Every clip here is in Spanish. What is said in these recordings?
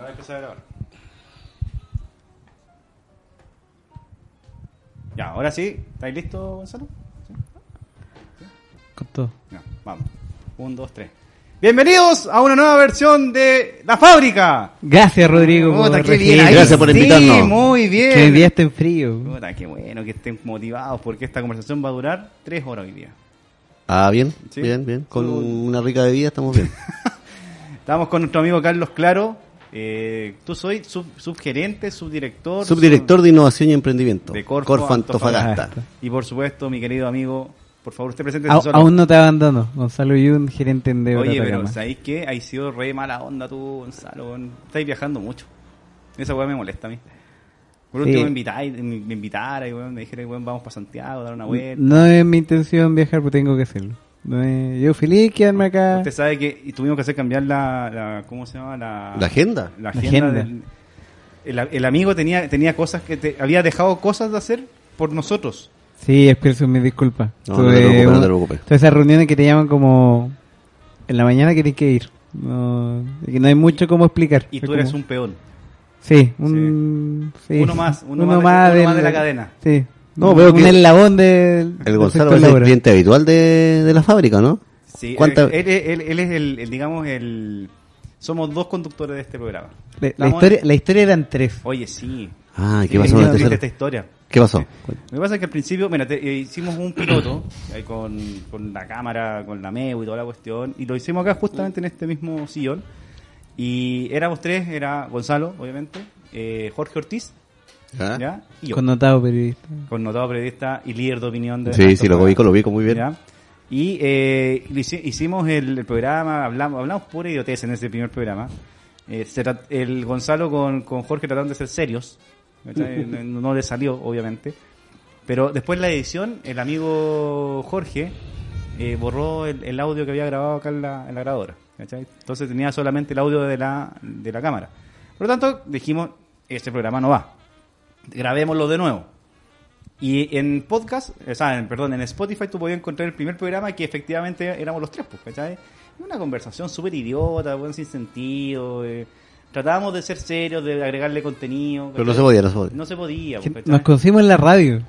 voy a empezar a grabar. Ya, ahora sí. ¿Estáis listos, Gonzalo? Con todo. Ya, vamos. Un, dos, tres. Bienvenidos a una nueva versión de La Fábrica. Gracias, Rodrigo. Puta, por qué bien. ahí Gracias por sí, invitarnos. muy bien. Que hoy día esté en frío. Puta, qué bueno que estén motivados porque esta conversación va a durar tres horas hoy día. Ah, bien, Sí. bien, bien. Con Sí. una rica bebida estamos bien. Estamos con nuestro amigo Carlos Claro. Eh, tú soy sub- subgerente, subdirector. Subdirector de Innovación y Emprendimiento. De Corfo, Antofagasta. Antofagasta. Y por supuesto, mi querido amigo, por favor, usted presente Au- aún no te abandono. Gonzalo Yun, gerente en Débora Oye, pero. ¿sabéis qué? Hay sido re mala onda tú, Gonzalo. Estáis viajando mucho. Esa weá me molesta a mí. Por Sí. último, me invitáis, me, me invitara y weón, me dijera, weón, vamos para Santiago, dar una vuelta. No es mi intención viajar, pero tengo que hacerlo. No es- Yo feliz quedarme acá. Usted sabe que y tuvimos que hacer cambiar la, la- ¿cómo se llama? La, ¿La agenda? La La agenda. agenda. del- el, el amigo tenía, tenía cosas que te, había dejado cosas de hacer por nosotros. Sí, expreso mis disculpas. No, no te preocupes, no te preocupes. Todas esas reuniones que te llaman como en la mañana que tienes que ir. No, que no hay mucho como explicar. Y Es tú eres como- un peón. Sí, un... sí. Uno más, uno más de- uno más del- de la cadena. Sí. No, un, veo un que eslabón del... El Gonzalo es el cliente habitual de, de la fábrica, ¿no? Sí, ¿Cuánta- él, él- él- él es el, el, digamos, el... Somos dos conductores de este programa. La, historia, la historia eran tres. Oye, sí. Ah, Sí, ¿qué pasó es esta historia. ¿Qué pasó? Lo que pasa es que al principio, mira, te- eh, hicimos un piloto ahí con, con la cámara, con la MEU y toda la cuestión, y lo hicimos acá justamente en este mismo sillón. Y éramos tres, era Gonzalo, obviamente, eh, Jorge Ortiz, ¿Ah? ¿ya? Y yo, Connotado periodista. connotado periodista y líder de opinión de Sí, sí, lo ubico, lo ubico muy bien. ¿Ya? Y eh, hicimos el, el programa, hablamos, hablamos pura idiotez en ese primer programa. Eh, se el Gonzalo con, con Jorge trataron de ser serios. no, no le salió, obviamente. Pero después en la edición, el amigo Jorge eh, borró el, el audio que había grabado acá en la, en la grabadora. ¿cachai? Entonces tenía solamente el audio de la, de la cámara. Por lo tanto, dijimos, este programa no va. Grabémoslo de nuevo. Y en podcast, o sea, en- perdón, en Spotify tú podías encontrar el primer programa que efectivamente éramos los tres, pues, ¿cachai? Una conversación súper idiota, buen sin sentido. eh. Tratábamos de ser serios, de agregarle contenido. Pero no se podía, no se podía. No se podía, Que pues, ¿cachai? Nos conocimos en la radio.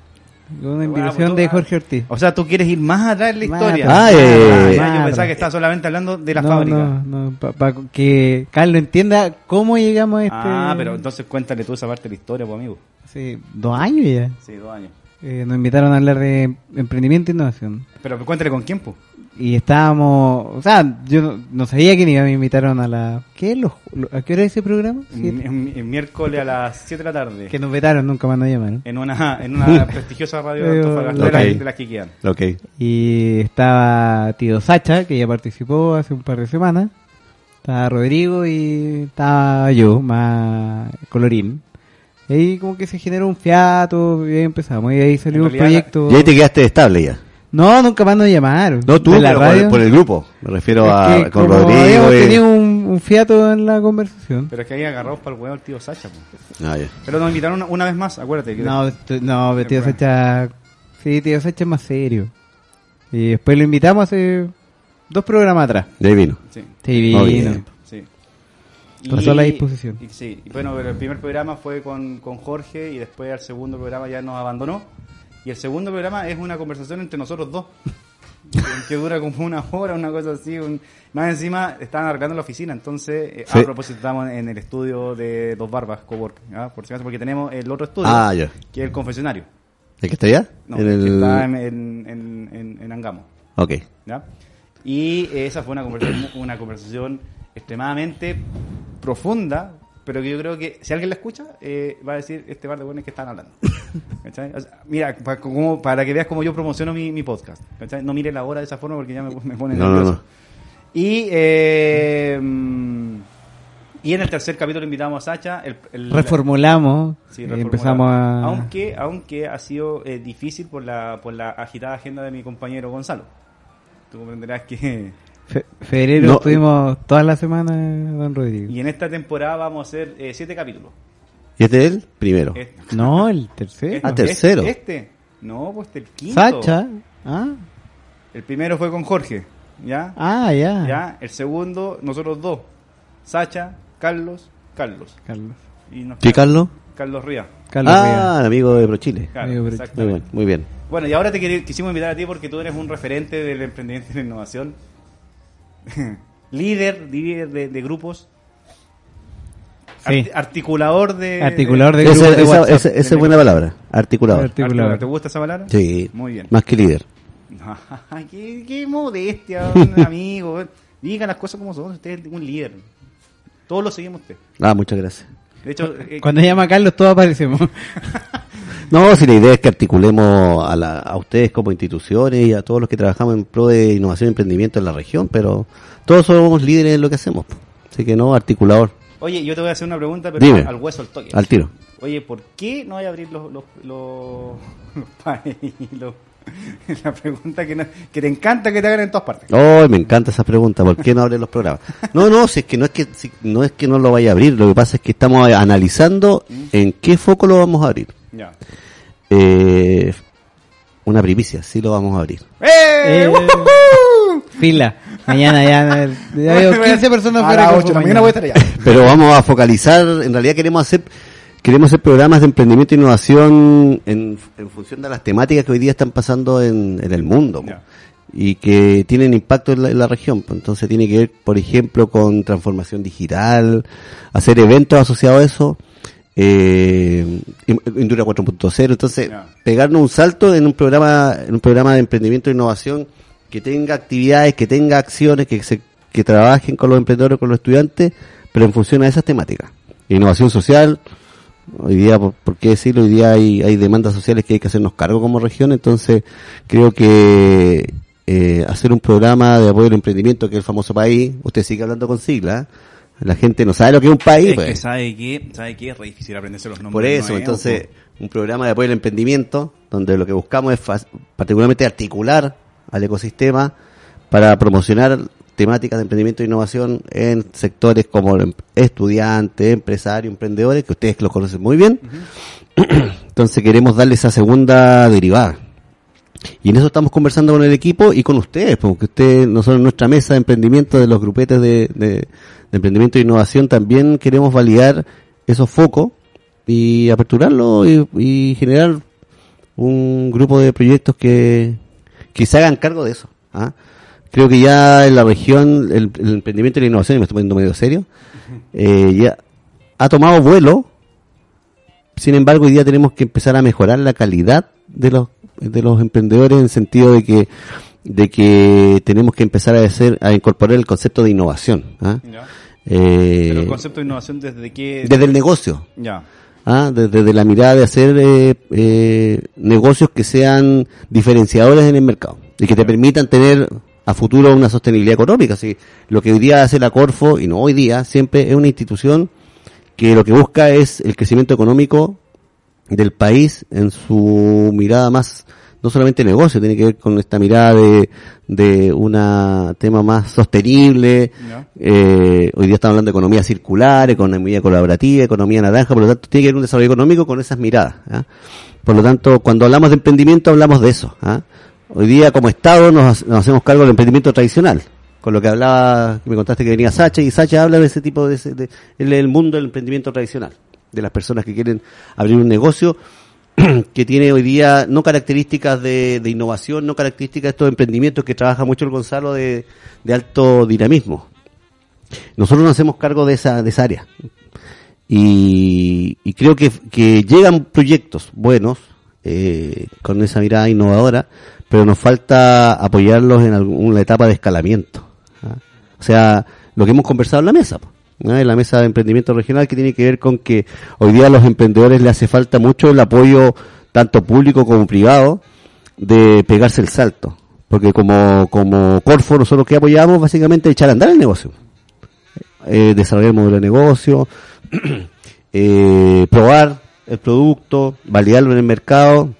Una invitación de Jorge Ortiz. O sea, tú quieres ir más atrás en la Más historia. atrás. Ah, eh, más yo pensaba que estaba solamente hablando de la no, fábrica. No, no, para que Carlos entienda cómo llegamos a este... Ah, pero entonces cuéntale tú esa parte de la historia, pues, amigo. Hace dos años ya. Sí, dos años. Eh, nos invitaron a hablar de emprendimiento e innovación. Pero cuéntale con quién, pues. Y estábamos... O sea, yo no, no sabía quién iba. Me invitaron a la... ¿Qué? ¿Los, lo- ¿A qué hora es ese programa? Siete. El, el miércoles a las 7 de la tarde. Que nos vetaron, nunca más nos llamaron. En una, en una prestigiosa radio de Eh, Antofagasta, ok. de, las, de las que quedan. Ok. Y estaba tío Sacha, que ya participó hace un par de semanas. Estaba Rodrigo y estaba yo, más colorín. Y ahí como que se generó un fiato y ahí empezamos. Y ahí salió un proyecto. Y ahí te quedaste estable ya. No, nunca más nos llamaron. No tú, De la pero por radio. el, por el grupo. Me refiero Es a que con como Rodrigo. habíamos y- tenido un, un fiato en la conversación. Pero es que ahí agarrados para el huevo el tío Sacha. pues. Ah. Pero nos invitaron una, una vez más, acuérdate. que- No, esto- no, pero tío. Sacha... Sí, tío Sacha es más serio. Y después lo invitamos hace dos programas atrás. De ahí vino. Sí, Sí, Muy vino. bien. sí. Pasó a la disposición. y sí, y bueno, pero el primer programa fue con, con Jorge y después al segundo programa ya nos abandonó. Y el segundo programa es una conversación entre nosotros dos. que dura como una hora, una cosa así. un- Más encima estaban arreglando la oficina, entonces eh, Sí. a propósito estamos en el estudio de Dos Barbas, Cowork, ¿ah? por si acaso, porque tenemos el otro estudio, Ah, ya. que es el confesionario. ¿El que está allá? No, en que el... está en, en, en, en- en Angamo. Ok. ¿ya? Y esa fue una conversación, una conversación extremadamente profunda, pero que yo creo que si alguien la escucha, eh, va a decir este par de buenos que están hablando. ¿Cachai? O sea, mira, para, como, para que veas cómo yo promociono mi, mi podcast. ¿cachai? No mire la hora de esa forma porque ya me, me pone No, no, nervioso. no. Y, eh, y en el tercer capítulo invitamos a Sacha. El, el- Reformulamos Sí, y reformulado. empezamos a... Aunque, aunque ha sido eh, difícil por la, por la agitada agenda de mi compañero Gonzalo. Tú comprenderás que... Fe- febrero No, estuvimos toda la semana, don Rodrigo. Y en esta temporada vamos a hacer eh, siete capítulos. ¿Y este es el primero? Este- No, el tercero. Ah, tercero. Este. No, pues el quinto. Sacha. Ah, El primero fue con Jorge. ¿Ya? ah, ya. ¿Ya? El segundo, nosotros dos. Sacha, Carlos Carlos. Carlos. Y nos ¿Qué, queda- Carlos? Carlos Ría. Carlos Ah, el amigo de ProChile. Claro, Amigo, pero- Muy bien, muy bien. Bueno, y ahora te quisimos invitar a ti porque tú eres un referente del emprendimiento y la innovación. líder, líder de, de grupos. Sí. Arti- articulador de... Articulador de Esa, grupos de esa- WhatsApp. esa- esa es buena palabra. Articulador. Articulador. ¿Te gusta esa palabra? Sí. Muy bien. Más que líder. qué, qué modestia, amigo. Diga las cosas como son. Usted es un líder. Todos lo seguimos usted. Ah, muchas gracias. De hecho, eh, Cuando llama a Carlos, todos aparecemos. No, si la idea es que articulemos a, la- a ustedes como instituciones y a todos los que trabajamos en pro de innovación y emprendimiento en la región, pero todos somos líderes en lo que hacemos. Así que no, articulador, oye, yo te voy a hacer una pregunta, pero Dime. al hueso, al toque. al tiro. Oye, ¿por qué no hay abrir los, los, los, los panes y los- La pregunta que, no- que te encanta que te hagan en todas partes. Oh, me encanta esa pregunta. ¿Por qué no abren los programas? No, no, si es que no es que si- no es que no lo vaya a abrir. Lo que pasa es que estamos analizando en qué foco lo vamos a abrir. Ya. Eh, una primicia, sí lo vamos a abrir. ¡Eh! Eh, ¡Woohoo! Fila. Mañana ya, ya veo 15 personas a fuera las de 8 de la Corfo mañana voy a estar allá. Pero vamos a focalizar, en realidad queremos hacer queremos hacer programas de emprendimiento e innovación en, en función de las temáticas que hoy día están pasando en, en el mundo y que tienen impacto en la, en la región. Entonces tiene que ver, por ejemplo, con transformación digital, hacer eventos asociados a eso, eh, in- Indura 4.0. Entonces, pegarnos un salto en un programa, en un programa de emprendimiento e innovación que tenga actividades, que tenga acciones, que se, que trabajen con los emprendedores, con los estudiantes, pero en función a esas temáticas. Innovación social, hoy día, por, por qué decirlo, hoy día hay, hay demandas sociales que hay que hacernos cargo como región, entonces creo que eh, hacer un programa de apoyo al emprendimiento, que es el famoso país, usted sigue hablando con siglas, la gente no sabe lo que es un país, Es pues. que sabe que, sabe que es re difícil aprenderse los nombres. Por eso, entonces, un programa de apoyo al emprendimiento, donde lo que buscamos es particularmente articular al ecosistema para promocionar temáticas de emprendimiento e innovación en sectores como em- estudiantes, empresarios, emprendedores, que ustedes lo conocen muy bien. Entonces queremos darle esa segunda derivada. Y en eso estamos conversando con el equipo y con ustedes, porque ustedes, nosotros en nuestra mesa de emprendimiento de los grupetes de, emprendimiento e innovación también queremos validar esos focos y aperturarlo y, generar un grupo de proyectos que, que se hagan cargo de eso. ¿ah? Creo que ya en la región el, el emprendimiento y la innovación, y me estoy poniendo medio serio, eh, ya ha tomado vuelo. Sin embargo, hoy día tenemos que empezar a mejorar la calidad de los de los emprendedores en el sentido de que de que tenemos que empezar a hacer a incorporar el concepto de innovación. ¿ah? Ya. Eh, Pero el concepto de innovación desde qué... desde el negocio. Ya. ¿ah? desde, desde la mirada de hacer eh, eh, negocios que sean diferenciadores en el mercado y que te permitan tener a futuro una sostenibilidad económica. Así, lo que hoy día hace la Corfo, y no hoy día, siempre es una institución que lo que busca es el crecimiento económico del país en su mirada más, no solamente negocio, tiene que ver con esta mirada de, de una tema más sostenible, eh, hoy día estamos hablando de economía circular, economía colaborativa, economía naranja, por lo tanto tiene que haber un desarrollo económico con esas miradas. ¿ah? Por lo tanto, cuando hablamos de emprendimiento hablamos de eso. ¿ah? Hoy día como Estado nos, nos hacemos cargo del emprendimiento tradicional, con lo que hablaba, me contaste que venía Sacha, y Sacha habla de ese tipo de, ese- de el mundo del emprendimiento tradicional, de las personas que quieren abrir un negocio que tiene hoy día no características de, de innovación, no características de estos emprendimientos que trabaja mucho el Gonzalo de, de alto dinamismo. Nosotros nos hacemos cargo de esa, de esa área. Y, y creo que, que llegan proyectos buenos, eh, con esa mirada innovadora, pero nos falta apoyarlos en alguna etapa de escalamiento. ¿ah? O sea, lo que hemos conversado en la mesa, ¿no? en la mesa de emprendimiento regional, que tiene que ver con que hoy día a los emprendedores le hace falta mucho el apoyo, tanto público como privado, de pegarse el salto. Porque como, como Corfo, nosotros que apoyamos, básicamente echar a andar el negocio. Eh, desarrollar el modelo de negocio, eh, probar el producto, validarlo en el mercado.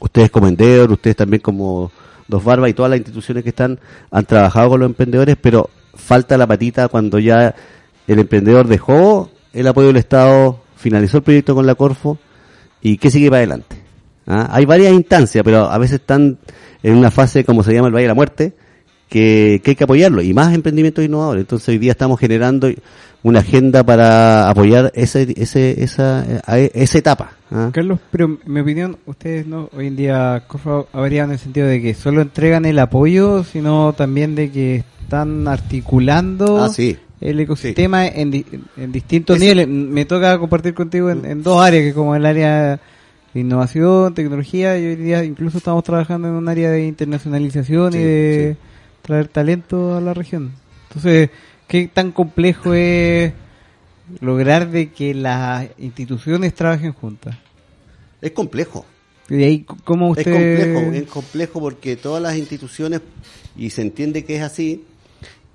Ustedes como Endeavor, ustedes también como Dos Barbas y todas las instituciones que están han trabajado con los emprendedores, pero falta la patita cuando ya el emprendedor dejó el apoyo del Estado, finalizó el proyecto con la Corfo y qué sigue para adelante. ¿Ah? Hay varias instancias, pero a veces están en una fase como se llama el Valle de la Muerte, que, que hay que apoyarlo y más emprendimientos innovadores. Entonces hoy día estamos generando una agenda para apoyar ese, ese, esa, esa etapa. ¿ah? Carlos, pero en mi opinión, ustedes no hoy en día Corfo habría en el sentido de que solo entregan el apoyo, sino también de que están articulando Ah, sí. El ecosistema en, en distintos niveles. Me toca compartir contigo en, en dos áreas, que como el área de innovación, tecnología, y hoy día incluso estamos trabajando en un área de internacionalización y Sí, de traer talento a la región. Entonces, ¿qué tan complejo es lograr de que las instituciones trabajen juntas? Es complejo. Y de ahí, ¿cómo Es usted...? complejo, es complejo porque todas las instituciones, y se entiende que es así,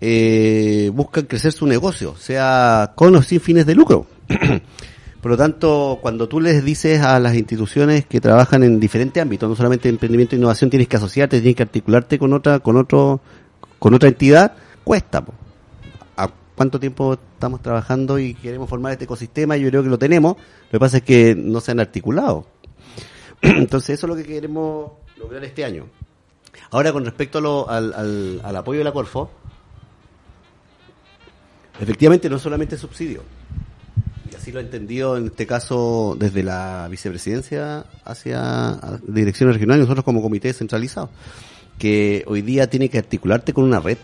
eh, buscan crecer su negocio, sea con o sin fines de lucro. Por lo tanto, cuando tú les dices a las instituciones que trabajan en diferentes ámbitos, no solamente emprendimiento e innovación, tienes que asociarte, tienes que articularte con otra, con otro, con otra entidad, cuesta. ¿A cuánto tiempo estamos trabajando y queremos formar este ecosistema? Yo creo que lo tenemos. Lo que pasa es que no se han articulado. Entonces eso es lo que queremos lograr este año. Ahora con respecto a lo- al, al- al apoyo de la Corfo, efectivamente no solamente subsidio, y así lo he entendido en este caso desde la vicepresidencia hacia direcciones regionales, nosotros como comité centralizado, que hoy día tiene que articularte con una red.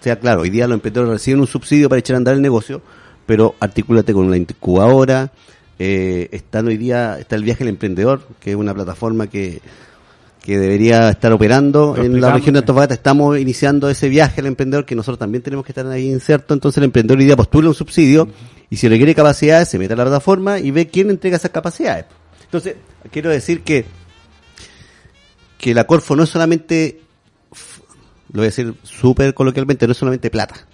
O sea, claro, hoy día los emprendedores reciben un subsidio para echar a andar el negocio, pero articúlate con una incubadora, eh, están hoy día, está el viaje del emprendedor, que es una plataforma que, que debería estar operando en la región de. Antofagasta. Estamos iniciando ese viaje al emprendedor que nosotros también tenemos que estar ahí insertos. Entonces el emprendedor hoy día postula un subsidio y si requiere capacidades se mete a la plataforma y ve quién entrega esas capacidades. Entonces, quiero decir que que la Corfo no es solamente, lo voy a decir súper coloquialmente, no es solamente plata.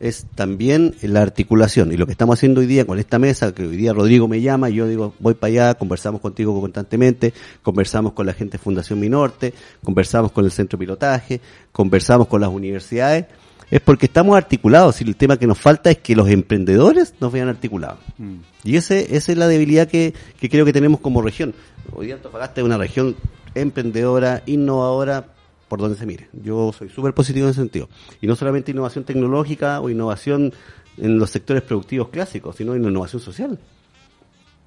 Es también la articulación. Y lo que estamos haciendo hoy día con esta mesa, que hoy día Rodrigo me llama, y yo digo, voy para allá, conversamos contigo constantemente, conversamos con la gente de Fundación Minorte, conversamos con el centro de pilotaje, conversamos con las universidades, es porque estamos articulados y el tema que nos falta es que los emprendedores nos vean articulados. Mm. Y ese, esa es la debilidad que, que creo que tenemos como región. Hoy día Antofagasta es una región emprendedora, innovadora, por donde se mire. Yo soy súper positivo en ese sentido. Y no solamente innovación tecnológica o innovación en los sectores productivos clásicos, sino en la innovación social.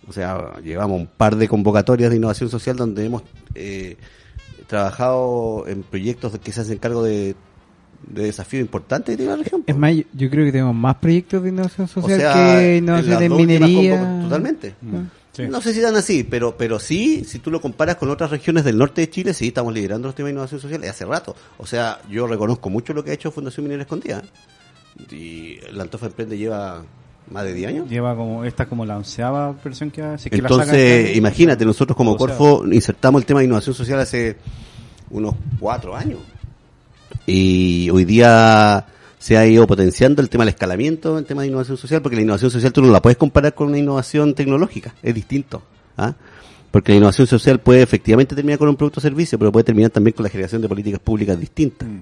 O sea, llevamos un par de convocatorias de innovación social donde hemos eh, trabajado en proyectos que se hacen cargo de, de desafíos importantes tiene la región. Es más, yo, creo que tenemos más proyectos de innovación O social sea, que innovación últimas minería. Totalmente. Mm. Sí. No sé si dan así, pero pero sí, si tú lo comparas con otras regiones del norte de Chile, sí, estamos liderando los temas de innovación social y hace rato. O sea, yo reconozco mucho lo que ha hecho Fundación Minera Escondida. Y la Antofa Emprende lleva más de 10 años. Lleva como, esta es como la onceava versión que hace. que la Entonces, sacan- imagínate, nosotros como Corfo insertamos el tema de innovación social hace unos cuatro años. Y hoy día se ha ido potenciando el tema del escalamiento, el tema de innovación social, porque la innovación social tú no la puedes comparar con una innovación tecnológica, es distinto. ¿ah? Porque la innovación social puede efectivamente terminar con un producto o servicio, pero puede terminar también con la generación de políticas públicas distintas. Mm.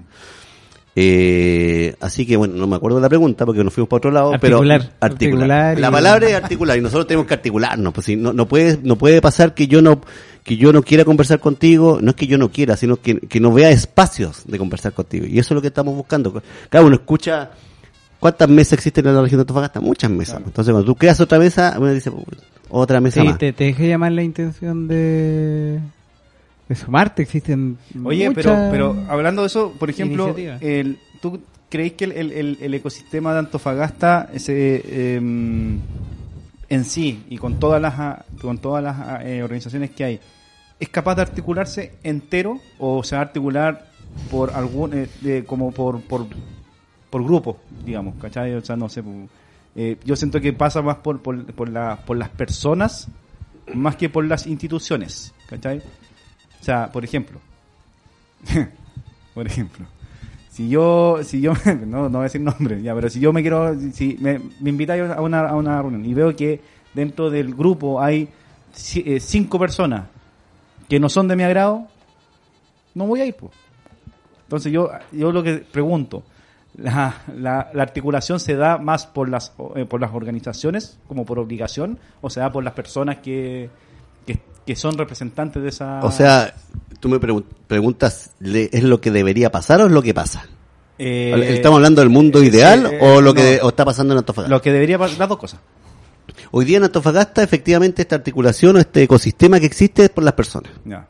Eh, así que bueno, no me acuerdo de la pregunta porque nos fuimos para otro lado, Articular, pero articular. articular La palabra es articular y nosotros tenemos que articularnos, pues si no, no puede, no puede pasar que yo no, que yo no quiera conversar contigo, no es que yo no quiera, sino que, que no vea espacios de conversar contigo. Y eso es lo que estamos buscando. Cada uno escucha cuántas mesas existen en la región de Antofagasta, muchas mesas. Entonces cuando tú creas otra mesa, uno dice, "Uy, otra mesa Sí, más. te, te dejé llamar la intención de, de sumarte. Existen Oye, pero, muchas pero hablando de eso, por ejemplo, el, ¿tú creéis que el, el- ecosistema de Antofagasta ese, em, en sí y con todas las ah, con todas las eh, organizaciones que hay es capaz de articularse entero o se va a articular por algún eh, de- como por por por grupo, digamos, ¿cachai? O sea, no sé, pu- eh, yo siento que pasa más por, por, por, la, por las personas más que por las instituciones, ¿cachai? O sea, por ejemplo, por ejemplo, si yo, si yo, no, no voy a decir nombre, ya, pero si yo me quiero, si me, me invitáis a una, a una reunión y veo que dentro del grupo hay eh, cinco personas que no son de mi agrado, no voy a ir, pues. Entonces yo, yo lo que pregunto, la, la, la articulación se da más por las, eh, por las organizaciones como por obligación o se da por las personas que, que, son representantes de esa... O sea, Tú me pregun- preguntas, ¿le- ¿es lo que debería pasar o es lo que pasa? Eh, ¿Estamos hablando del mundo eh, ideal eh, o lo que no. o está pasando en Antofagasta? Lo que debería pasar, las dos cosas. Hoy día en Antofagasta, efectivamente, esta articulación o este ecosistema que existe es por las personas. Ya.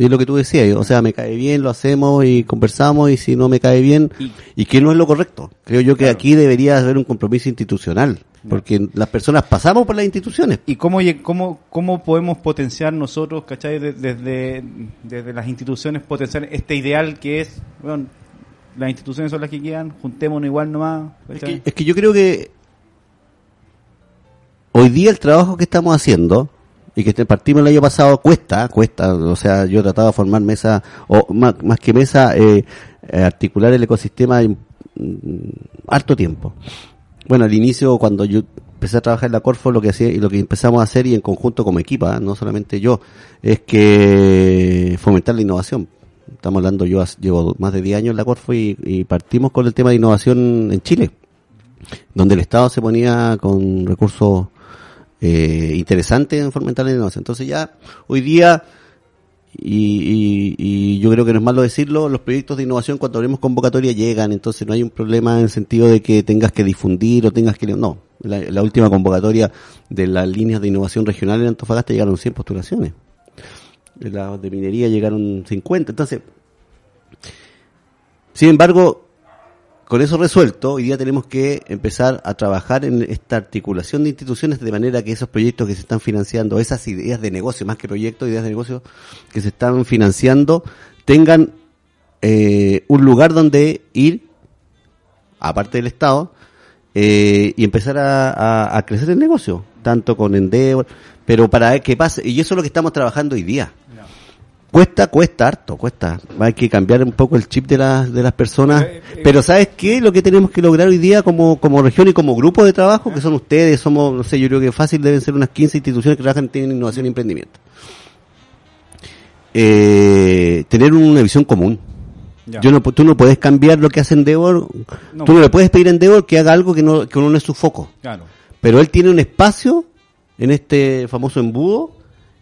Y es lo que tú decías, o sea, me cae bien, lo hacemos y conversamos, y si no me cae bien, Y- y, que no es lo correcto. Creo yo que Claro. aquí debería haber un compromiso institucional, porque las personas pasamos por las instituciones. ¿Y cómo, cómo, cómo podemos potenciar nosotros, cachai, de- desde, desde las instituciones, potenciar este ideal que es, bueno, las instituciones son las que quedan, juntémonos igual nomás, Es es que yo creo que hoy día el trabajo que estamos haciendo y que partimos el año pasado cuesta, cuesta, o sea, yo he tratado de formar mesa, o más, más que mesa, eh, eh, articular el ecosistema en mm, harto tiempo. Bueno, al inicio cuando yo empecé a trabajar en la Corfo, lo que hacía y lo que empezamos a hacer y en conjunto como equipa, no solamente yo, es que fomentar la innovación. Estamos hablando, yo llevo más de 10 años en la Corfo y partimos con el tema de innovación en Chile donde el Estado se ponía con recursos eh, interesantes en la innovación. Entonces ya hoy día, y, y- y yo creo que no es malo decirlo, los proyectos de innovación cuando abrimos convocatoria llegan, entonces no hay un problema en el sentido de que tengas que difundir o tengas que... No, la, la última convocatoria de las líneas de innovación regional en Antofagasta llegaron 100 postulaciones. De las de minería llegaron 50. Entonces, sin embargo, con eso resuelto, hoy día tenemos que empezar a trabajar en esta articulación de instituciones de manera que esos proyectos que se están financiando, esas ideas de negocio, más que proyectos, ideas de negocio que se están financiando, tengan eh, un lugar donde ir, aparte del Estado, eh, y empezar a, a- a crecer el negocio, tanto con Endeavor, pero para que pase, y eso es lo que estamos trabajando hoy día. Cuesta, cuesta harto, cuesta. Hay que cambiar un poco el chip de las, de las personas. Eh, eh, Pero ¿sabes qué? Lo que tenemos que lograr hoy día como, como región y como grupo de trabajo, que son ustedes, somos, no sé, yo creo que fácil deben ser unas 15 instituciones que trabajan en innovación y emprendimiento. Eh, tener una visión común. Ya. Yo no, tú no puedes cambiar lo que hace Endeavor. No. Tú no le puedes pedir a Endeavor que haga algo que no, que no es su foco. Claro. Pero él tiene un espacio en este famoso embudo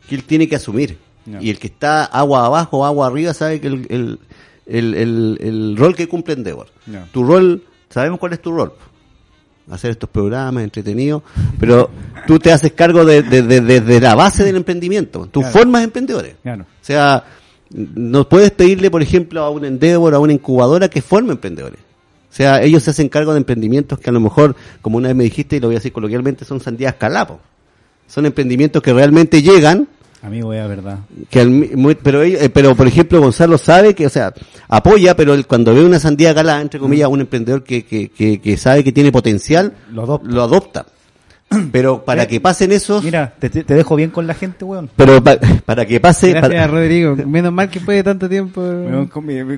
que él tiene que asumir. Y el que está agua abajo, agua arriba, sabe que el, el, el, el- el rol que cumple Endeavor. Tu rol, sabemos cuál es tu rol. Hacer estos programas entretenidos, pero tú te haces cargo de, de, de- de- de la base del emprendimiento. Tú Claro. formas emprendedores. Claro. O sea, no puedes pedirle, por ejemplo, a un Endeavor, a una incubadora que forme emprendedores. O sea, ellos se hacen cargo de emprendimientos que a lo mejor, como una vez me dijiste, y lo voy a decir coloquialmente, son sandías calapo. Son emprendimientos que realmente llegan, Amigo, es verdad. que muy- pero eh, pero por ejemplo Gonzalo sabe que, o sea, apoya, pero él cuando ve una sandía calada, entre comillas, un emprendedor que, que, que, que sabe que tiene potencial, Lo adopta. lo adopta. Pero para que pasen esos, Mira, te, dejo bien con la gente, weón. pero pa- para que pase, Gracias, para- Rodrigo. Menos mal que fue de tanto tiempo.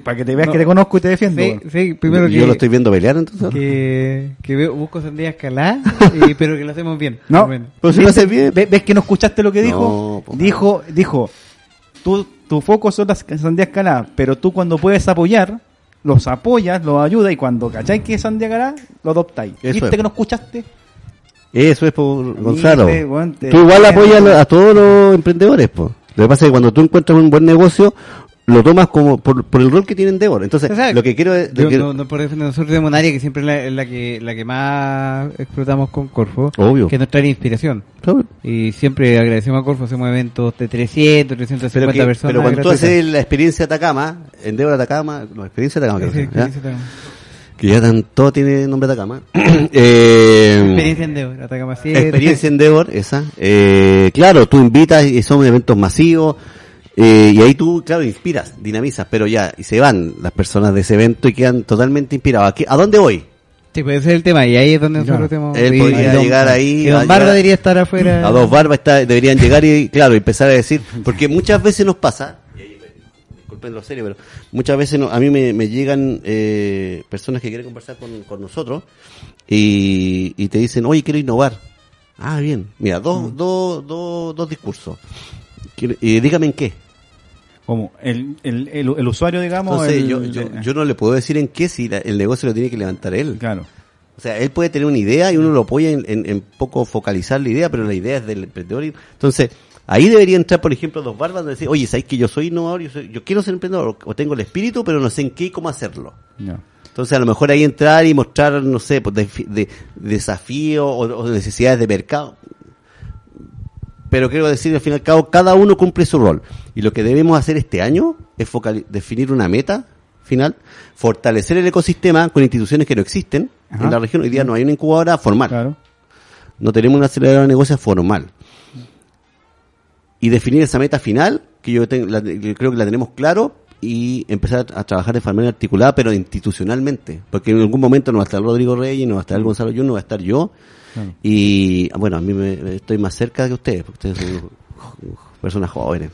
Para que te veas No. que te conozco y te defiendo. Sí, sí, primero yo que, lo estoy viendo pelear entonces. que, que veo, busco sandías caladas, y, pero que lo hacemos bien. No. Pero si lo haces bien. ¿Ves, ves que no escuchaste lo que dijo? No, po. dijo, dijo, tú, tu foco son las sandías caladas, pero tú cuando puedes apoyar, los apoyas, los ayudas y cuando cacháis que es sandía calada, lo adoptáis. ¿Viste es. que no escuchaste? Eso es por Gonzalo. Tú igual apoyas a todos los emprendedores, pues. Lo que pasa es que cuando tú encuentras un buen negocio, lo tomas como por, por el rol que tiene Endeavor. Entonces, Exacto. lo que quiero es... Yo, que- no, no por defender, nosotros tenemos un área que siempre es la, es la que la que más explotamos con Corfo, Obvio. que es nuestra área de inspiración. Y siempre agradecemos a Corfo, hacemos eventos de 300, 350 Pero, que- personas. pero cuando tú haces la experiencia Atacama, Endeavor Atacama, no, experiencia Atacama, creo Sí, llama, experiencia ¿ya? Atacama. Que ya tan, todo tiene nombre Atacama. eh, Experiencia en Deo, Atacama 7. Experiencia Endeavor, esa. Eh, claro, tú invitas y son eventos masivos. eh, y ahí tú, claro, inspiras, dinamizas, pero ya, y se van las personas de ese evento y quedan totalmente inspirados. ¿A, qué- a dónde voy? Sí, puede ser el tema, y ahí es donde nosotros tenemos... Él podría don- llegar ahí, Y Don a Barba llegar- debería estar afuera. A dos barbas está, deberían llegar y, claro, empezar a decir, porque muchas veces nos pasa, disculpen lo serio, pero muchas veces no- a mí me, me llegan eh, personas que quieren conversar con, con nosotros y, y te dicen, oye, quiero innovar. Ah, bien, mira, dos, dos, dos, dos discursos. Y dígame en qué. Como el, el, el, el usuario, digamos. Entonces, yo, yo, yo no le puedo decir en qué si la- el negocio lo tiene que levantar él. Claro. O sea, él puede tener una idea y uno lo apoya en, en- en poco focalizar la idea, pero la idea es del emprendedor. Entonces, Ahí debería entrar, por ejemplo, dos barbas y decir, oye, ¿sabes que yo soy innovador? Yo, soy- yo quiero ser emprendedor, o tengo el espíritu, pero no sé en qué y cómo hacerlo. Entonces, a lo mejor ahí entrar y mostrar, no sé, pues, defi- de, desafíos o, o necesidades de mercado. Pero quiero decir, al fin y al cabo, cada uno cumple su rol. Y lo que debemos hacer este año es definir una meta final, fortalecer el ecosistema con instituciones que no existen Ajá. en la región. Hoy día no hay una incubadora formal. Claro. No tenemos una aceleradora de negocios formal. Y definir esa meta final, que yo, tengo- la- creo que la tenemos claro, y empezar a, a trabajar de manera articulada, pero institucionalmente. Porque en algún momento no va a estar Rodrigo Reyes, no va a estar Gonzalo Yun, no va a estar yo. Claro. Y bueno, a mí me, estoy más cerca que ustedes, porque ustedes son personas jóvenes.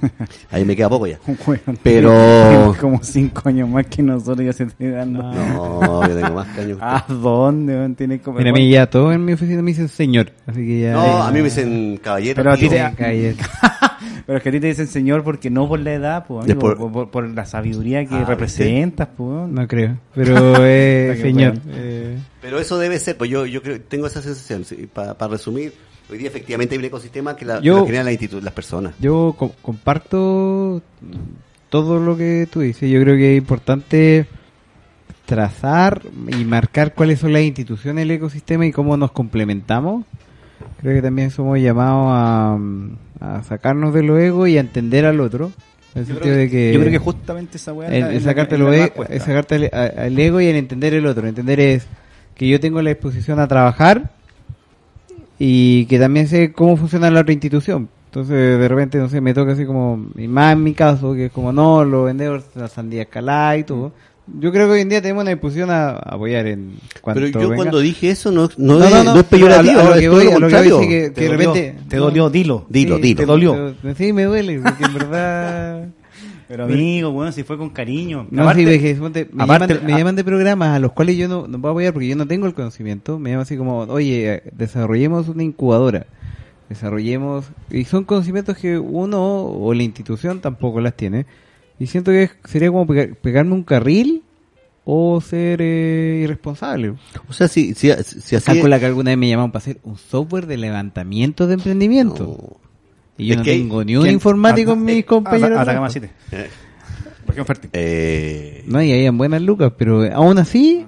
Ahí me queda poco ya. Bueno, Pero- como cinco años más que nosotros ya se estoy dando. No, yo tengo más caños que ¿A dónde? weón? Tiene como... Mira, a mí ya todos en mi oficina me dicen señor, así que ya... No, a mí me dicen caballero. Pero a ti te-. Pero es que a ti te dicen señor porque no por la edad, pues, amigo, por, por- por la sabiduría que Ah, representas, pues. weón. No creo, pero eh, señor. eh, Pero eso debe ser, pues yo, yo creo, tengo esa sensación. Para resumir, hoy día efectivamente hay un ecosistema que, la, Yo- que lo generan las, institu- las personas. Yo co- comparto todo lo que tú dices. Yo creo que es importante trazar y marcar cuáles son las instituciones del ecosistema y cómo nos complementamos. Creo que también somos llamados a, a sacarnos de lo ego y a entender al otro. En el Yo sentido creo, de que, que yo creo que justamente esa weá el, es la- el sacarte, que- lo e- sacarte al ego y el entender el otro. Entender es que yo tengo la disposición a trabajar y que también sé cómo funciona la otra institución. Entonces, de repente, no sé, me toca así como, y más en mi caso, que es como, no, los vendedores, la sandía escalada y todo. Yo creo que hoy en día tenemos una disposición a apoyar en cuanto Pero yo venga. cuando dije eso no, no, No, es, no, no, no es peyorativo, a lo- a lo que voy- lo a lo que voy contrario. es que- Te de dolió, te dolió, dilo. Dilo, Sí, dilo. Te dolió. pero- sí, me duele, porque en verdad... Pero amigo, bueno, si fue con cariño. No, Aparte- sí, ve que, suponte, me, aparte- llaman, me a- llaman de programas a los cuales yo no, no puedo apoyar porque yo no tengo el conocimiento. Me llaman así como, oye, desarrollemos una incubadora. Desarrollemos... Y son conocimientos que uno o la institución tampoco las tiene. Y siento que sería como pega- pegarme un carril o ser eh, irresponsable. O sea, si, si, si así Calcula que alguna vez me llamaron para hacer un software de levantamiento de emprendimiento. No. Y yo Es no que- tengo ni un ¿Quién? informático Ah, en eh, mis compañeros. de Atacama trabajo. City. Eh, Región Fértil. eh, No, y habían buenas lucas, pero aún así,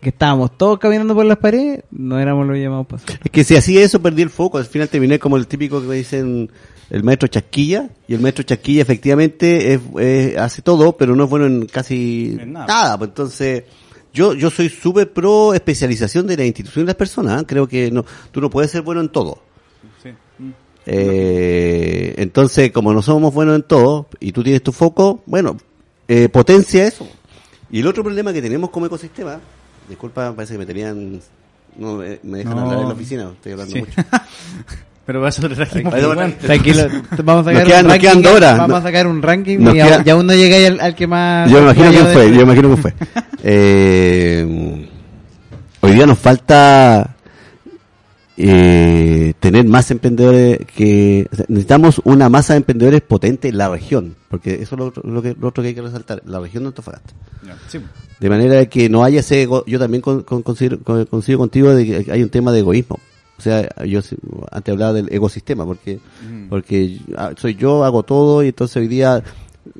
que estábamos todos caminando por las paredes, no éramos los llamados para. Es que si hacía eso perdí el foco. Al final terminé como el típico que me dicen el maestro Chasquilla. Y el maestro Chasquilla efectivamente es, es- hace todo, pero no es bueno en casi En nada. nada. Pues entonces, yo, yo soy súper pro especialización de la institución y las personas. ¿eh? Creo que no, tú no puedes ser bueno en todo. Eh, entonces, como no somos buenos en todo, y tú tienes tu foco, bueno, eh, potencia eso. Y el otro problema que tenemos como ecosistema, disculpa, parece que me tenían, no me, me dejan No. hablar en la oficina, estoy hablando Sí. mucho. Pero pues, weón. Tranquilo, vamos a sacar Nos quedan- un nos ranking. quedan dos horas. Vamos a sacar un ranking nos y queda- aún, y aún no llegáis al, al que más. Yo me imagino quién fue, yo me imagino quién fue. Eh, hoy día nos falta eh, tener más emprendedores que o sea, necesitamos una masa de emprendedores potente en la región, porque eso es lo, otro- lo que, lo otro que hay que resaltar, la región de Antofagasta. Sí. De manera que no haya ese ego, yo también con, con- considero, con- coincido contigo de que hay un tema de egoísmo. O sea, yo antes hablaba del ecosistema, porque, porque ah, soy yo, hago todo y entonces hoy día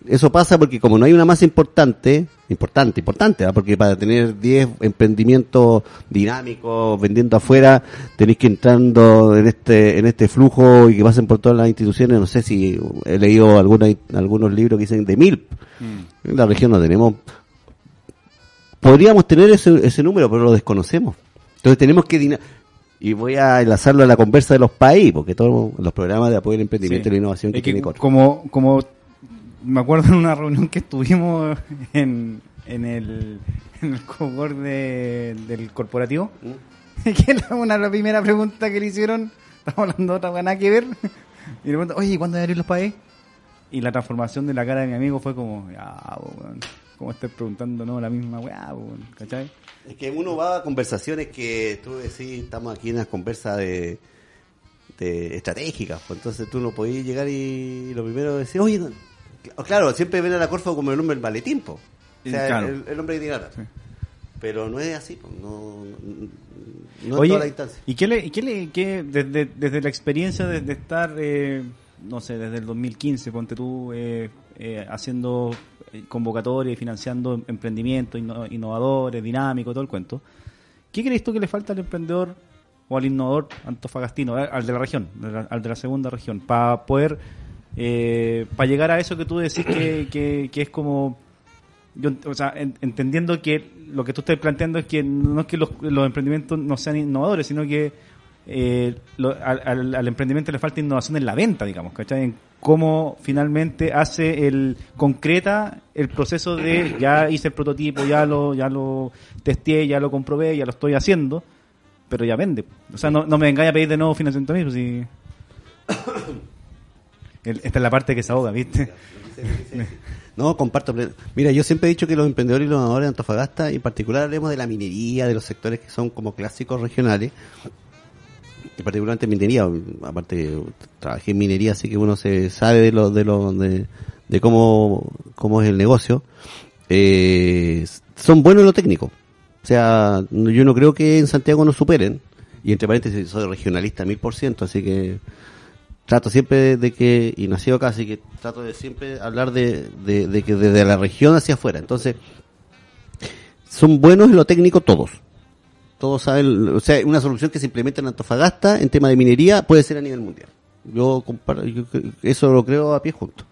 eso pasa porque como no hay una masa importante, importante, importante, ¿ah? porque para tener 10 emprendimientos dinámicos vendiendo afuera, tenéis que entrando en este en este flujo y que pasen por todas las instituciones, no sé si he leído alguna, algunos libros que dicen de mil. En la región no tenemos podríamos tener ese, ese número, pero lo desconocemos. Entonces tenemos que y voy a enlazarlo a la conversa de los países, porque todos los programas de apoyo al emprendimiento Sí. y la innovación que, Es que tiene como, como me acuerdo en una reunión que estuvimos en, en el en el cogor de, del corporativo que la, una la primera pregunta que le hicieron estamos hablando de otra nada que ver y le pregunto oye ¿cuándo abrir los países? y la transformación de la cara de mi amigo fue como ya po, weón, como estás preguntando no la misma weá po, weón", ¿cachai? Es que uno va a conversaciones que tú decís, estamos aquí en las conversas de, de estratégicas, pues entonces tú no podías llegar y lo primero decir, oye, no". Claro, siempre ven a la Corfo como el hombre del maletín, po. o sea, Claro. el, el hombre que tiene. Sí. Pero no es así, no, no, Oye, toda la instancia. ¿y qué le, y qué le, qué, desde, desde la experiencia de, de estar, eh, no sé, desde el 2015, ponte tú, eh, eh, haciendo convocatorias y financiando emprendimientos inno- innovadores, dinámicos, todo el cuento. ¿Qué crees tú que le falta al emprendedor o al innovador antofagastino, al de la región, al de la segunda región, para poder, eh, para llegar a eso que tú decís que, que, es como, yo, o sea, en- entendiendo que lo que tú estás planteando es que no es que los, emprendimientos no sean innovadores, sino que eh, lo- al, emprendimiento le falta innovación en la venta, digamos, ¿cachai? En cómo finalmente hace el, concreta el proceso de ya hice el prototipo, ya lo, ya lo testé, ya lo comprobé, ya lo estoy haciendo, pero ya vende. O sea, no, me vengáis a pedir de nuevo financiamiento mí, pues si... El- Esta es la parte que se ahoga, ¿viste? No, comparto. Mira, yo siempre he dicho que los emprendedores y los innovadores de Antofagasta, en particular hablemos de la minería, de los sectores que son como clásicos regionales, y particularmente minería, aparte trabajé en minería, así que uno se sabe de lo, de lo, de, cómo, cómo es el negocio, eh, son buenos en lo técnico. O sea, yo no creo que en Santiago nos superen, y entre paréntesis soy regionalista mil por ciento, así que trato siempre de que, y nacido acá, así que trato de siempre hablar de, de, que desde la región hacia afuera. Entonces, son buenos en lo técnico todos. Todos saben, o sea, una solución que se implementa en Antofagasta en tema de minería puede ser a nivel mundial. Yo, comparo, yo eso lo creo a pie junto.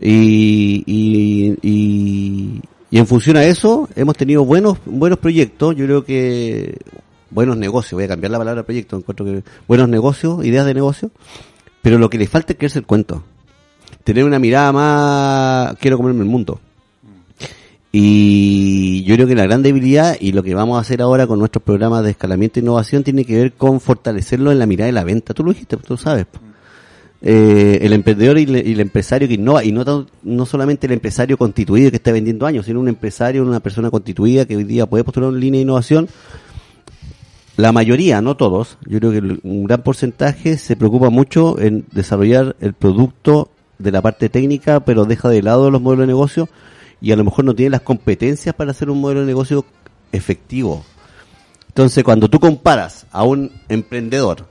Y, y, y, y en función a eso, hemos tenido buenos, buenos proyectos. Yo creo que buenos negocios, voy a cambiar la palabra proyecto, encuentro que buenos negocios, ideas de negocio, pero lo que le falta es creerse el cuento. Tener una mirada más, quiero comerme el mundo. Y yo creo que la gran debilidad y lo que vamos a hacer ahora con nuestros programas de escalamiento e innovación tiene que ver con fortalecerlo en la mirada de la venta. Tú lo dijiste, tú sabes. Eh, el emprendedor y, le- y el empresario que innova, y no, no solamente el empresario constituido que está vendiendo años, sino un empresario, una persona constituida que hoy día puede postular una línea de innovación. La mayoría, no todos, yo creo que un gran porcentaje se preocupa mucho en desarrollar el producto de la parte técnica, pero deja de lado los modelos de negocio y a lo mejor no tiene las competencias para hacer un modelo de negocio efectivo. Entonces, cuando tú comparas a un emprendedor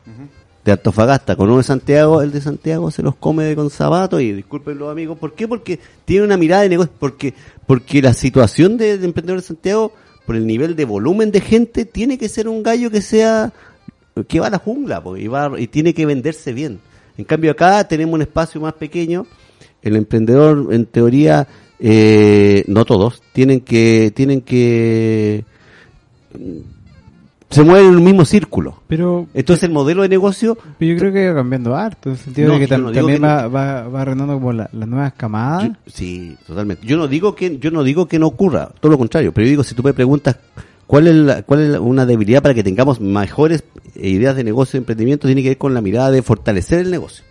de Antofagasta con uno de Santiago, el de Santiago se los come con zapatos y disculpen los amigos, ¿por qué? Porque tiene una mirada de negocio, porque porque la situación de, de emprendedor de Santiago, por el nivel de volumen de gente, tiene que ser un gallo que sea que va a la jungla po, y va y tiene que venderse bien. En cambio acá tenemos un espacio más pequeño, el emprendedor en teoría eh, no todos tienen que tienen que se mueven en un mismo círculo. Pero, Entonces el modelo de negocio pero yo creo que va cambiando harto, en el sentido No, de que tam- no también que va, va, va arreglando como la- las nuevas camadas. Yo- sí, totalmente. Yo no digo que yo no digo que no ocurra, todo lo contrario, pero yo digo si tú me preguntas cuál es la- cuál es la- una debilidad para que tengamos mejores eh, ideas de negocio, de emprendimiento, tiene que ver con la mirada de fortalecer el negocio,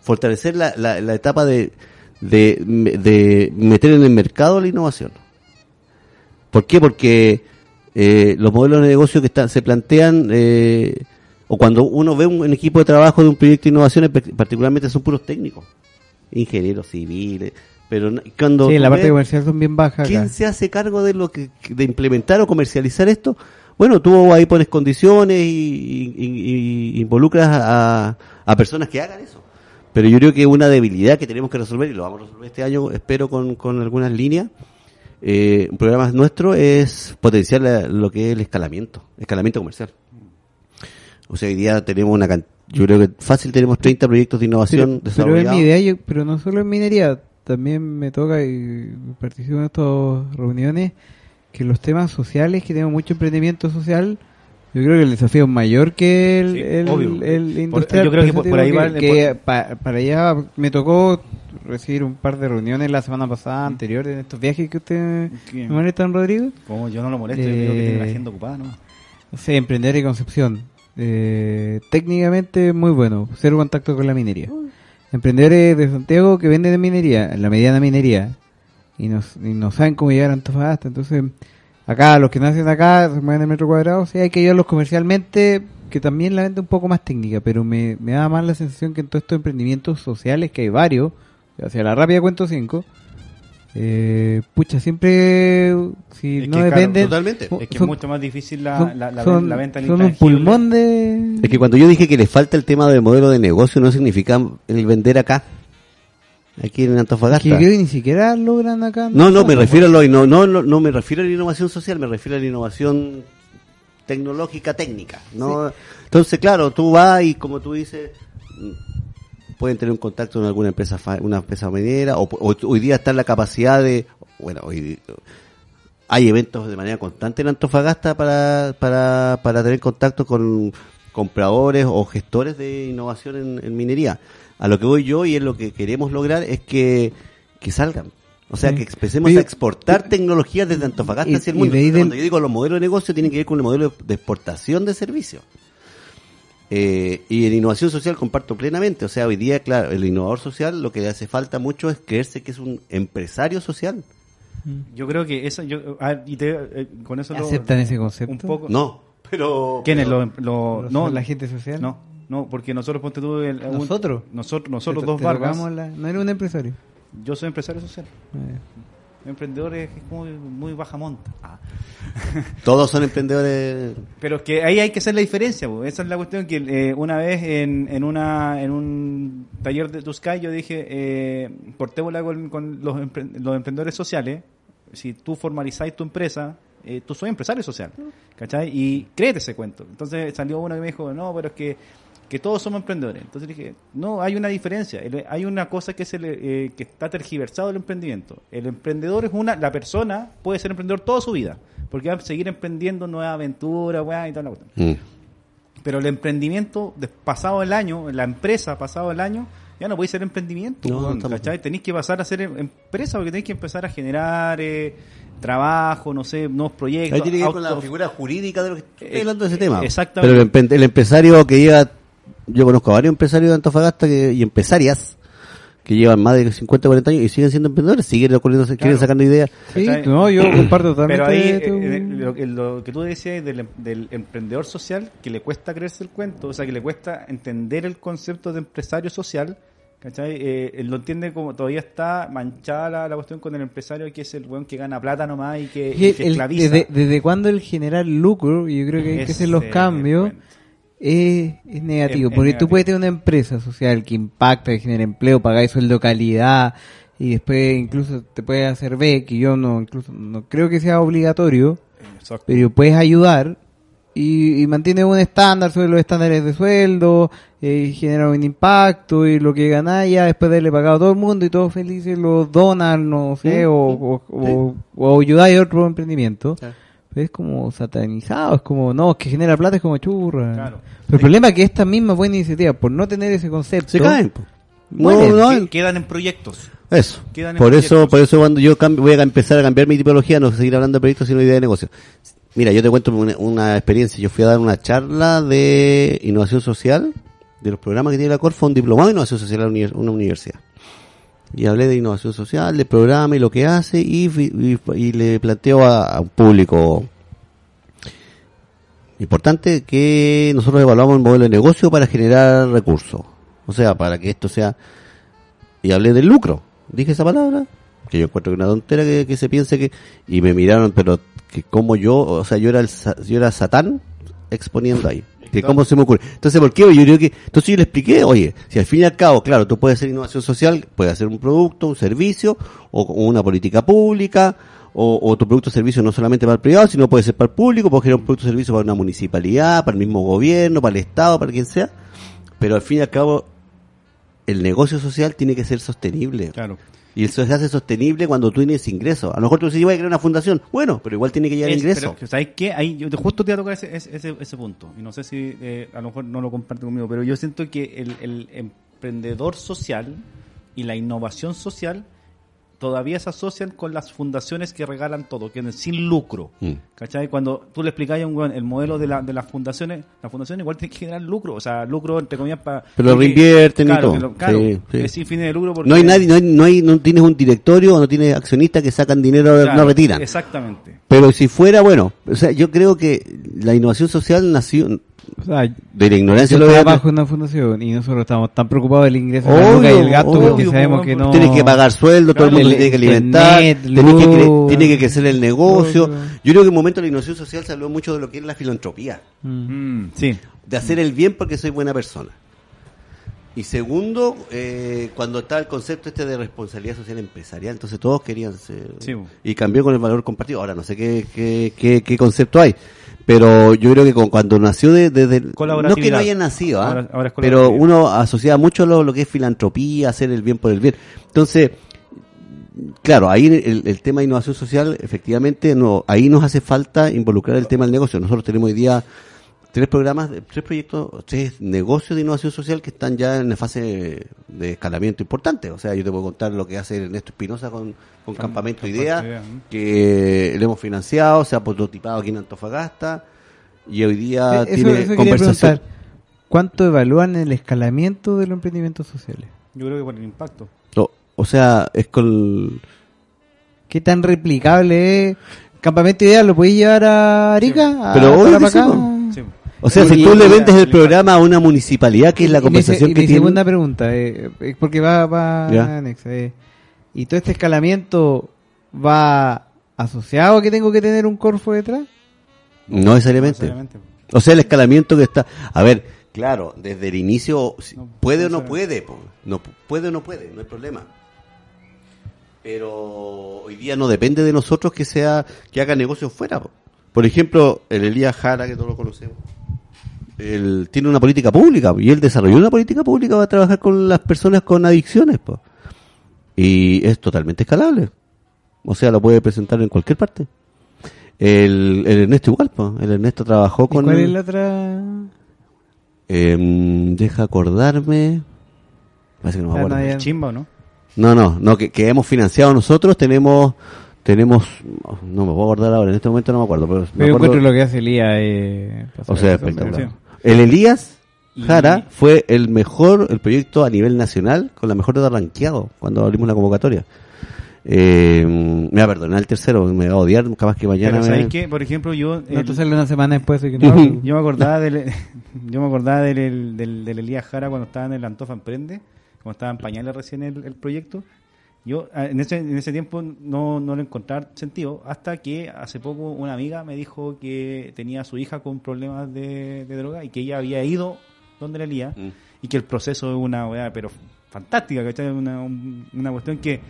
fortalecer la, la, la etapa de, de de meter en el mercado la innovación. ¿Por qué? Porque eh, los modelos de negocio que están, se plantean eh, o cuando uno ve un, un equipo de trabajo de un proyecto de innovación, particularmente son puros técnicos, ingenieros civiles, pero cuando sí, la parte ves comercial son bien bajas. quién acá. se hace cargo de lo que de implementar o comercializar esto, bueno, tú ahí pones condiciones y- y involucras a, a personas que hagan eso. Pero yo creo que una debilidad que tenemos que resolver, y lo vamos a resolver este año, espero con, con algunas líneas, eh, un programa nuestro es potenciar la- lo que es el escalamiento, escalamiento comercial. O sea, hoy día tenemos una can- yo creo que fácil tenemos 30 proyectos de innovación pero, pero es desarrollados. mi idea, yo- pero no solo en minería, también me toca y participo en estas reuniones que los temas sociales, que tenemos mucho emprendimiento social, yo creo que el desafío es mayor que el, Sí, el, obvio. el Por- industrial. yo creo que Por por- por ahí va que, pa- para allá me tocó recibir un par de reuniones la semana pasada, anterior, en estos viajes que usted ¿Qué? me molestan, Rodrigo. Como yo no lo molesto, yo digo que tiene la Eh, agenda ocupada, ¿no? Sí, emprender y concepción. Eh, técnicamente muy bueno, cero contacto con la minería. Emprendedores de Santiago que venden en minería, en la mediana minería, y no, y no saben cómo llegar a Antofagasta. Entonces, acá, los que nacen acá, se mueven en metro cuadrado, sí hay que ayudarlos comercialmente, que también la vende un poco más técnica, pero me, me da más la sensación que en todos estos emprendimientos sociales, que hay varios, hacia la rápida cuento 5, Eh, pucha, siempre, si Es no que, claro, totalmente. son- Es que es mucho más difícil la, son- la, la, son- la venta en son un pulmón de... Es que cuando yo dije que le falta el tema del modelo de negocio, no significa el vender acá. Aquí en Antofagasta. que creo que ni siquiera logran acá. No, no, me refiero a lo no, no, no, me refiero a la innovación social, me refiero a la innovación tecnológica técnica, ¿no? Entonces, claro, tú vas y como tú dices, pueden tener un contacto con alguna empresa una empresa minera o, o hoy día está la capacidad de bueno, hoy hay eventos de manera constante en Antofagasta para para, para tener contacto con compradores o gestores de innovación en, en minería. A lo que voy yo y es lo que queremos lograr es que, que salgan. O sea, que empecemos Oye, a exportar tecnologías desde Antofagasta y- hacia el mundo. de Cuando yo digo los modelos de negocio, tienen que ver con el modelo de exportación de servicios. Eh, y en innovación social comparto plenamente. O sea, hoy día, claro, el innovador social lo que le hace falta mucho es creerse que es un empresario social. Yo creo que eso, yo, a ver, y te- eh, con eso lo- ¿Aceptan ese concepto? un poco. No, pero... ¿Quiénes? los- Los- no, la gente social. No, no, porque nosotros, ponte tú, el- un- ¿Nosotros? nosotros, nosotros Te- dos te la- No era un empresario. yo soy empresario social. Eh, Emprendedor es muy, muy baja monta. Ah. Todos son emprendedores. Pero es que ahí hay que hacer la diferencia, po. esa es la cuestión que eh, una vez en, en una en un taller de Tuscay yo dije, eh, cortémosla con, con los, empre- los emprendedores sociales, si tú formalizáis tu empresa, eh, tú soy empresario social, ¿cachai? Y créete ese cuento. Entonces salió uno que me dijo, no, pero es que, que todos somos emprendedores. Entonces dije, no, hay una diferencia. El- hay una cosa que, es el, eh, que está tergiversado el emprendimiento. El emprendedor es una, la persona puede ser emprendedor toda su vida, porque va a seguir emprendiendo nuevas aventuras, weá, y toda la cuestión. Mm. Pero el emprendimiento, de- pasado el año, la empresa, pasado el año, ya no puede ser emprendimiento. No, ¿cachai? Tenéis que pasar a ser em- empresa porque tenéis que empezar a generar eh, trabajo, no sé, nuevos proyectos. Ahí tiene que ver con la figura jurídica de lo que estoy Eh, hablando de ese eh, tema. exactamente. Pero el, el empresario que lleva, yo conozco a varios empresarios de Antofagasta que, y empresarias que llevan más de 50, 40 años y siguen siendo emprendedores, siguen ocurriendo, siguen sacando ideas. Sí, no, yo comparto totalmente Pero ahí, tu- eh, eh, lo, que- lo que tú decías del, em- del emprendedor social, que le cuesta creerse el cuento, o sea, que le cuesta entender el concepto de empresario social, ¿cachai? Eh, él lo entiende como todavía está manchada la, la cuestión con el empresario que es el weón que gana plata nomás y que, Y y que el- esclaviza. desde, desde cuando el generar lucro, y yo creo que hay que Ese hacer los es cambios. Es, es negativo. Es- es porque negativo. tú puedes tener una empresa social que impacta, que genera empleo, pagáis sueldo calidad, y después incluso te puede hacer ver que yo no, incluso no creo que sea obligatorio, Exacto. pero puedes ayudar y, y mantiene un estándar sobre los estándares de sueldo, eh, genera un impacto y lo que ganáis ya después de haberle pagado a todo el mundo y todos felices lo donan, no sé, Sí, o, o, o, o ayudáis a otro emprendimiento. Es como satanizado, es como, no, es que genera plata, es como churra. Claro. Pero el problema es que esta misma buena iniciativa, por no tener ese concepto, Se caen. No, Mueren. no, Que- quedan en proyectos. Eso. Quedan en Por eso, proyectos. por eso cuando yo cambio- voy a empezar a cambiar mi tipología, no seguir hablando de proyectos, sino de idea de negocio. Mira, yo te cuento una, una experiencia. Yo fui a dar una charla de innovación social, de los programas que tiene la Corfo, un diplomado de innovación social en la univers- una universidad. Y hablé de innovación social, del programa y lo que hace, y, y- y le planteo a, un público importante que nosotros evaluamos el modelo de negocio para generar recursos. O sea, para que esto sea y hablé del lucro. Dije esa palabra, que yo encuentro que una tontera que, que se piense que... Y me miraron, pero que como yo, o sea, yo era yo era Satán exponiendo ahí. Cómo se me ocurre. Entonces, ¿por qué? Yo creo que, entonces yo le expliqué, oye, si al fin y al cabo, claro, tú puedes hacer innovación social, puedes hacer un producto, un servicio, o una política pública, o, o tu producto o servicio no solamente para el privado, sino puede ser para el público, puedes generar un producto o servicio para una municipalidad, para el mismo gobierno, para el Estado, para quien sea. Pero al fin y al cabo, el negocio social tiene que ser sostenible. Claro. Y eso se hace sostenible cuando tú tienes ingresos. A lo mejor tú dices, voy a crear una fundación. Bueno, pero igual tiene que llegar Es- ingresos. pero, ¿Sabes qué? Ahí yo justo te voy a tocar ese, ese, ese- ese punto. Y no sé si eh, a lo mejor no lo comparte conmigo, pero yo siento que el, el emprendedor social y la innovación social todavía se asocian con las fundaciones que regalan todo, que es sin lucro. Mm. ¿Cachai? Cuando tú le explicas a un weón el modelo de, la, de las fundaciones, las fundaciones igual tienen que generar lucro, o sea, lucro entre comillas para... Pero lo reinvierten y todo. claro, Sí, sí. es sin fines de lucro porque... No hay nadie, no, hay, no, hay- no tienes un directorio o no tienes accionistas que sacan dinero, Claro, no retiran. Exactamente. Pero si fuera, bueno, o sea, yo creo que la innovación social nació, O sea, de la ignorancia yo lo trabajo en una fundación y nosotros estamos tan preocupados del ingreso de la luca y el gasto obvio, porque sabemos que no... Tienes que pagar sueldo, todo el mundo el tiene que alimentar, tiene que, cre- tiene que crecer el negocio. Obvio. Yo creo que en un momento de la innovación social se habló mucho de lo que es la filantropía, Mm. Mm, sí. de hacer el bien porque soy buena persona. Y segundo, eh, cuando está el concepto este de responsabilidad social empresarial, entonces todos querían ser... Sí. Y cambió con el valor compartido. Ahora no sé qué, qué, qué, qué concepto hay. Pero yo creo que con- cuando nació de- desde... no que no haya nacido, ¿ah? Ahora- ahora es pero uno asociaba mucho lo, lo que es filantropía, hacer el bien por el bien. Entonces, claro, ahí el, el tema de innovación social, efectivamente, no, ahí nos hace falta involucrar el tema del negocio. Nosotros tenemos hoy día tres programas, tres proyectos, tres negocios de innovación social que están ya en la fase de escalamiento importante. O sea, yo te puedo contar lo que hace Ernesto Espinosa con, con Campamento Campamento Idea, Idea, ¿no? que lo hemos financiado, se ha prototipado aquí en Antofagasta y hoy día Eh, Eso, tiene eso conversación. ¿Cuánto evalúan el escalamiento de los emprendimientos sociales? Yo creo que por el impacto. O, o sea, es con... ¿Qué tan replicable es? ¿Campamento Ideal lo podéis llevar a Arica? ¿A Pero sí, po. Sí. O sea, Y- si tú le vendes el programa a una municipalidad, que es la Y mi conversación y que mi tiene... segunda pregunta, eh, eh, porque va, va anexa, eh. ¿Y todo este escalamiento va asociado a que tengo que tener un Corfo detrás? No necesariamente. Necesariamente. O sea, el escalamiento que está... A ver, claro, desde el inicio, No, puede o no puede, no pu- puede o no puede, no hay problema. Pero hoy día no depende de nosotros que sea que haga negocios fuera. po. Por ejemplo, el Elías Jara, que todos lo conocemos, él tiene una política pública y él desarrolló una política pública para trabajar con las personas con adicciones. po. Y es totalmente escalable. O sea, lo puede presentar en cualquier parte. El, el Ernesto igual, po. el Ernesto trabajó ¿Y con... cuál es la otra? Em, deja acordarme. Parece que no me Ah, acuerdo. no, ya. Chimba, ¿o no? No, no, no, que, que hemos financiado nosotros, tenemos, tenemos, no me puedo acordar ahora, en este momento no me acuerdo, pero me Pero yo acuerdo- encuentro lo que hace Elías. Eh, o sea, espectacular. El Elías Y- Jara fue el mejor, el proyecto a nivel nacional, con la mejor nota rankeado, cuando abrimos la convocatoria. Eh, me va a perdonar el tercero, me va a odiar, capaz que mañana Pero me... ¿sabes qué? Por ejemplo, yo... No el- te sale una semana después de que no yo me acordaba del, yo me acordaba del, del, del, del Elías Jara cuando estaba en el Antofa Emprende, cuando estaba en pañales recién el, el proyecto. Yo ah, en ese, en ese tiempo no, no le encontraba sentido hasta que hace poco una amiga me dijo que tenía a su hija con problemas de, de droga y que ella había ido donde el Elías Mm. y que el proceso es una weá, pero fantástica, ¿cachai? Una, un- una cuestión que...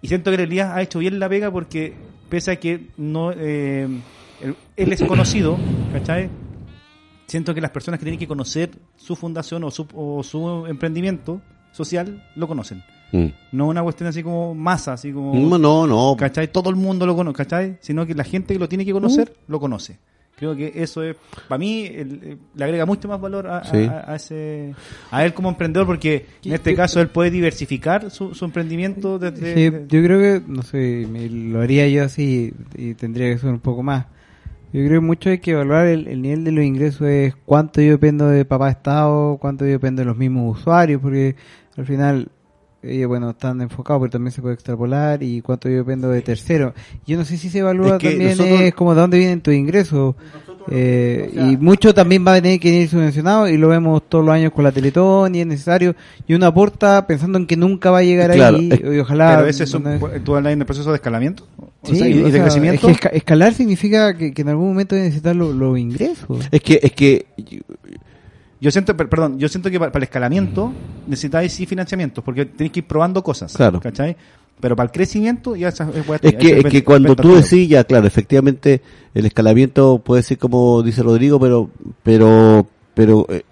Y siento que el Elías ha hecho bien la pega porque pese a que no eh, él, él es conocido, ¿cachai? Siento que las personas que tienen que conocer su fundación o su, o su emprendimiento social lo conocen. Mm. No una cuestión así como masa, así como... No, no, no. ¿Cachai? Todo el mundo lo conoce, ¿cachai? Sino que la gente que lo tiene que conocer, lo conoce. Creo que eso es, para mí, el- le agrega mucho más valor a, a- Sí. a, a ese, a él como emprendedor, porque en este caso él puede diversificar su, su emprendimiento desde... Sí, yo creo que, no sé, me- lo haría yo así y tendría que ser un poco más. Yo creo que mucho hay que evaluar el, el nivel de los ingresos, es cuánto yo dependo de papá Estado, cuánto yo dependo de los mismos usuarios, porque al final ellos, bueno, están enfocados, pero también se puede extrapolar y cuánto yo dependo de terceros. Yo no sé si se evalúa Es que también nosotros- es como de dónde vienen tus ingresos. Eh, y mucho también va a tener que ir subvencionado y lo vemos todos los años con la Teletón y es necesario y uno aporta pensando en que nunca va a llegar Claro, ahí es- y ojalá Pero ese es un, tú hablas en el proceso de escalamiento O Sí, sea, y, de crecimiento. es que esca- escalar significa que, que en algún momento voy a necesitar lo- los ingresos. Es que, es que, Yo siento, per- perdón, yo siento que para, el escalamiento necesitáis sí financiamientos, porque tenéis que ir probando cosas. Claro. ¿Cachai? Pero para el crecimiento ya esa- es, que, es que cuando tú decís, ya claro, efectivamente el escalamiento puede ser como dice Rodrigo, pero pero pero eh,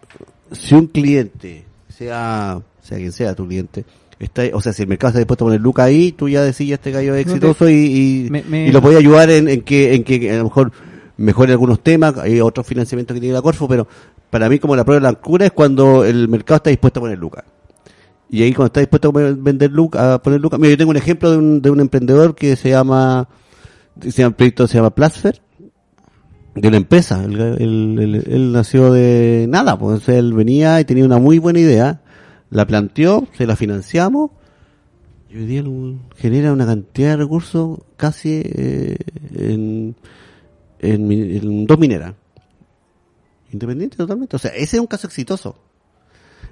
si un cliente, sea sea quien sea tu cliente, está, o sea, si el mercado está dispuesto a poner lucas ahí, tú ya decís, ya este gallo es No te- exitoso y, y, Me- me- y lo puede ayudar en, en que en que a lo mejor mejore algunos temas, hay otros financiamientos que tiene la Corfo, pero para mí como la prueba de la cura es cuando el mercado está dispuesto a poner lucas. Y ahí cuando está dispuesto a vender lucas, a poner lucas, mira, yo tengo un ejemplo de un, de un emprendedor que se llama, se llama, el proyecto se llama Plasfer, de una empresa. Él, nació de nada, pues él venía y tenía una muy buena idea, la planteó, se la financiamos, y hoy día genera una cantidad de recursos casi eh, en dos mineras. Independiente totalmente. O sea, ese es un caso exitoso.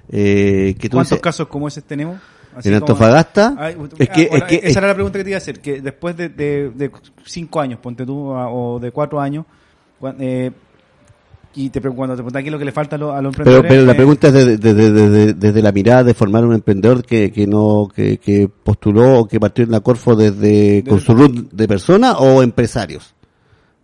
Eh, que tú ¿Cuántos dices, casos como ese tenemos? Así en Antofagasta, Ay, es ah, que, bueno, es que, esa era la pregunta que te iba a hacer, que después de, de, de cinco años, ponte tú, a- o de cuatro años, eh, y te, cuando te preguntan qué es lo que le falta a los, a los Pero, emprendedores... pero la eh, pregunta es desde, desde- desde- desde la mirada de formar un emprendedor que, que no que, que postuló o que partió en la Corfo desde con su root de persona o empresarios.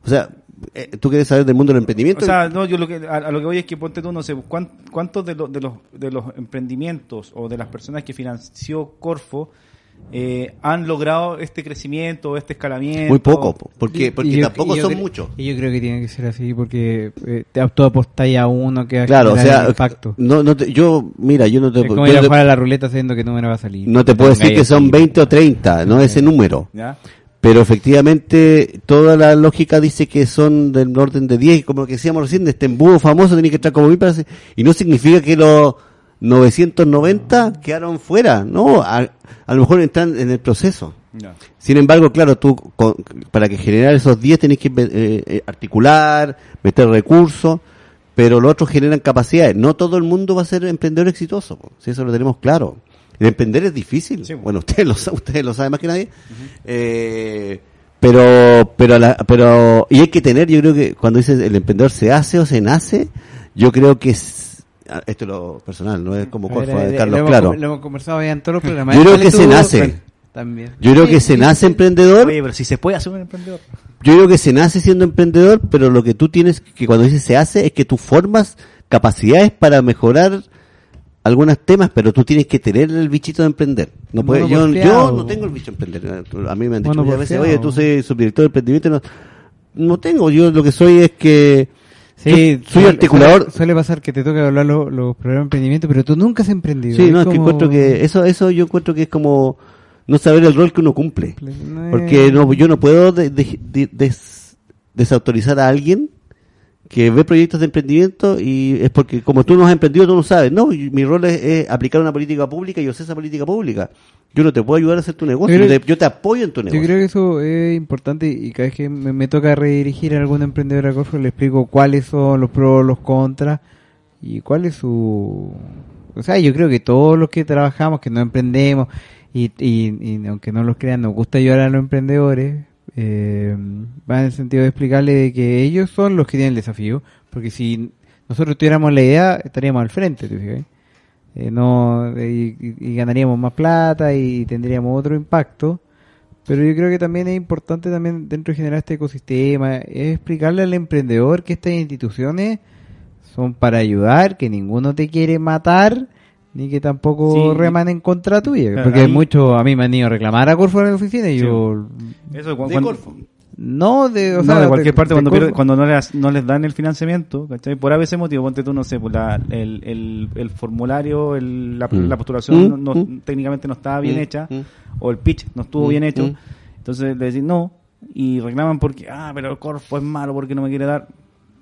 O sea, eh, tú quieres saber del mundo del emprendimiento. O sea, no, yo lo que, a, a lo que voy es que ponte tú, no sé, ¿cuán- ¿cuántos de, los de, los, de los emprendimientos o de las personas que financió Corfo eh, han logrado este crecimiento, este escalamiento? muy poco, po, porque Y- porque yo- tampoco yo son muchos. Y yo creo que tiene que ser así porque eh, te- tú apostáis a uno que va a Claro, o sea, impacto. no, no te- yo, mira, yo no te, es como yo ir a te- jugar a la ruleta sabiendo qué número va a salir. no te puedo decir que son así. 20 o 30, no ese número. ¿Ya? Pero efectivamente, toda la lógica dice que son del orden de 10, y como que decíamos recién, de este embudo famoso tiene que estar como mil y no significa que los 990 quedaron fuera, ¿no? A, a lo mejor están en el proceso. Sin embargo, claro, tú con- para que generar esos 10 tenés que eh, eh, articular, meter recursos, pero los otros generan capacidades. No todo el mundo va a ser emprendedor exitoso, po, si eso lo tenemos claro. El emprender es difícil. Sí, bueno, ustedes lo, ustedes lo saben más que nadie. Eh, pero, pero, la- pero, y hay que tener, yo creo que cuando dices el emprendedor se hace o se nace, yo creo que es, ah, esto es lo personal, no es como Corfo, a de ver, Carlos lo hemos, Claro. lo hemos conversado ya en todos los programas. Yo creo ¿Cuál que se nace. También. Yo creo que se nace emprendedor Oye, pero si se puede hacer un emprendedor. Yo creo que se nace siendo emprendedor, pero lo que tú tienes que cuando dices se hace es que tú formas capacidades para mejorar algunos temas, pero tú tienes que tener el bichito de emprender. No puedes, yo, yo no tengo el bicho de emprender. A mí me han dicho muchas veces, oye, tú soy subdirector de emprendimiento. No, no tengo, yo lo que soy es que Sí, soy suele- articulador. Suele, suele pasar que te toca hablar los, los programas de emprendimiento, pero tú nunca has emprendido. Sí, no, es que encuentro que eso, eso yo encuentro que es como no saber el rol que uno cumple. No es- Porque no, yo no puedo de- de- de- des- desautorizar a alguien que ve proyectos de emprendimiento y es porque como tú no has emprendido tú no sabes. No, y mi rol es, es aplicar una política pública y yo sé esa política pública. Yo no te puedo ayudar a hacer tu negocio, Yo yo, creo- te, yo te apoyo en tu Yo negocio. creo que eso es importante y cada vez que me, me toca redirigir a algún emprendedor a Corfo le explico cuáles son los pros, los contras y cuál es su... O sea, yo creo que todos los que trabajamos, que no emprendemos y, y, y aunque no los crean, nos gusta ayudar a los emprendedores, eh, va en el sentido de explicarle de que ellos son los que tienen el desafío, porque si nosotros tuviéramos la idea, estaríamos al frente. Eh, no y- y ganaríamos más plata y tendríamos otro impacto pero yo creo que también es importante también dentro de generar este ecosistema es explicarle al emprendedor que estas instituciones son para ayudar que ninguno te quiere matar ni que tampoco Sí. reman en contra tuya Claro, porque muchos a mí me han ido a reclamar a Corfo en la oficina y Sí. yo Eso, cu- De Corfo. no de o no, sea, de cualquier parte, cuando, pierde- cuando no, les, no les dan el financiamiento, ¿cachai? Por a veces motivo, ponte tú, no sé, pues la- el, el, el formulario, el- la, Mm. la postulación Mm, no- no- mm. técnicamente no estaba bien Mm, hecha, mm. o el pitch no estuvo Mm, bien hecho, mm. entonces le decís no, y reclaman porque, ah, pero el Corfo es malo porque no me quiere dar.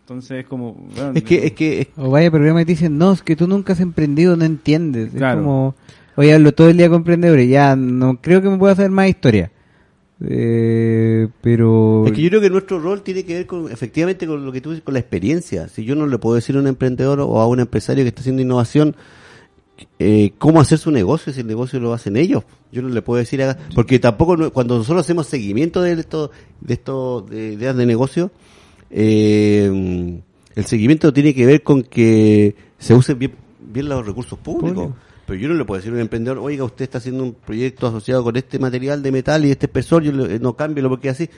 Entonces es como... bueno, Es que, es que, o vaya programa y te dicen no es que tú nunca has emprendido no entiendes Claro. es como oye hablo todo el día con emprendedores ya no creo que me pueda hacer más historia eh, pero Es que yo creo que nuestro rol tiene que ver con, efectivamente, con lo que tú dices, con la experiencia. Si yo no le puedo decir a un emprendedor o a un empresario que está haciendo innovación eh, cómo hacer su negocio, si el negocio lo hacen ellos. Yo no le puedo decir, porque tampoco, cuando nosotros hacemos seguimiento de esto, de esto, de ideas de negocio, eh, el seguimiento tiene que ver con que se usen bien, bien los recursos públicos. Público. Pero yo no le puedo decir a un emprendedor, oiga, usted está haciendo un proyecto asociado con este material de metal y este espesor, yo le- no cámbielo porque así.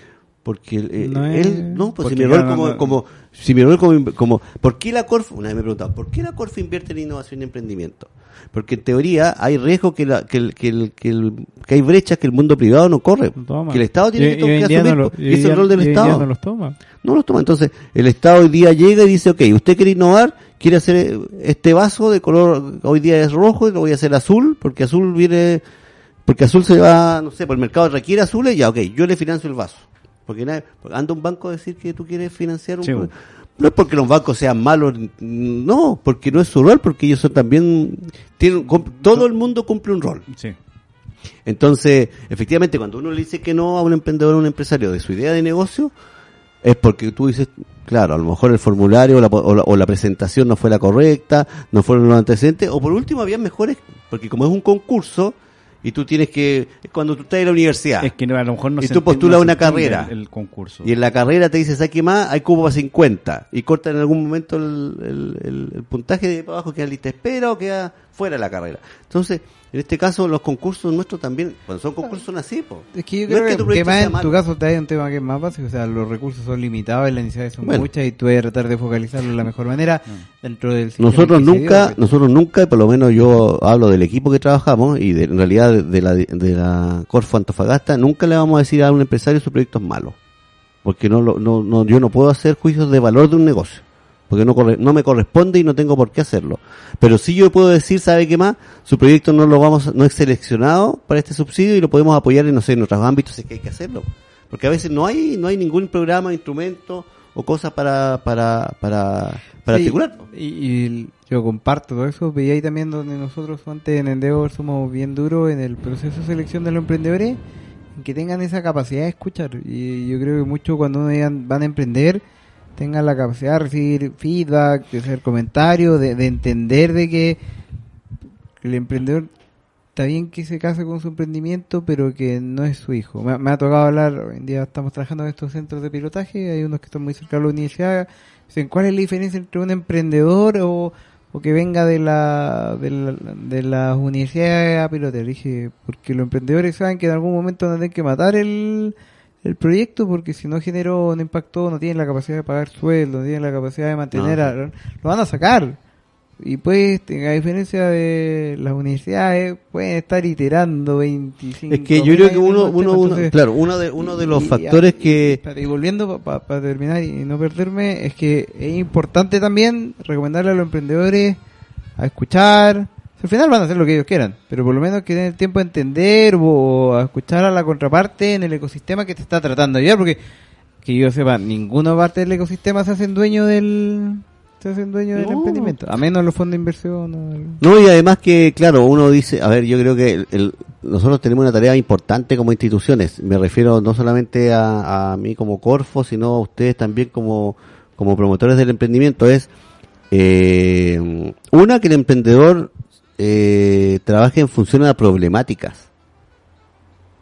Porque eh, No es- él, no, pues si mi rol como, no. como, si mi rol como, como, ¿por qué la Corf, una vez me preguntaban, ¿por qué la Corf invierte en innovación y emprendimiento? Porque en teoría hay riesgo que, la, que, el, que, el, que, el- que hay brechas que el mundo privado no corre. Toma. Que el Estado tiene Y- que, y asumir, no lo- y es el rol del Estado. no los toma No los toma. Entonces, el Estado hoy día llega y dice, ok, usted quiere innovar, quiere hacer este vaso de color, hoy día es rojo y lo voy a hacer azul, porque azul viene, porque azul se va, no sé, por el mercado requiere azules, ya, ok, yo le financio el vaso. Porque porque anda un banco a decir que tú quieres financiar un... Sí. No es porque los bancos sean malos, no, porque no es su rol, porque ellos son también, tienen, todo el mundo cumple un rol. Sí. Entonces, efectivamente, cuando uno le dice que no a un emprendedor o a un empresario de su idea de negocio, es porque tú dices, claro, a lo mejor el formulario o la, o la- o la presentación no fue la correcta, no fueron los antecedentes, o por último había mejores, porque como es un concurso, y tú tienes que, cuando tú estás en la universidad, Es que a lo mejor no Y tú postulas una carrera. El, el concurso. y en la carrera te dice, ¿sabes qué más? Hay cubo para 50, y cortan en algún momento el, el- puntaje de abajo, queda lista espera o queda fuera de la carrera. Entonces, en este caso, los concursos nuestros también, cuando son concursos son así, po. Es que yo No es creo que que, tu que proyecto más en malo. tu caso te hay un tema que es más básico, o sea, los recursos son limitados y las necesidades son Bueno. muchas y tú debes tratar de focalizarlo de la mejor manera dentro del sistema Nosotros dio, nunca, nosotros nunca, y por lo menos yo hablo del equipo que trabajamos y de, en realidad de, la, de la Corfo Antofagasta, nunca le vamos a decir a un empresario su proyecto es malo. Porque no, lo- no, no, yo no puedo hacer juicios de valor de un negocio. Porque no, corre- no me corresponde y no tengo por qué hacerlo. Pero sí yo puedo decir, ¿sabe qué más? Su proyecto no lo vamos, no es seleccionado para este subsidio y lo podemos apoyar en, no sé, en otros ámbitos es que hay que hacerlo. Porque a veces no hay, no hay ningún programa, instrumento o cosa para, para, para, para Sí, articular. Y, y yo comparto todo eso, veía ahí también donde nosotros antes en Endeavor somos bien duros en el proceso de selección de los emprendedores, en que tengan esa capacidad de escuchar. Y yo creo que mucho cuando uno van a emprender, tengan la capacidad de recibir feedback, de hacer comentarios, de, de entender de que el emprendedor está bien que se case con su emprendimiento, pero que no es su hijo. Me, ha tocado hablar, hoy en día estamos trabajando en estos centros de pilotaje, hay unos que están muy cerca de la universidad, dicen, ¿cuál es la diferencia entre un emprendedor o, o que venga de la, de la, de las universidades a pilotear? Dije, porque los emprendedores saben que en algún momento van a tener que matar el, el proyecto porque si no generó un impacto, no tienen la capacidad de pagar sueldo, no tienen la capacidad de mantener, No. a- lo van a sacar. Y pues, a diferencia de las universidades, pueden estar iterando 25 Es que yo creo que uno, uno, temas, uno- entonces- claro, uno de, uno de los y- factores y- que, Y volviendo para terminar y no perderme, es que es importante también recomendarle a los emprendedores a escuchar. Al final van a hacer lo que ellos quieran, pero por lo menos que den el tiempo a entender o a escuchar a la contraparte en el ecosistema que te está tratando de ayudar, porque que yo sepa, ninguna parte del ecosistema se hacen dueño del se hacen dueño del emprendimiento, a menos los fondos de inversión o el- No, y además que, claro, uno dice, a ver, yo creo que el- el- nosotros tenemos una tarea importante como instituciones. Me refiero no solamente a, a mí como Corfo, sino a ustedes también como, como promotores del emprendimiento. Es, eh, una, que el emprendedor eh, trabaje en función a problemáticas.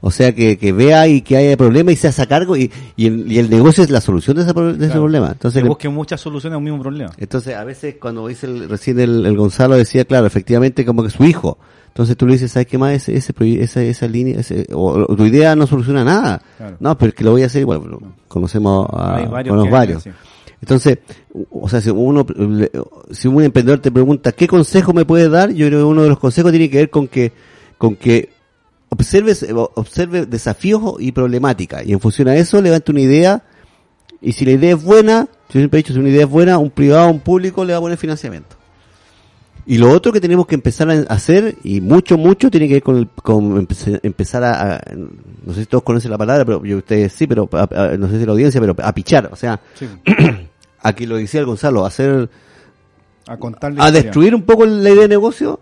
O sea, que, que vea y que haya problema y se haga cargo y, y, el, y el negocio es la solución de ese, pro- de ese problema. Entonces, que busquen muchas soluciones a un mismo problema. entonces, a veces cuando dice el- recién el, el Gonzalo decía, claro, efectivamente como que su hijo. Entonces tú le dices, ¿sabes qué más? Ese, ese, esa, esa línea, ese, o, o tu idea no soluciona nada. Claro. No, pero es que lo voy a hacer igual. Bueno, conocemos a, varios que- varios. sí. Entonces, o sea, si uno, si un emprendedor te pregunta, ¿qué consejo me puedes dar? Yo creo que uno de los consejos tiene que ver con que, con que observes, observe desafíos y problemáticas. Y en función a eso, levante una idea. Y si la idea es buena, yo siempre he dicho, si una idea es buena, un privado, un público le va a poner financiamiento. Y lo otro que tenemos que empezar a hacer, y mucho, mucho, tiene que ver con, el- con empe- empezar a, a- no sé si todos conocen la palabra, pero yo ustedes sí, pero a- a- no sé si la audiencia, pero a pichar, o sea, Sí. a que lo decía el Gonzalo, hacer, A contarle a destruir un poco la idea de negocio,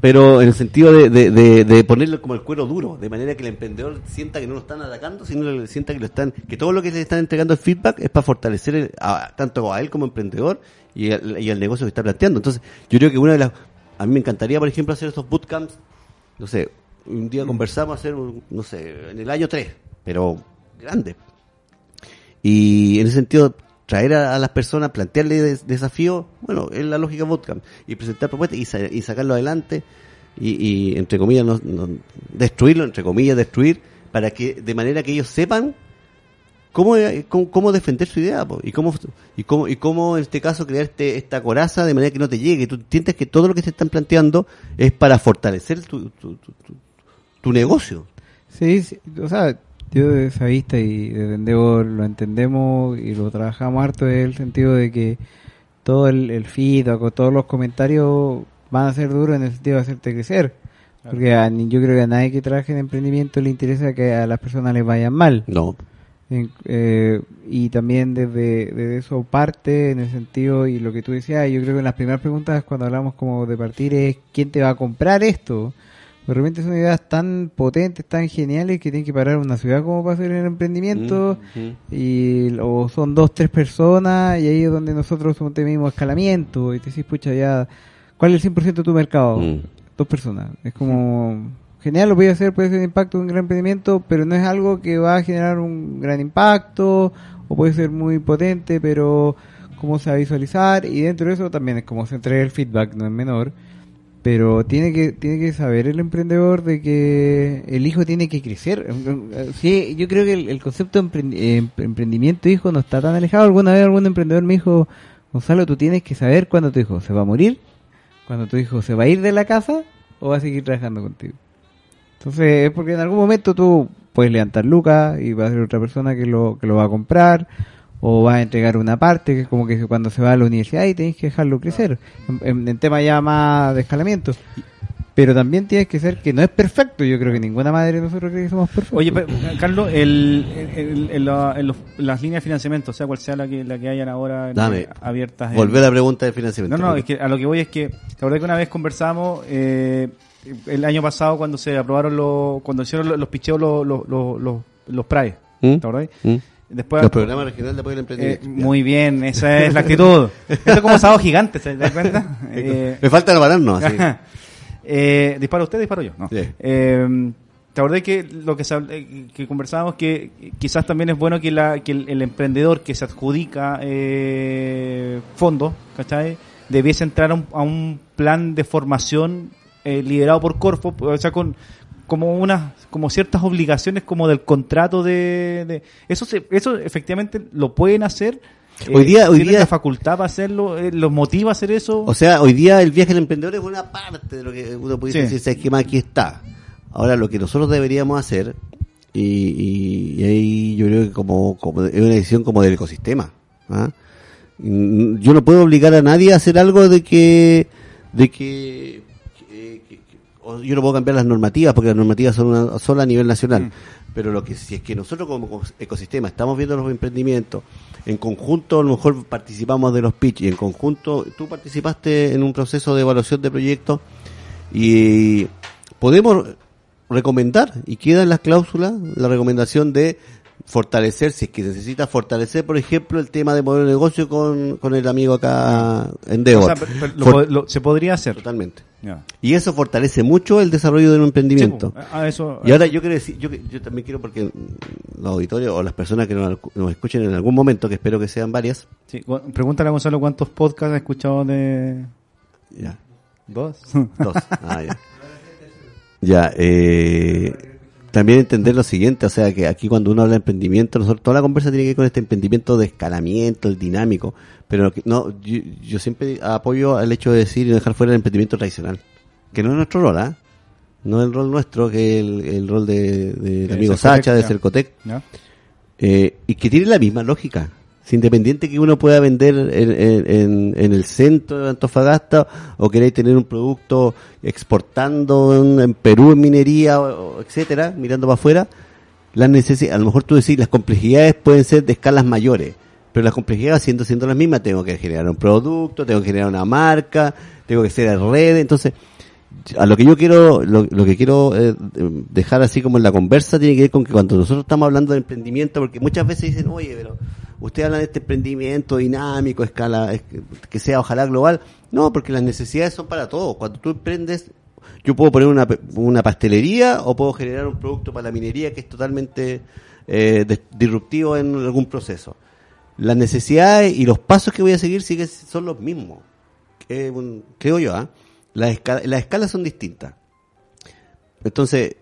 pero en el sentido de, de, de, de ponerle como el cuero duro, de manera que el emprendedor sienta que no lo están atacando, sino que sienta que lo están, que todo lo que le están entregando el feedback es para fortalecer el- a- tanto a él como emprendedor y al, y al negocio que está planteando. Entonces, yo creo que una de las, a mí me encantaría, por ejemplo, hacer estos bootcamps, no sé, un día conversamos hacer, un- no sé, en el año 3, pero grande. Y en ese sentido, traer a, las personas, plantearle des- desafíos, bueno, es la lógica bootcamp, y presentar propuestas y, sa- y sacarlo adelante, y, y, entre comillas, no- no- destruirlo, entre comillas, destruir, para que, de manera que ellos sepan cómo, eh, cómo, cómo defender su idea, po, y cómo, y cómo, y cómo en este caso crear este, esta coraza de manera que no te llegue, tú entiendes que todo lo que te están planteando es para fortalecer tu, tu, tu, tu- tu negocio. Sí, sí, o sea, yo de esa vista y desde Endeavor lo entendemos y lo trabajamos harto en el sentido de que todo el, el feedback o todos los comentarios van a ser duros en el sentido de hacerte crecer. Porque a ni- yo creo que a nadie que trabaje en emprendimiento le interesa que a las personas les vayan mal. No. Eh, y también desde, desde eso parte en el sentido y lo que tú decías, yo creo que en las primeras preguntas cuando hablamos como de partir es quién te va a comprar esto, De repente son ideas tan potentes, tan geniales que tienen que parar una ciudad como para hacer el emprendimiento Mm, mm. y o son dos, tres personas y ahí es donde nosotros somos el mismo escalamiento y te decís, pucha, ya, ¿cuál es el 100% de tu mercado? Mm. Dos personas. Es como, genial, lo puede hacer, puede ser impacto de un gran emprendimiento, pero no es algo que va a generar un gran impacto o puede ser muy potente, pero cómo se va a visualizar y dentro de eso también es como se entrega el feedback, no es menor. Pero tiene que tiene que saber el emprendedor de que el hijo tiene que crecer. Sí, yo creo que el, concepto de eh, emprendimiento hijo no está tan alejado. Alguna vez algún emprendedor me dijo, Gonzalo, tú tienes que saber cuándo tu hijo se va a morir, cuándo tu hijo se va a ir de la casa o va a seguir trabajando contigo. Entonces, es porque en algún momento tú puedes levantar lucas y va a ser otra persona que lo, que lo va a comprar o va a entregar una parte, que es como que cuando se va a la universidad y tienes que dejarlo crecer, en, en, en tema ya más de escalamiento. Pero también tienes que ser que no es perfecto, yo creo que ninguna madre de nosotros cree que somos perfectos. Oye, pe- Carlos, el, el- el- la- en los- las líneas de financiamiento, o sea, cual sea la que, la que hayan ahora eh, Dame. abiertas. en- Volver a la pregunta de financiamiento. No, no, es que a lo que voy es que, ¿te acordás que una vez conversamos eh, el año pasado cuando se aprobaron los, cuando hicieron los, los picheos los, los, los, los, PRAE? ¿Mm? ¿Mm? Después, Los programas regionales de apoyo al eh, emprendimiento. Muy bien, esa es la actitud. Esto es como sábado gigante, ¿se das cuenta? Eh, Me falta pararnos, así. eh, ¿Dispara usted, disparo yo? No. Sí. Eh, ¿Te acordás que lo que, eh, que conversábamos que quizás también es bueno que, la, que el, el emprendedor que se adjudica eh, fondos, ¿cachai? Debiese entrar a un, a un plan de formación eh, liderado por Corfo, o sea, con como unas como ciertas obligaciones como del contrato de, de- eso se, eso efectivamente lo pueden hacer Eh, Hoy día- hoy día- la facultad para hacerlo eh, los motiva a hacer eso O sea, hoy día el viaje del emprendedor es una parte de lo que uno puede Sí. decir, ese esquema aquí está. Ahora, lo que nosotros deberíamos hacer, y, y- y ahí yo creo que como, como es una decisión como del ecosistema. ¿ah? Mm, Yo no puedo obligar a nadie a hacer algo de que, de que, yo no puedo cambiar las normativas porque las normativas son una sola a nivel nacional. Mm. Pero lo que si es que nosotros como ecosistema estamos viendo los emprendimientos, en conjunto a lo mejor participamos de los pitch y en conjunto tú participaste en un proceso de evaluación de proyectos y podemos recomendar y queda en las cláusulas la recomendación de fortalecer, si es que necesita fortalecer, por ejemplo, el tema de modelo de negocio con, con el amigo acá en O Devot. sea, pero- pero lo For- pod- lo- se podría hacer Totalmente. Y eso fortalece mucho el desarrollo de un emprendimiento. Sí, a eso Y ahora yo quiero decir, yo, yo también quiero porque los auditorios o las personas que nos, nos escuchen en algún momento, que espero que sean varias, Sí, pregúntale a Gonzalo cuántos podcasts ha escuchado de ya, dos. dos, ah, ya. Ya, eh, también entender lo siguiente, o sea que aquí cuando uno habla de emprendimiento, nosotros toda la conversa tiene que ver con este emprendimiento de escalamiento, el dinámico, pero no, yo, yo siempre apoyo al hecho de decir y no dejar fuera el emprendimiento tradicional, que no es nuestro rol, ¿ah? No es el rol nuestro, que es el, el rol de, De amigo Sacha, de. Cercotec, ¿Ya? eh, y que tiene la misma lógica. Si independiente que uno pueda vender en, en- el centro de Antofagasta o queréis tener un producto exportando en, Perú en minería, o- etcétera, mirando para afuera, las necesi- a lo mejor tú decís, las complejidades pueden ser de escalas mayores, pero las complejidades siendo siendo las mismas, tengo que generar un producto, tengo que generar una marca, tengo que hacer redes, entonces a lo que yo quiero, lo, lo que quiero eh, dejar así como en la conversa tiene que ver con que cuando nosotros estamos hablando de emprendimiento, porque muchas veces dicen, oye, pero usted habla de este emprendimiento dinámico, escala, es- que sea ojalá global. No, porque las necesidades son para todos. Cuando tú emprendes, yo puedo poner una, una pastelería o puedo generar un producto para la minería que es totalmente eh, dis- disruptivo en algún proceso. Las necesidades y los pasos que voy a seguir siguen, son los mismos. Que un- creo yo, ¿ah? Las, esca- las escalas son distintas. Entonces,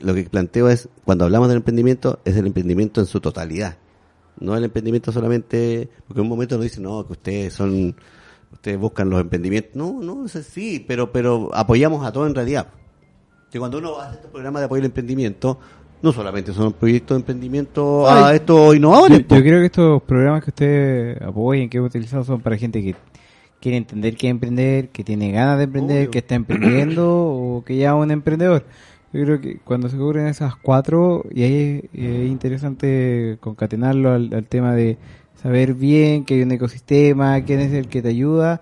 lo que planteo es, cuando hablamos del emprendimiento, es el emprendimiento en su totalidad. No el emprendimiento solamente, porque en un momento nos dicen, no, que ustedes son, ustedes buscan los emprendimientos. No, no, es así, pero, pero apoyamos a todo en realidad. Que cuando uno hace estos programas de apoyo al emprendimiento, no solamente son proyectos de emprendimiento a estos innovadores. yo creo que estos programas que usted apoyen, que he utilizado, son para gente que quiere entender qué emprender, que tiene ganas de emprender, Obvio. que está emprendiendo o que ya es un emprendedor. Yo creo que cuando se cubren esas cuatro, y ahí es, es interesante concatenarlo al, tema de saber bien que hay un ecosistema, quién es el que te ayuda,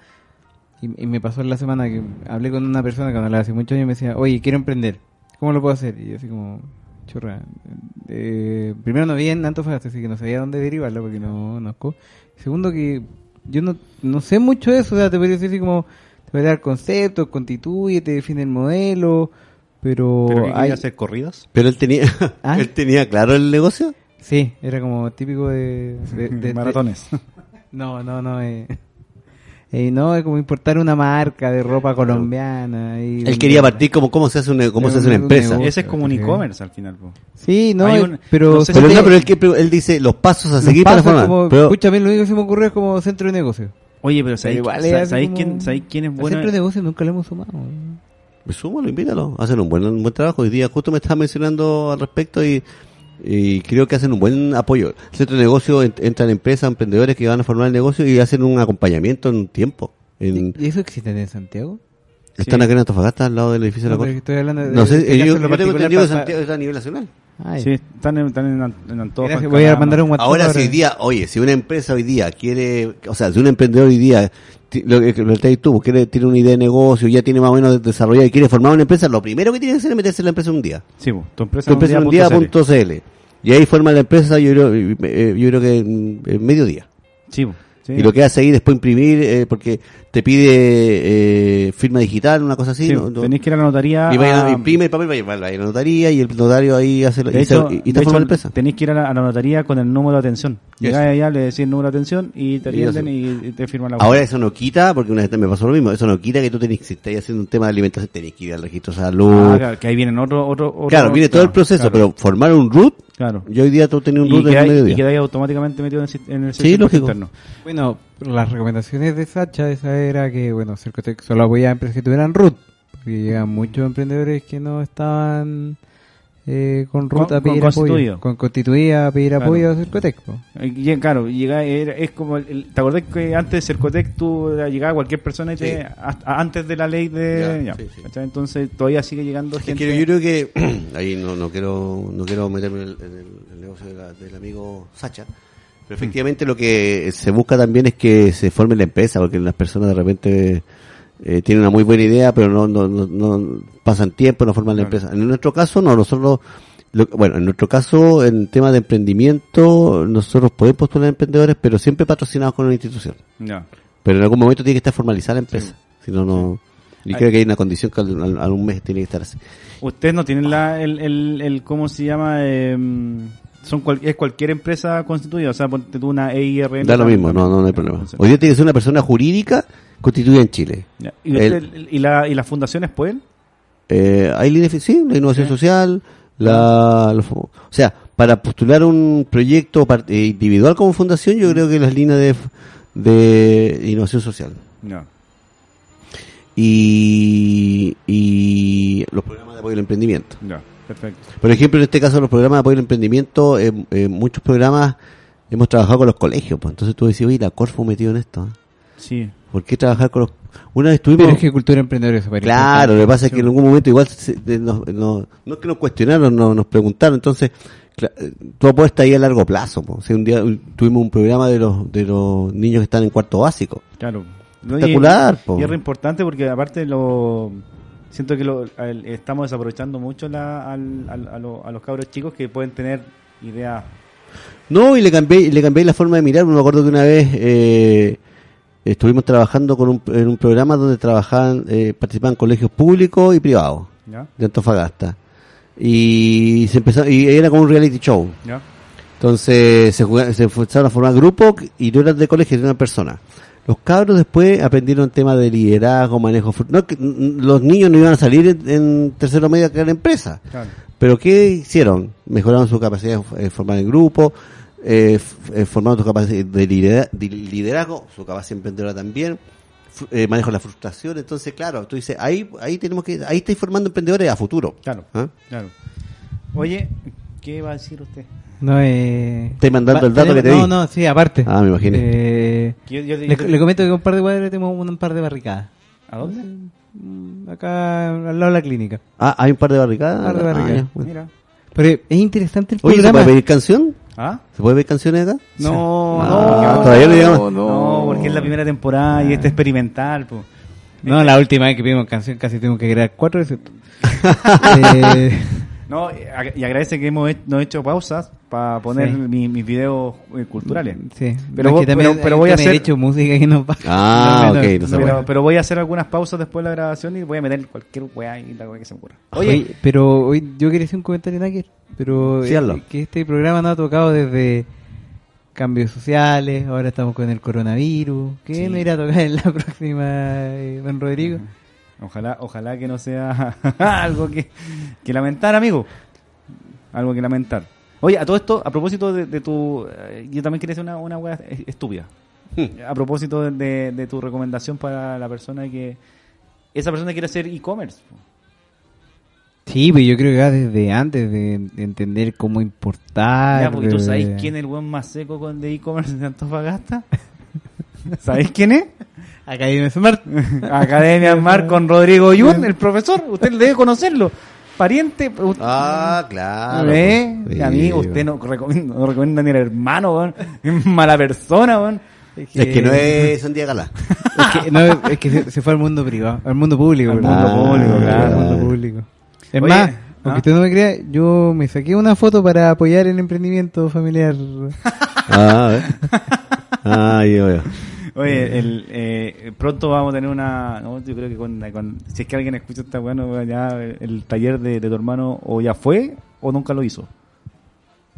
Y, me pasó la semana que hablé con una persona que hablaba hace muchos años y me decía, oye, quiero emprender. ¿Cómo lo puedo hacer? Y yo así como, churra. Eh, primero no vi en Antofagasta, así que no sabía dónde derivarlo porque no conozco. Segundo que yo no, no sé mucho de eso, o sea, te podría decir así como, te voy a dar conceptos, constituye, te define el modelo, pero, ¿Pero qué hay... quería hacer corridas? Pero él tenía, ¿Ah? él tenía claro el negocio. Sí, era como típico de... de- de- de- Maratones. No, no, no. Eh. Eh, no, es como importar una marca de ropa colombiana. Y Él quería partir como cómo se hace una, cómo se hace una Un empresa. negocio. Ese es como un e-commerce al final. po. Sí, no, Hay eh, un- pero... no sé Pero si no, te- pero él, que- pero él dice los pasos a seguir para pasa formar. como- Pero, Escúchame, lo único que se me ocurrió es como centro de negocio. Oye, pero ¿sabéis, igual sa- es así ¿sabéis como- quién, ¿sabéis quién es bueno? centro de negocio nunca lo hemos sumado. Pues súmalo, invítalo. Hacen un buen, un buen trabajo. Hoy día justo me estaba mencionando al respecto y, y creo que hacen un buen apoyo. El centro de negocio ent- entran empresas, emprendedores que van a formar el negocio y hacen un acompañamiento en un tiempo. En, ¿Y eso existe en Santiago? están Sí. acá en Antofagasta, al lado del edificio No, de la Corte. estoy hablando de... No sé, de que yo, yo lo tengo entendido que Santiago está a nivel nacional. Sí, están en, están en, en Antofa, Gracias, en voy a mandar un WhatsApp. Ahora, si hoy día, oye, si una empresa hoy día quiere, o sea, si un emprendedor hoy día, lo que lo que tú, quiere, tiene una idea de negocio, ya tiene más o menos desarrollado y quiere formar una empresa, lo primero que tiene que hacer es meterse en la empresa un día. Sí, tu empresa, Tu empresa un día punto CL. Y ahí forma la empresa, yo creo, eh, yo creo que en, en medio día. Sí, sí. Y lo que hace ahí después imprimir, eh, porque te pide eh, firma digital, una cosa así. Sí, ¿no? Tenés que ir a la notaría. y vaya, a- imprime el papel, vaya, vaya a la notaría y el notario ahí hace la, y, hecho, y- y te forma la empresa. tenés que ir a la, a la notaría con el número de atención. Llegás allá, le decís el número de atención y te Y atienden y, y te firman la Ahora eso no quita, porque una vez me pasó lo mismo, eso no quita que tú tenés, si estás haciendo un tema de alimentación, tenés que ir al registro de salud. Ah, claro, que ahí vienen otro, otro, otro- claro, viene todo el proceso, claro, pero formar un root, claro. yo hoy día tú tenías un Y root en el quedáis, y mediodía. quedáis automáticamente metido en el, en el Sí, sistema lógico. interno. Bueno, las recomendaciones de Sacha esa era que, bueno, Cercotec solo apoyaba a empresas que tuvieran root. Porque llegan muchos emprendedores que no estaban eh, con root Con- a pedir con apoyo. Con constituida a pedir Claro. apoyo a Cercotec. Y, claro, llega, era- es como, el, ¿te acordás que antes de Cercotec tú llegaba cualquier persona y te, Sí. hasta- antes de la ley de... Ya, ya, sí, sí. ¿cachai? Entonces todavía sigue llegando Es gente... que yo creo que ahí no, no quiero no quiero meterme en el, en el- el negocio de la- del amigo Sacha, pero efectivamente lo que se busca también es que se forme la empresa, porque las personas de repente eh, tienen una muy buena idea, pero no, no, no, no pasan tiempo, no forman la Claro. empresa. En nuestro caso, no, nosotros, lo- bueno, en nuestro caso, en tema de emprendimiento, nosotros podemos postular emprendedores, pero siempre patrocinados con una institución. Ya. Pero en algún momento tiene que estar formalizada la empresa, si no, no. Ay. creo que hay una condición que al, al- al un mes tiene que estar así. Ustedes no tienen la, el, el, el, ¿cómo se llama? Eh, son cual- es cualquier empresa constituida, o sea, ponte tú una EIRN. Da lo también, mismo, no, no, no hay problema. Hoy día tiene que ser una persona jurídica constituida en Chile. Ya. ¿Y, el- usted- y, la, ¿Y las fundaciones pueden? Eh, hay líneas, sí, la innovación Sí. social, la, los- o sea, para postular un proyecto eh, individual como fundación, yo creo que las líneas de, de innovación social No. y, y los programas de apoyo al emprendimiento. Ya, perfecto. Por ejemplo, en este caso, los programas de apoyo al emprendimiento, eh, eh, muchos programas hemos trabajado con los colegios, pues entonces tú decís, oye, la Corfo metido en esto. ¿eh? Sí. ¿Por qué trabajar con los... Una vez tuvimos... Pero es que cultura emprendedora es Claro, lo que pasa es que en algún momento igual se- nos- no, no es que nos cuestionaron, no, nos preguntaron, entonces eh, tú apuestas ahí a largo plazo. po. O sea, un día tuvimos un programa de los de los niños que están en cuarto básico. Claro. No, Espectacular, Y, po. y es re importante porque aparte lo siento que lo, estamos desaprovechando mucho la, al, al- a, lo- a los cabros chicos que pueden tener ideas. No, y le cambié, le cambié la forma de mirar. Me acuerdo que una vez eh, estuvimos trabajando con un, en un programa donde trabajaban, eh, participaban colegios públicos y privados ¿Ya? de Antofagasta. Y se empezó, y era como un reality show. ¿Ya? Entonces se, jugaba- se empezaron a formar grupos y no eran de colegio, eran una persona. Los cabros después aprendieron temas de liderazgo, manejo. No, los niños no iban a salir en, en tercero medio a crear empresa. Claro. Pero ¿qué hicieron? Mejoraron su capacidad de eh, formar en grupo, eh, eh, formaron su capacidad de, lidera- de liderazgo, su capacidad emprendedora también, eh, manejo la frustración. Entonces, claro, tú dices, ahí, ahí tenemos que, ahí estáis formando emprendedores a futuro. Claro. ¿Ah? Claro. Oye, ¿qué va a decir usted? No, eh... Estoy mandando va- el dato que te no, di. No, sí, aparte. Ah, me imaginé. Eh, Que yo- yo- le, comento que con un par de cuadros tenemos un, un par de barricadas. ¿A dónde? Mm, Acá al lado de la clínica. Ah, hay un par de barricadas. Un par de Ah, barricadas. bueno. Mira. Pero es interesante el Oye, ¿se programa. puede pedir canción? ¿Ah? ¿Se puede pedir canciones acá? No, Ah, no, todavía no no, porque es la primera temporada y este experimental. po. No, la última vez que vimos canción casi tuvimos que crear cuatro recetas. eh, No, y ag- y agradece que hemos he- no he hecho pausas para poner Sí. mi- mis videos eh, culturales. sí, Pero No, vos- es que también pero- pero voy a he hacer- hecho música y no pasa. Ah, No, no, Pero, voy a hacer algunas pausas después de la grabación y voy a meter cualquier weá y la weá que se me ocurra. Oye, pero hoy yo quería hacer un comentario Náker, pero Sí, eh, hazlo. que este programa no ha tocado desde cambios sociales, ahora estamos con el coronavirus, ¿qué Sí. no irá a tocar en la próxima, eh, don Rodrigo? Ojalá, ojalá que no sea algo que, que lamentar, amigo. Algo que lamentar. Oye, a todo esto, a propósito de, de tu... eh, yo también quería hacer una, una weá es- estúpida. A propósito de, de- de tu recomendación para la persona que... Esa persona quiere hacer e-commerce. Sí, pero yo creo que va desde antes de, de entender cómo importar. Ya, porque tú sabes quién es el buen más seco con de e-commerce de Antofagasta. ¿Sabéis quién es? Academia Smart. Academia Mar con Rodrigo Yun, el profesor. Usted debe conocerlo. Pariente. u- Ah, claro. ¿Eh? pues. A mí usted no recomienda, no recomienda ni al hermano, weón. Es mala persona, weón. Es que no es un día galá. Es que, no, es que se, se fue al mundo privado, al mundo público. Al mundo público, claro. Al mundo público. Es Oye, más, ¿ah? aunque usted no me crea, yo me saqué una foto para apoyar el emprendimiento familiar. Ah, a ver. Ah, yo veo. Oye, el, eh, pronto vamos a tener una. No, yo creo que con, con- Si es que alguien escucha esta bueno, ya el taller de, de tu hermano o ya fue o nunca lo hizo.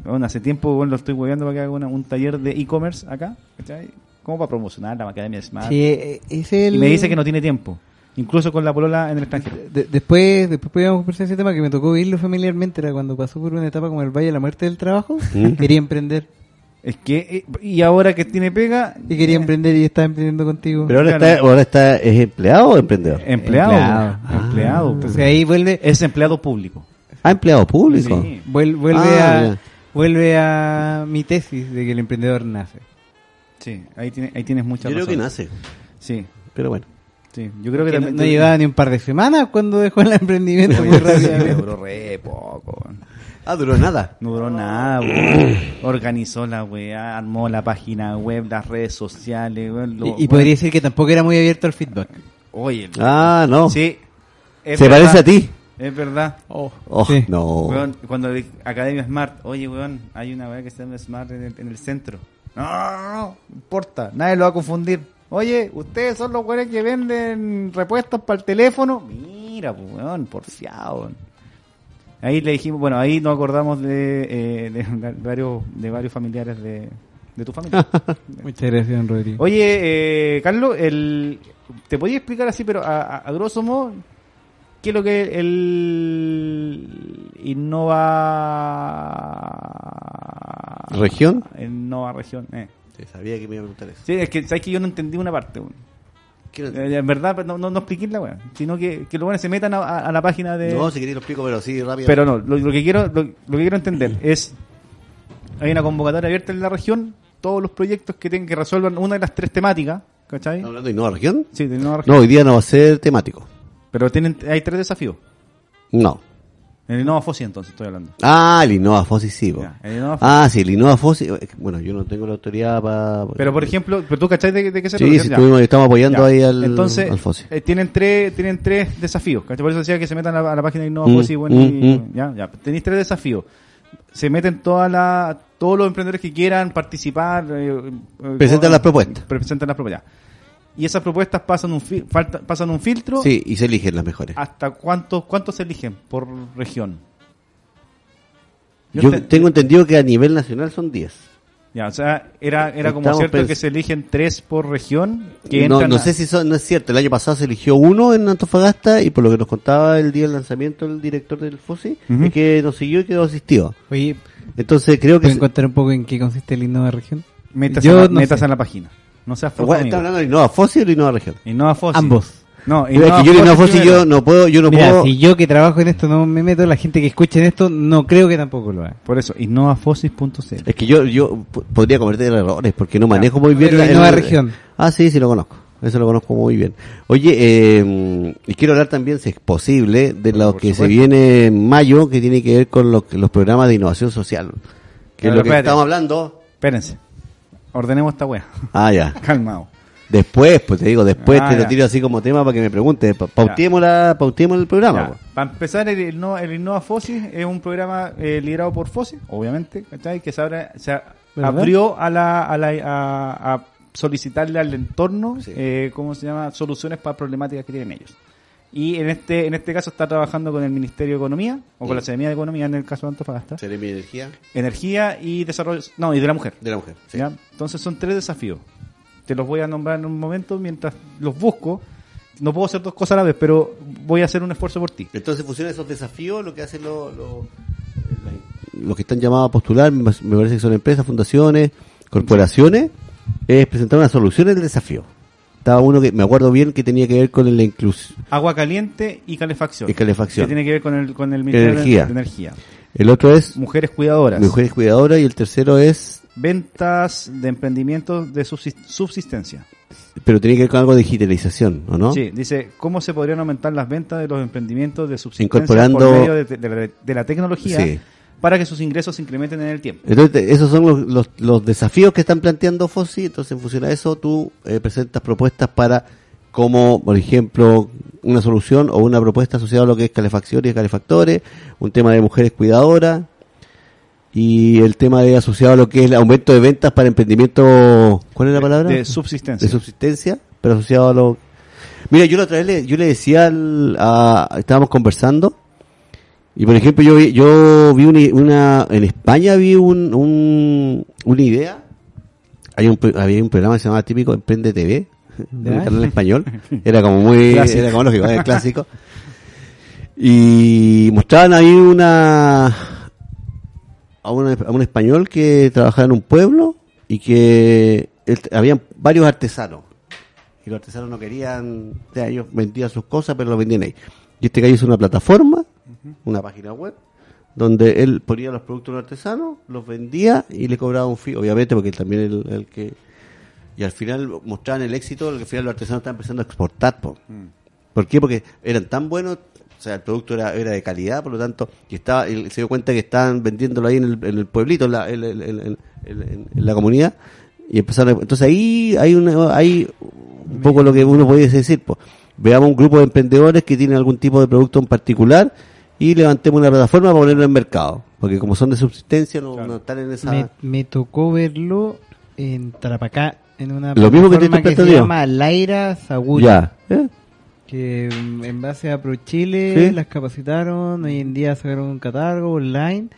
Bueno, hace tiempo bueno, lo estoy hueveando para que haga una- un taller de e-commerce acá, ¿cachai? Como para promocionar la Academia Smart. Sí, eh, es el... Y me dice que no tiene tiempo, incluso con la polola en el extranjero. De- después, después podíamos conversar ese tema que me tocó vivirlo familiarmente, era cuando pasó por una etapa como el Valle de la Muerte del Trabajo, ¿Mm? quería emprender. Es que, eh, y ahora que tiene pega, Y quería emprender y estaba emprendiendo contigo. Pero ahora Claro. está, ahora está, ¿es empleado o emprendedor? empleado, Empleado. po, empleado. Entonces ahí vuelve, es empleado público. Ah, empleado público. Sí. vuel- vuelve, Ah, a, ya. vuelve a mi tesis de que el emprendedor nace. Sí, ahí, tiene, ahí tienes mucha Yo creo que nace. Sí, Pero bueno. sí. Yo creo que, Que no, también. no llevaba ni un par de semanas cuando dejó el emprendimiento Oye, muy sí, rápido. duró re poco. Ah, duró nada. No duró nada, weón. Organizó la weá, armó la página web, las redes sociales, weón. lo- Y, podría decir que tampoco era muy abierto al feedback. Oye, Ah, no. sí. es Se verdad, parece a ti. Es verdad. Oh, Sí. no. Weón, cuando le- Academia Smart, oye, weón, hay una weá que se llama Smart en el, en el centro. No, no, no, no, no importa, nadie lo va a confundir. Oye, ustedes son los weones que venden repuestos para el teléfono. Mira, pues, weón, porfiado. weón. Ahí le dijimos, bueno, ahí nos acordamos de, eh, de varios, de varios familiares de, de tu familia. Muchas gracias, don Rodrigo. Oye, eh, Carlos, el, ¿te podías explicar así, pero a, a, a grosso modo, qué es lo que el Innova... ¿Región? Innova Región, eh. Sí, sabía que me iba a preguntar eso. Sí, es que sabes que yo no entendí una parte. Quiero- Eh, En verdad, no, no, no expliqué la weá, sino que, que los buenos se metan a, a- a la página de... No, si queréis lo explico, pero sí, rápido. Pero no, lo, lo que quiero lo, lo que quiero entender es hay una convocatoria abierta en la región, todos los proyectos que tengan que resuelvan una de las tres temáticas, ¿cachai? ¿Estamos hablando de Innova Región? Sí, de Innova Región. No, hoy día no va a ser temático. Pero tienen hay tres desafíos. No. En el Innova Fossi entonces estoy hablando. Ah, el Innova Fossi sí. po. Ya, el Innova Ah, sí, el Innova Fossi. eh, Bueno, yo no tengo la autoridad para. Pero por ejemplo, pero tú cachai de, de qué se Sí, trata? sí, Ya. estuvimos, estamos apoyando Ya. ahí al, Entonces, al Fossi. eh, tienen tres tienen tres desafíos. ¿cachai? Por eso decía que se metan a la, a la página de Innova Mm, Fossi, bueno, y- mm, mm. ya, ya. Tenéis tres desafíos. Se meten toda la, todos los emprendedores que quieran participar. eh, eh, Presentan las propuestas. Presentan las propuestas. Y esas propuestas pasan un, fil- falta- pasan un filtro. Sí, y se eligen las mejores. ¿Hasta cuántos cuántos se eligen por región? Yo te- tengo entendido que a nivel nacional son 10. Ya, o sea, era, era como Estamos cierto que se eligen tres por región. Que No, no a- sé si son, no es cierto. El año pasado se eligió uno en Antofagasta y por lo que nos contaba el día del lanzamiento el director del FOSI, Ujú. es que nos siguió y quedó asistido. Oye, Entonces creo que... ¿pueden se- contar un poco en qué consiste el Innova Región? Métase, Yo a, la, no métase sé. en la página. No seas amigo. ¿Está hablando de Innova FOSI o Innova Región? Innova Fossi. Ambos. No, Es que yo Innova FOSI yo no puedo, yo no Mira, puedo... si yo que trabajo en esto no me meto, la gente que escuche en esto no creo que tampoco lo haga. Por eso, innovafosis.cl. Es que yo, yo podría cometer errores porque no manejo muy bien la Innova Región. Ah, sí, sí lo conozco. Eso lo conozco muy bien. Oye, eh, y quiero hablar también, si es posible, de lo por que se supuesto. viene en mayo, que tiene que ver con los, los programas de innovación social. Que Pero es lo que espérate. estamos hablando. Espérense. Ordenemos esta wea. Ah, ya. Calmado. Después, pues te digo, después Ah, te lo ya. tiro así como tema para que me preguntes. Pa- la, pautiemos el programa. Para empezar, el, Innova- el Innova Fosis es un programa eh, liderado por Fosis, obviamente, ¿cachai? que se, abre- se a- ¿Verdad? abrió a, la, a, la, a, a solicitarle al entorno, Sí. eh, ¿cómo se llama?, soluciones para problemáticas que tienen ellos. Y en este en este caso está trabajando con el Ministerio de Economía, o con la Secretaría de Economía en el caso de Antofagasta, Seré mi energía Energía y Desarrollo, no, y de la Mujer. de la mujer. sí. ¿ya? Entonces son tres desafíos. Te los voy a nombrar en un momento mientras los busco. No puedo hacer dos cosas a la vez, pero voy a hacer un esfuerzo por ti. Entonces, funciona esos desafíos, lo que hacen los, los, la- los que están llamados a postular, me me parece que son empresas, fundaciones, corporaciones, es presentar una solución al desafío. Estaba uno que me acuerdo bien que tenía que ver con la inclusión. Agua caliente y calefacción. Y calefacción. Que tiene que ver con el, con el Ministerio de- Energía. de Energía. El otro es Mujeres cuidadoras. mujeres cuidadoras y el tercero es, Ventas de emprendimientos de subsis- subsistencia. pero tiene que ver con algo de digitalización, ¿o no? Sí, dice, ¿cómo se podrían aumentar las ventas de los emprendimientos de subsistencia Incorporando- por medio de, de la, de la tecnología Sí. Para que sus ingresos se incrementen en el tiempo? Entonces, esos son los, los, los desafíos que están planteando FOSI. Entonces, en función a eso, tú eh, presentas propuestas para, como, por ejemplo, una solución o una propuesta asociada a lo que es calefacción y calefactores, un tema de mujeres cuidadoras y el tema de asociado a lo que es el aumento de ventas para emprendimiento. ¿Cuál es la palabra? De subsistencia. de subsistencia, pero asociado a lo... Mira, yo la otra vez le, yo le decía, al- a- estábamos conversando, y por ejemplo yo vi, yo vi una, una- en España vi un, un- una idea, hay un, había un programa que se llamaba típico Emprende TV, un canal español, era como muy, Clásico. era como lógico, era clásico, y mostraban ahí una, a, una- a un español que trabajaba en un pueblo y que él- habían varios artesanos. Y los artesanos no querían, o sea, ellos vendían sus cosas pero lo vendían ahí. Y este gallo hizo una plataforma, una página web, donde él ponía los productos artesanos, los vendía y le cobraba un fee, obviamente porque también el, el que... Y al final mostraban el éxito, al final los artesanos estaban empezando a exportar. po. ¿Por qué? Porque eran tan buenos, o sea, el producto era, era de calidad, por lo tanto, y estaba, él se dio cuenta que estaban vendiéndolo ahí en el, en el pueblito, en la, en- en la comunidad, y empezaron a- entonces ahí hay una, hay un poco lo que uno puede decir, pues, veamos un grupo de emprendedores que tienen algún tipo de producto en particular y levantemos una plataforma para ponerlo en mercado, porque como son de subsistencia no, Claro. no están en esa... Me, me tocó verlo en Tarapacá, en una Lo mismo que te plataforma que, se llama Laira Saguri. ya, ¿eh? Que mm, en base a ProChile Sí. las capacitaron, hoy en día sacaron un catálogo online.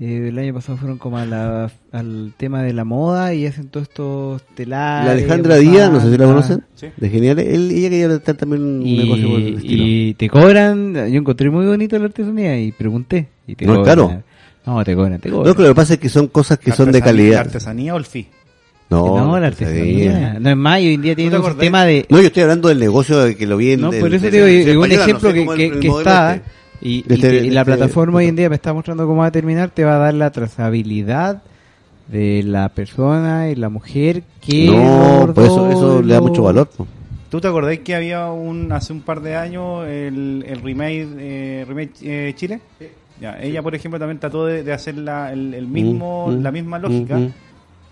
Eh, el año pasado fueron como a la- al tema de la moda y hacen todos estos telares. La Alejandra Díaz, no sé si la conocen, Sí. de genial, él, ella quería estar también un negocio por el Y, estilo. y te cobran, yo encontré muy bonito la artesanía y pregunté. Y te ¿No cobran. caro? No, te cobran, te No, cobran. que lo que pasa es que son cosas que son de calidad. ¿La artesanía o el FI? No, la artesanía. No es más, y hoy en día tiene un sistema de... No, yo estoy hablando del negocio de que lo vi en No, por eso te digo, y- y un no ejemplo sé que, está, este. Y, De y este- te- y de la este- plataforma hoy en día me está mostrando cómo va a terminar, te va a dar la trazabilidad de la persona y la mujer que No, bordó pues eso, eso le da mucho valor. po. ¿Tú te acordás que había un hace un par de años el, el remake, eh, remake eh, Chile? Ya, ella, por ejemplo, también trató de, de hacer la, el, el mismo, Mm, mm, la misma lógica, mm, mm.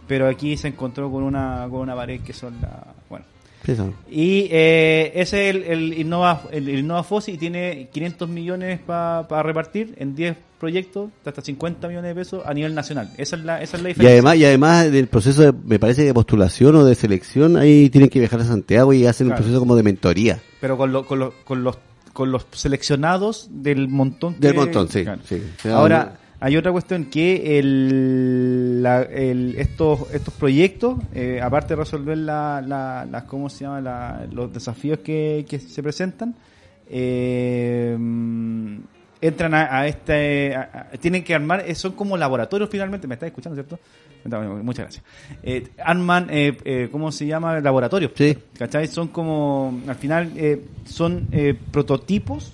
pero aquí se encontró con una, con una pared que son la... Eso. Y eh, ese es el, el Innova, el, el Innova Fossi y tiene 500 millones para repartir en 10 proyectos, de hasta 50 millones de pesos a nivel nacional. Esa es la, esa es la Y diferencia. además, y además del proceso, de, me parece de postulación o de selección, ahí tienen que viajar a Santiago y hacen Claro. un proceso como de mentoría. pero con, lo- con, lo- con los con los seleccionados del montón que- Del montón, sí. Claro. sí. Ahora hay otra cuestión que el, la- el- estos estos proyectos eh, aparte de resolver la, la, las cómo se llama la- los desafíos que, que se presentan eh, entran a, a este a- a- tienen que armar eh, son como laboratorios finalmente me estás escuchando cierto muchas gracias. Eh, arman eh, eh, cómo se llama laboratorios. Sí. ¿cachai? son como al final eh, son eh, prototipos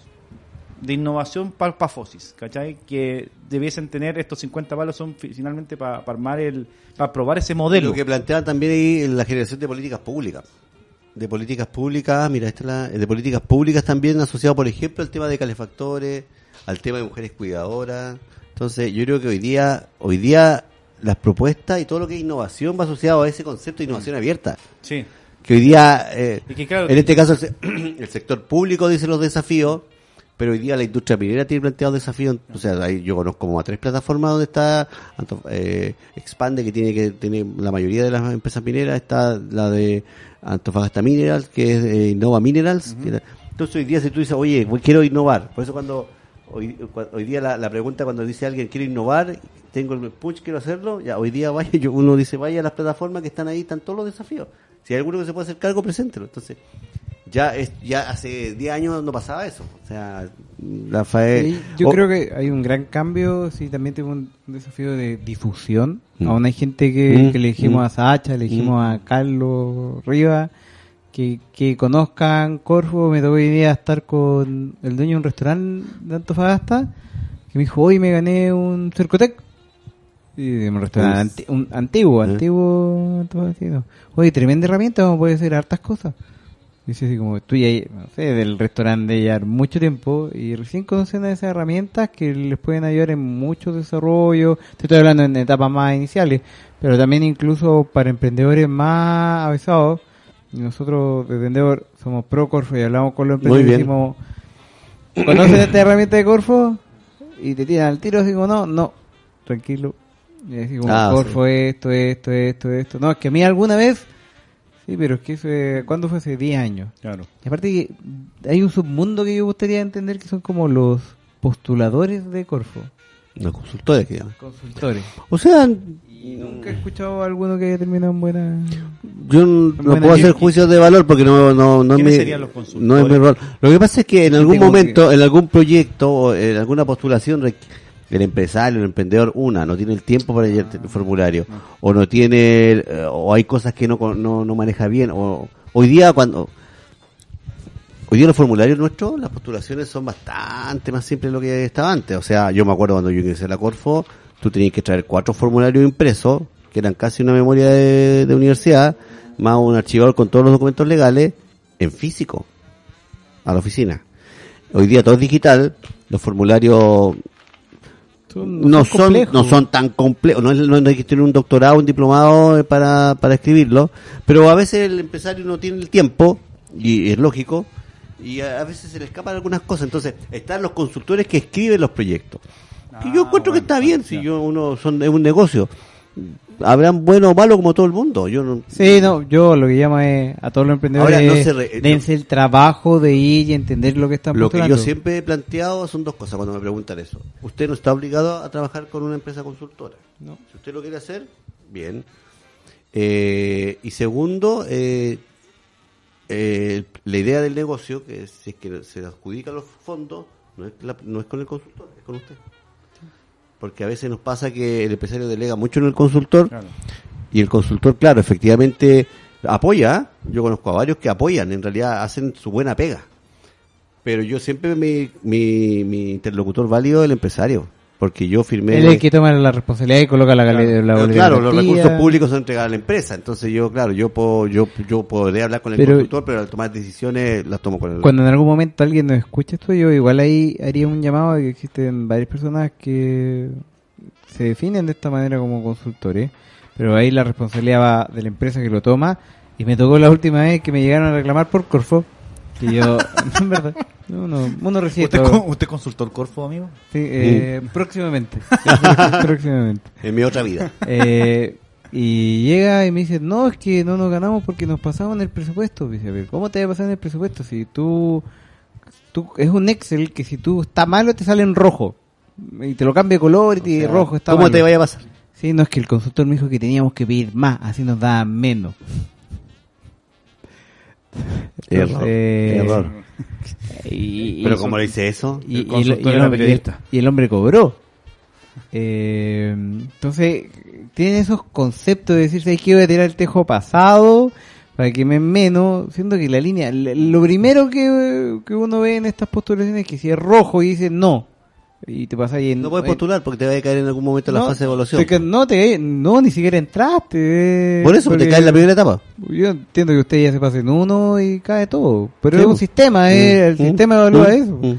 de innovación para Fosis, ¿cachai? Que debiesen tener estos 50 palos son fi- finalmente para armar el, para probar ese modelo. Lo que plantean también ahí la generación de políticas públicas. De políticas públicas, mira, esta es la, de políticas públicas también asociado, por ejemplo, al tema de calefactores, al tema de mujeres cuidadoras. Entonces, yo creo que hoy día, hoy día las propuestas y todo lo que es innovación va asociado a ese concepto de innovación abierta. Sí. que hoy día, eh, que, claro, en este caso, el, se- el sector público dice los desafíos, pero hoy día la industria minera tiene planteados desafíos. O sea, ahí yo conozco como a tres plataformas donde está eh, Expande, que tiene que tiene la mayoría de las empresas mineras, está la de Antofagasta Minerals, que es eh, Innova Minerals. que era- entonces hoy día si tú dices, oye, quiero innovar, por eso cuando hoy, hoy día la, la pregunta cuando dice alguien quiero innovar, tengo el punch, quiero hacerlo, ya hoy día vaya, yo, uno dice vaya a las plataformas que están ahí, están todos los desafíos. Si hay alguno que se puede hacer cargo, preséntelo. Entonces, ya es, ya hace 10 años no pasaba eso. O sea, la FAE... Sí, yo creo que hay un gran cambio, sí, también tengo un, desafío de difusión. Mm. Aún hay gente que, Mm, que le dijimos mm. a Sacha, le dijimos Mm. a Carlos Rivas, que, que conozcan Corfo. Me tocó hoy día estar con el dueño de un restaurante de Antofagasta, que me dijo, hoy me gané un Cercotec. Y un restaurante anti- un antiguo, ¿Eh? antiguo antofagastino. Oye, tremenda herramienta, vamos a poder hacer hartas cosas. Dice así como, ya, no sé, del restaurante de ya mucho tiempo y recién conocen esas herramientas que les pueden ayudar en mucho desarrollo. Te estoy hablando en etapas más iniciales, pero también incluso para emprendedores más avisados. Nosotros desde Endeavor somos pro Corfo y hablamos con los emprendedores y decimos, ¿conocen esta herramienta de Corfo? Y te tiran al tiro así como, no, no, tranquilo. Y así como, Ah, Corfo esto, esto, esto, esto. No, es que a mí alguna vez... Sí, pero es que eh, ¿cuándo fue hace 10 años? Claro. Y aparte que hay un submundo que yo gustaría entender que son como los postuladores de Corfo, Los consultores que llaman. consultores. O sea, Y nunca he escuchado a alguno que haya terminado en buena... yo no puedo hacer juicios de valor porque no, no, no, es ¿Quiénes mi, serían los consultores? no es mi rol. Lo que pasa es que en algún momento, en algún proyecto, o en alguna postulación, requ- el empresario, el emprendedor, una, no tiene el tiempo para llenar el formulario, o no tiene, eh, o hay cosas que no, no, no maneja bien, o hoy día cuando, hoy día los formularios nuestros, las postulaciones son bastante más simples de lo que estaba antes, o sea, yo me acuerdo cuando yo ingresé a la Corfo, tú tenías que traer cuatro formularios impresos, que eran casi una memoria de, de universidad, más un archivador con todos los documentos legales, en físico, a la oficina. Hoy día todo es digital, los formularios no son, complejos. no son tan complejos, no, es- no hay que tener un doctorado, un diplomado eh, para, para escribirlo, pero a veces el empresario no tiene el tiempo, y es lógico, y a, veces se le escapan algunas cosas, entonces están los consultores que escriben los proyectos. que yo Ah, encuentro que está bien, si yo uno son, es un negocio. Habrán bueno o malo como todo el mundo, yo no, Sí, no, yo lo que llamo es a todos los emprendedores, Ahora, no se re- dense el trabajo de ir y entender lo que están Lo que yo siempre he planteado son dos cosas cuando me preguntan eso. Usted no está obligado a trabajar con una empresa consultora. No. Si usted lo quiere hacer, bien. Eh, y segundo, eh, eh, la idea del negocio, que si es que se adjudica los fondos, no es, la- no es con el consultor, es con usted. Porque a veces nos pasa que el empresario delega mucho en el consultor Claro. y el consultor, claro, efectivamente apoya. Yo conozco a varios que apoyan, en realidad hacen su buena pega. Pero yo siempre mi, mi, mi interlocutor válido es el empresario. Porque yo firmé. Él es el que toma la responsabilidad y coloca la, gale- la claro, los recursos públicos son entregados a la empresa. Entonces yo, claro, yo puedo, yo, yo podré hablar con el Pero- consultor, pero al tomar decisiones las tomo con el. Cuando en algún momento alguien nos escuche esto, yo igual ahí haría un llamado de que existen varias personas que se definen de esta manera como consultores, pero ahí la responsabilidad va de la empresa que lo toma. Y me tocó la última vez que me llegaron a reclamar por Corfo. Que yo, en verdad, uno, uno recibe ¿Usted, todo. con- ¿Usted consultó el Corfo, amigo? Sí, eh, próximamente. próximamente. En mi otra vida. Eh, y llega y me dice, no, es que no nos ganamos porque nos pasamos en el presupuesto. Dice, a ver, ¿cómo te va a pasar en el presupuesto? Si tú, tú, es un Excel que si tú está malo te sale en rojo. Y te lo cambia de color y te sea, rojo está ¿Cómo malo. te vaya a pasar? Sí, no es que el consultor me dijo que teníamos que pedir más, así nos da menos. Error. Error. Y, Pero como le dice eso, y, El y el, el hombre, y el hombre cobró. Eh, entonces, tienen esos conceptos de decir, ¿sabes qué? Voy a tirar el tejo pasado para que me menos, siendo que la línea, lo primero que, que uno ve en estas postulaciones es que si es rojo y dice no, y te pasa ahí en... no puedes eh, postular porque te va a caer en algún momento en la no, fase de evaluación. te no, te, no, ni siquiera entraste. eh, Por eso, te porque- cae en la primera etapa. Yo entiendo que usted ya se pasa en uno y cae todo, pero Sí, es un sistema, eh, el Mm, sistema mm, evalúa mm, eso. mm.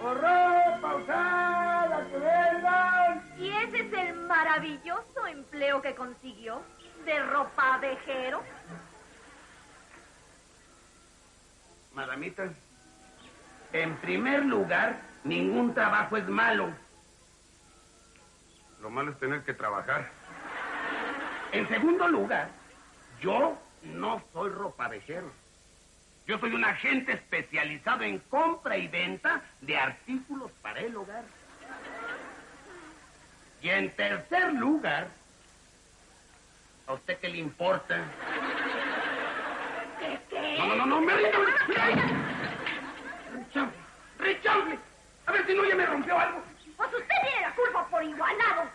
ropa usada que vendan maravilloso empleo que consiguió de ropavejero. Madamita, en primer lugar, ningún trabajo es malo. Lo malo es tener que trabajar. En segundo lugar, yo no soy ropavejero. Yo soy un agente especializado en compra y venta de artículos para el hogar. Y en tercer lugar, ¿a usted qué le importa? No, no, no, no, me rindo. Richard, Richard, a ver si no ya me rompió algo. Pues usted tiene la culpa por igualado.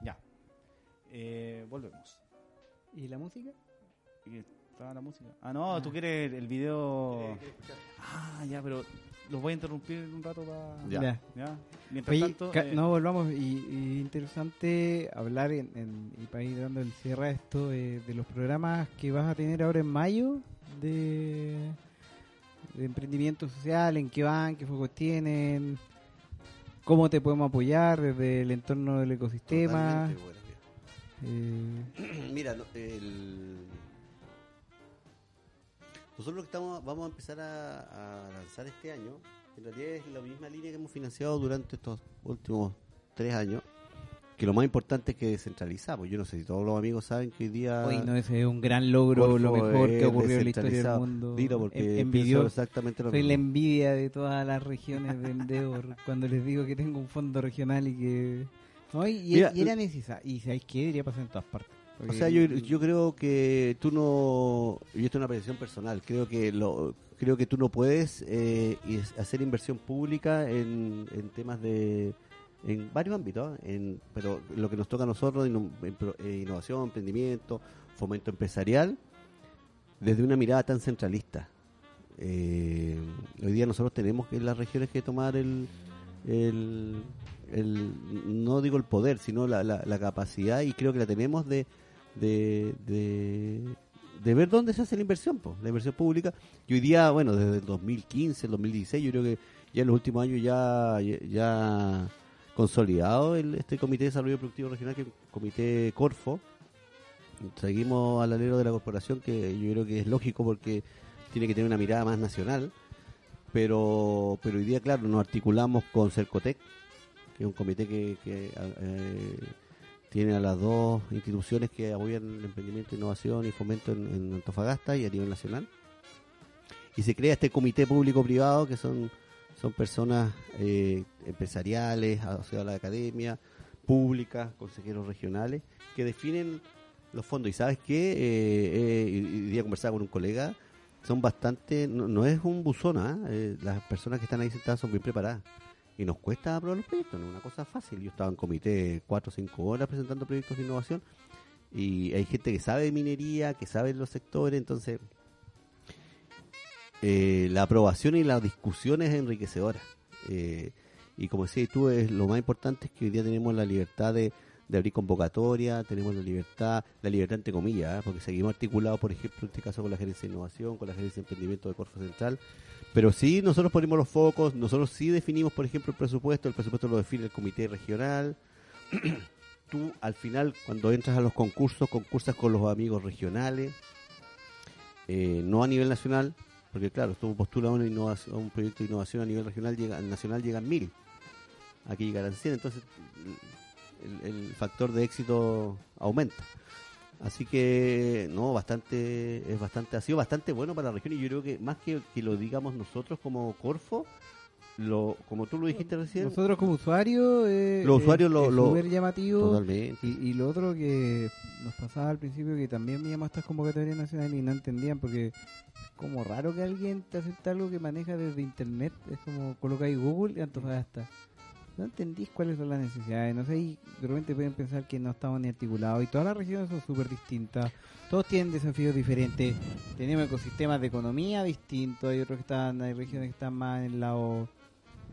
Ya. Eh, volvemos. ¿Y la música? ¿Y estaba la música? Ah, no, tú quieres el video. Ah, ya, pero los voy a interrumpir un rato para. Ya. Ya. Mientras Oye, tanto. eh, no volvamos y, y interesante hablar en, en- y para ir dando el cierre a esto eh, de los programas que vas a tener ahora en mayo de, de emprendimiento social, en qué van, qué focos tienen, cómo te podemos apoyar desde el entorno del ecosistema. Bueno, eh, Mira, el... nosotros lo que estamos, vamos a empezar a, a lanzar este año, en realidad es la misma línea que hemos financiado durante estos últimos tres años, que lo más importante es que descentralizamos. Yo no sé si todos los amigos saben que hoy día... hoy no ese es un gran logro, lo mejor que ocurrió en la historia del mundo. Dilo, porque envidio- exactamente lo Soy la mismo. envidia de todas las regiones de Endeavor cuando les digo que tengo un fondo regional y que... No, y, y- Mira, y era necesario. Y ¿sabéis qué? Debería pasar en todas partes. O sea, yo, yo creo que tú no, y esto es una apreciación personal, creo que lo, creo que tú no puedes eh, hacer inversión pública en, en temas de, en varios ámbitos, ¿eh? en, pero lo que nos toca a nosotros, ino- en pro- eh, innovación, emprendimiento, fomento empresarial, desde una mirada tan centralista. Eh, hoy día nosotros tenemos que en las regiones que tomar el, el, el- no digo el poder, sino la, la, la capacidad y creo que la tenemos de, de, de, ver dónde se hace la inversión, po, la inversión pública. Y hoy día, bueno, desde el 2015, el 2016, yo creo que ya en los últimos años ya, ya, consolidado el, este Comité de Desarrollo Productivo Regional, que es un comité Corfo. Seguimos al alero de la corporación, que yo creo que es lógico porque tiene que tener una mirada más nacional. Pero, pero hoy día, claro, nos articulamos con Cercotec, que es un comité que, que, eh, tiene a las dos instituciones que apoyan el emprendimiento, innovación y fomento en, Antofagasta y a nivel nacional. Y se crea este comité público-privado que son, son personas eh, empresariales, asociadas a la academia, públicas, consejeros regionales, que definen los fondos. Y sabes qué, eh, eh, y- conversaba con un colega, son bastante, no, no es un buzón, ¿ah? Eh, las personas que están ahí sentadas son bien preparadas. Y nos cuesta aprobar los proyectos, no es una cosa fácil. Yo estaba en comité cuatro o cinco horas presentando proyectos de innovación y hay gente que sabe de minería, que sabe los sectores, entonces eh, la aprobación y la discusión es enriquecedora. Eh, y como decías tú, lo más importante es que hoy día tenemos la libertad de, de abrir convocatoria, tenemos la libertad, la libertad entre comillas, ¿eh? porque seguimos articulados, por ejemplo, en este caso con la gerencia de innovación, con la gerencia de emprendimiento de Corfo Central, pero sí nosotros ponemos los focos, nosotros sí definimos, por ejemplo, el presupuesto, el presupuesto lo define el comité regional, tú al final cuando entras a los concursos, concursas con los amigos regionales, eh, no a nivel nacional, porque claro, tú postulas una innovación, un proyecto de innovación a nivel regional, llega, al nacional llegan mil, aquí llegarán 100, entonces el, el factor de éxito aumenta. Así que, no, bastante, es bastante, ha sido bastante bueno para la región y yo creo que más que, que lo digamos nosotros como Corfo, lo, como tú lo dijiste recién, Nosotros como usuarios... eh, Los usuarios lo- es lo- súper llamativo. totalmente. Y, y lo otro que nos pasaba al principio que también me llamó a estas convocatorias nacionales y no entendían porque es como raro que alguien te acepte algo que maneja desde internet. Es como colocáis Google y Antofagasta. No entendís cuáles son las necesidades. No sé, y de repente pueden pensar que no estamos ni articulados. Y todas las regiones son súper distintas. Todos tienen desafíos diferentes. Tenemos ecosistemas de economía distintos. Hay otros que están, hay regiones que están más en el lado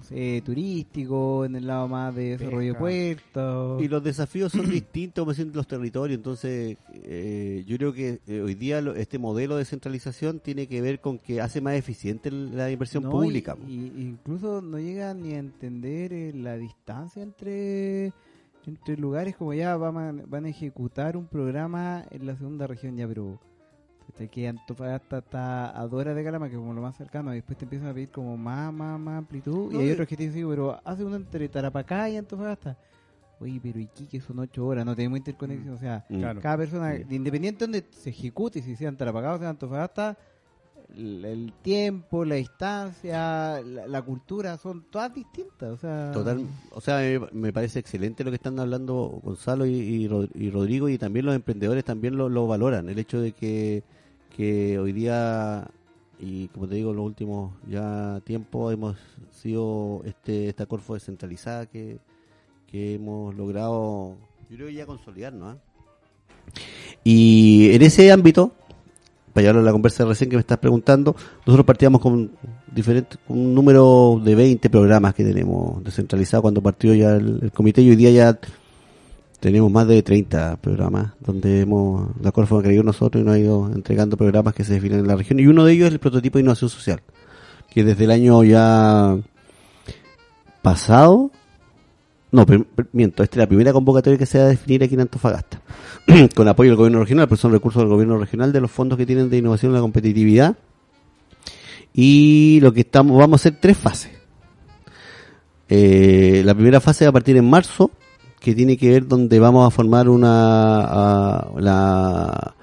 sé, turístico, en el lado más de desarrollo de puertos. Y los desafíos son distintos, como decían, los territorios. Entonces, eh, yo creo que eh, hoy día lo- este modelo de centralización tiene que ver con que hace más eficiente la inversión No, pública. Y, y incluso no llegan ni a entender eh, la distancia entre entre lugares como ya van a, van a ejecutar un programa en la segunda región ya, pero ¿cachai? que Antofagasta está a dos horas de Calama, que es como lo más cercano, y después te empiezan a pedir como más, más, más amplitud, y hay y- otros que te dicen, pero hace una entre Tarapacá y Antofagasta. Oye, pero Iquique son ocho horas, no tenemos interconexión, o sea, Mm. Claro. cada persona, Sí. independiente de donde se ejecute, si sea en Tarapacá o sea en Antofagasta, el, el tiempo, la distancia, la, la cultura son todas distintas, o sea... Total, o sea, me, me parece excelente lo que están hablando Gonzalo y, y Rod- y Rodrigo y también los emprendedores también lo, lo valoran. El hecho de que, que hoy día, y como te digo, en los últimos ya tiempos hemos sido este esta Corfo descentralizada que, que hemos logrado, yo creo ya consolidarnos. ¿ah? Y en ese ámbito, para llevarlo a la conversa recién que me estás preguntando, nosotros partíamos con diferente, con un número de 20 programas que tenemos descentralizados cuando partió ya el comité y hoy día ya tenemos más de 30 programas donde hemos, la Corfo ha creído en nosotros y nos ha ido entregando programas que se definen en la región y uno de ellos es el prototipo de innovación social, que desde el año ya pasado, no, per- per- miento, esta es la primera convocatoria que se va a definir aquí en Antofagasta, con apoyo del gobierno regional, pues son recursos del gobierno regional de los fondos que tienen de innovación y la competitividad. Y lo que estamos, vamos a hacer tres fases. Eh, la primera fase va a partir en marzo, que tiene que ver donde vamos a formar una la,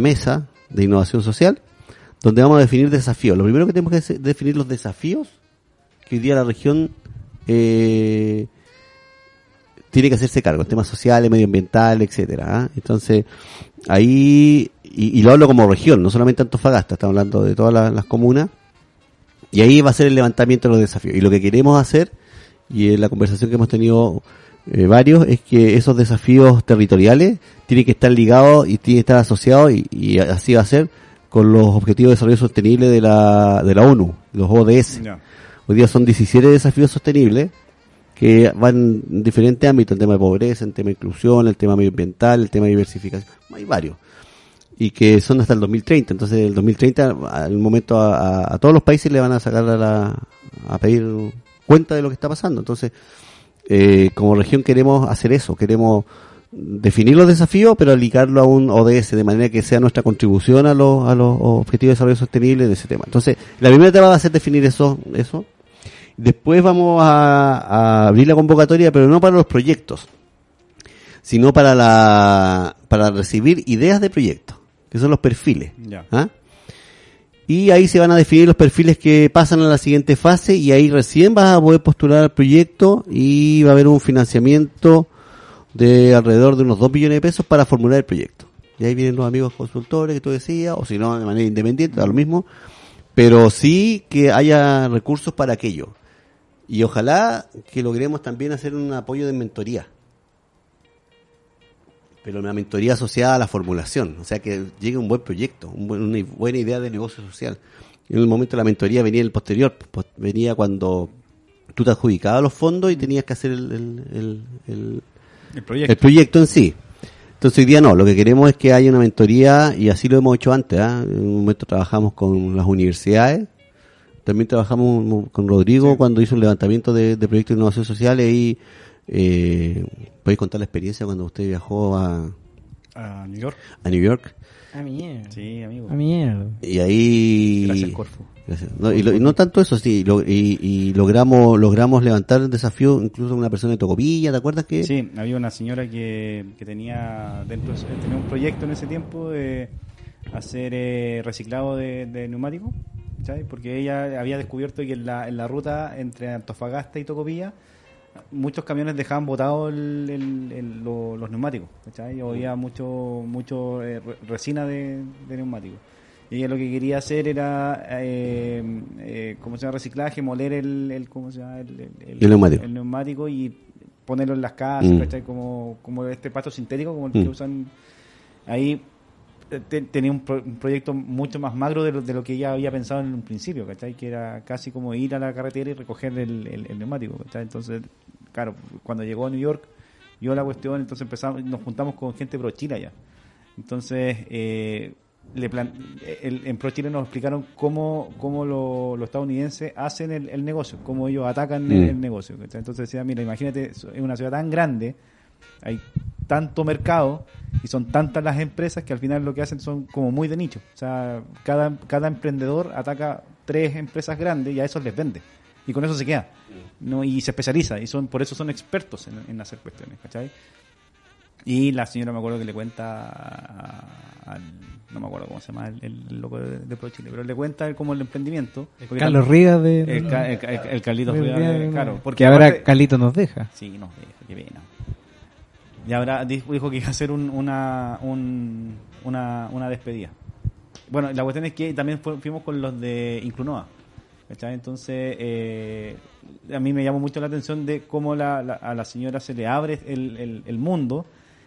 mesa de innovación social, donde vamos a definir desafíos. Lo primero que tenemos que es definir los desafíos que hoy día la región eh, tiene que hacerse cargo, temas sociales, medioambientales, etcétera. ¿ah? Entonces, ahí, y, y lo hablo como región, no solamente Antofagasta, estamos hablando de todas las, las comunas, y ahí va a ser el levantamiento de los desafíos. Y lo que queremos hacer, y en la conversación que hemos tenido eh, varios, es que esos desafíos territoriales tienen que estar ligados y tienen que estar asociados, y, y así va a ser, con los Objetivos de Desarrollo Sostenible de la, de la ONU, los ODS. Hoy día son 17 desafíos sostenibles que van en diferentes ámbitos, el tema de pobreza, el tema de inclusión, el tema medioambiental, el tema de diversificación, hay varios. Y que son hasta el 2030. Entonces, el 2030, al momento a, a- a todos los países le van a sacar a, la, a pedir cuenta de lo que está pasando. Entonces, eh, como región queremos hacer eso, queremos definir los desafíos, pero ligarlo a un ODS, de manera que sea nuestra contribución a los, a los objetivos de desarrollo sostenible de ese tema. Entonces, la primera etapa va a ser definir eso, eso. Después vamos a, a abrir la convocatoria, pero no para los proyectos, sino para la, para recibir ideas de proyectos, que son los perfiles. Ya. ¿ah? Y ahí se van a definir los perfiles que pasan a la siguiente fase y ahí recién vas a poder postular al proyecto y va a haber un financiamiento de alrededor de unos 2 millones de pesos para formular el proyecto. Y ahí vienen los amigos consultores que tú decías, o si no, de manera independiente, da lo mismo. Pero sí que haya recursos para aquello. Y ojalá que logremos también hacer un apoyo de mentoría. Pero una mentoría asociada a la formulación. O sea, que llegue un buen proyecto, un buen- una buena idea de negocio social. En el momento de la mentoría venía el posterior. pues, venía cuando tú te adjudicabas los fondos y tenías que hacer el, el- el- el- El proyecto. el proyecto en sí. Entonces hoy día no, lo que queremos es que haya una mentoría y así lo hemos hecho antes. ¿ah? En un momento trabajamos con las universidades, también trabajamos con Rodrigo cuando hizo un levantamiento de, de proyectos de innovación social y eh, podéis contar la experiencia cuando usted viajó a, A New York. a New York A mierda. Sí, amigo. A mierda. y ahí Gracias, Corfo. Gracias. No, y, lo- y no tanto eso, sí, lo- y, y logramos logramos levantar el desafío incluso una persona de Tocopilla, ¿te acuerdas que? Sí, había una señora que, que tenía dentro de su- tenía un proyecto en ese tiempo de hacer eh, reciclado de, de neumáticos, ¿sabes? Porque ella había descubierto que en la, en la ruta entre Antofagasta y Tocopilla muchos camiones dejaban botados el- el- el- lo- los neumáticos, ¿cachai? O había mucho mucho eh, re- resina de, de neumáticos. Y ella lo que quería hacer era, eh, eh, ¿cómo se llama? Reciclaje, moler el, el ¿cómo se llama? El, El neumático. el neumático y ponerlo en las casas, Mm. ¿cachai? Como, como este pasto sintético, como el que Mm. usan ahí. Te- tenía un, pro- un proyecto mucho más magro de lo, de lo que ella había pensado en un principio, ¿cachai? Que era casi como ir a la carretera y recoger el, el- el neumático, ¿cachai? Entonces, claro, cuando llegó a New York, vio la cuestión, entonces empezamos, nos juntamos con gente pro Chile allá. Entonces, eh, le plan- el- en Pro Chile nos explicaron cómo, cómo lo- los estadounidenses hacen el, el negocio, cómo ellos atacan el, Mm. el negocio. ¿cachai? Entonces decía, mira, imagínate, es una ciudad tan grande Hay tanto mercado y son tantas las empresas que al final lo que hacen son como muy de nicho. O sea, cada, cada emprendedor ataca tres empresas grandes y a esos les vende. Y con eso se queda. ¿no? Y se especializa. Y son por eso son expertos en, en hacer cuestiones. ¿cachai? Y la señora me acuerdo que le cuenta a- al, no me acuerdo cómo se llama el, el loco de, de Pro Chile, pero le cuenta como el emprendimiento. Porque Carlos Rivas de... El, el, el- el Carlitos Rivas, claro. Porque que ahora aparte- Carlito nos deja. Sí, no, deja, qué pena. Y ahora dijo, que iba a hacer un- una, un- una, una despedida. Bueno, la cuestión es que también fu- fuimos con los de Inclunoa. ¿cachai? Entonces, eh, a mí me llamó mucho la atención de cómo a la señora se le abre el, el- mundo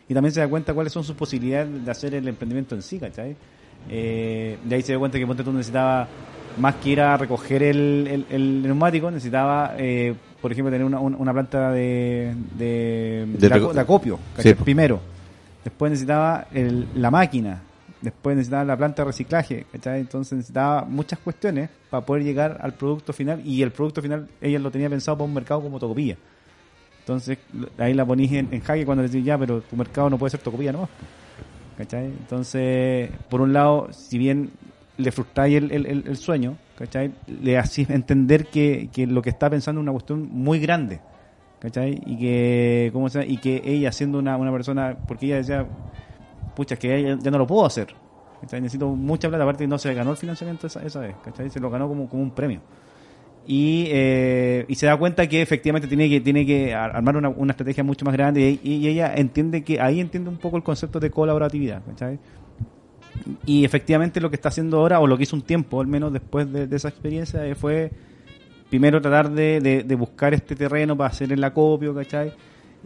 y también se da cuenta cuáles son sus posibilidades de hacer el emprendimiento en sí, ¿cachai? Eh, de ahí se dio cuenta que Ponte tú necesitaba más que ir a recoger el, el- el neumático, necesitaba, eh, por ejemplo, tener una, un- una planta de, de, acopio, primero. Después necesitaba el- la máquina, después necesitaba la planta de reciclaje, ¿cachai? Entonces necesitaba muchas cuestiones para poder llegar al producto final y el producto final ella lo tenía pensado para un mercado como Tocopilla. Entonces ahí la ponís en, en jaque cuando le decís ya, pero tu mercado no puede ser Tocopilla, ¿no? ¿Cachai? Entonces, por un lado, si bien le frustráis el, el, el- sueño, ¿cachai? Le hacís entender que, que lo que está pensando es una cuestión muy grande, ¿cachai? Y que, ¿cómo se? Y que ella siendo una, una persona, porque ella decía, pucha, que ya no lo puedo hacer, ¿cachai? Necesito mucha plata, aparte no se ganó el financiamiento esa, esa vez, ¿cachai? Se lo ganó como, como un premio. Y, eh, y se da cuenta que efectivamente tiene que tiene que ar- armar una, una estrategia mucho más grande y, y ella entiende que ahí entiende un poco el concepto de colaboratividad ¿cachai? Y efectivamente lo que está haciendo ahora o lo que hizo un tiempo al menos después de, de esa experiencia eh, fue primero tratar de, de- de buscar este terreno para hacer el acopio ¿cachai?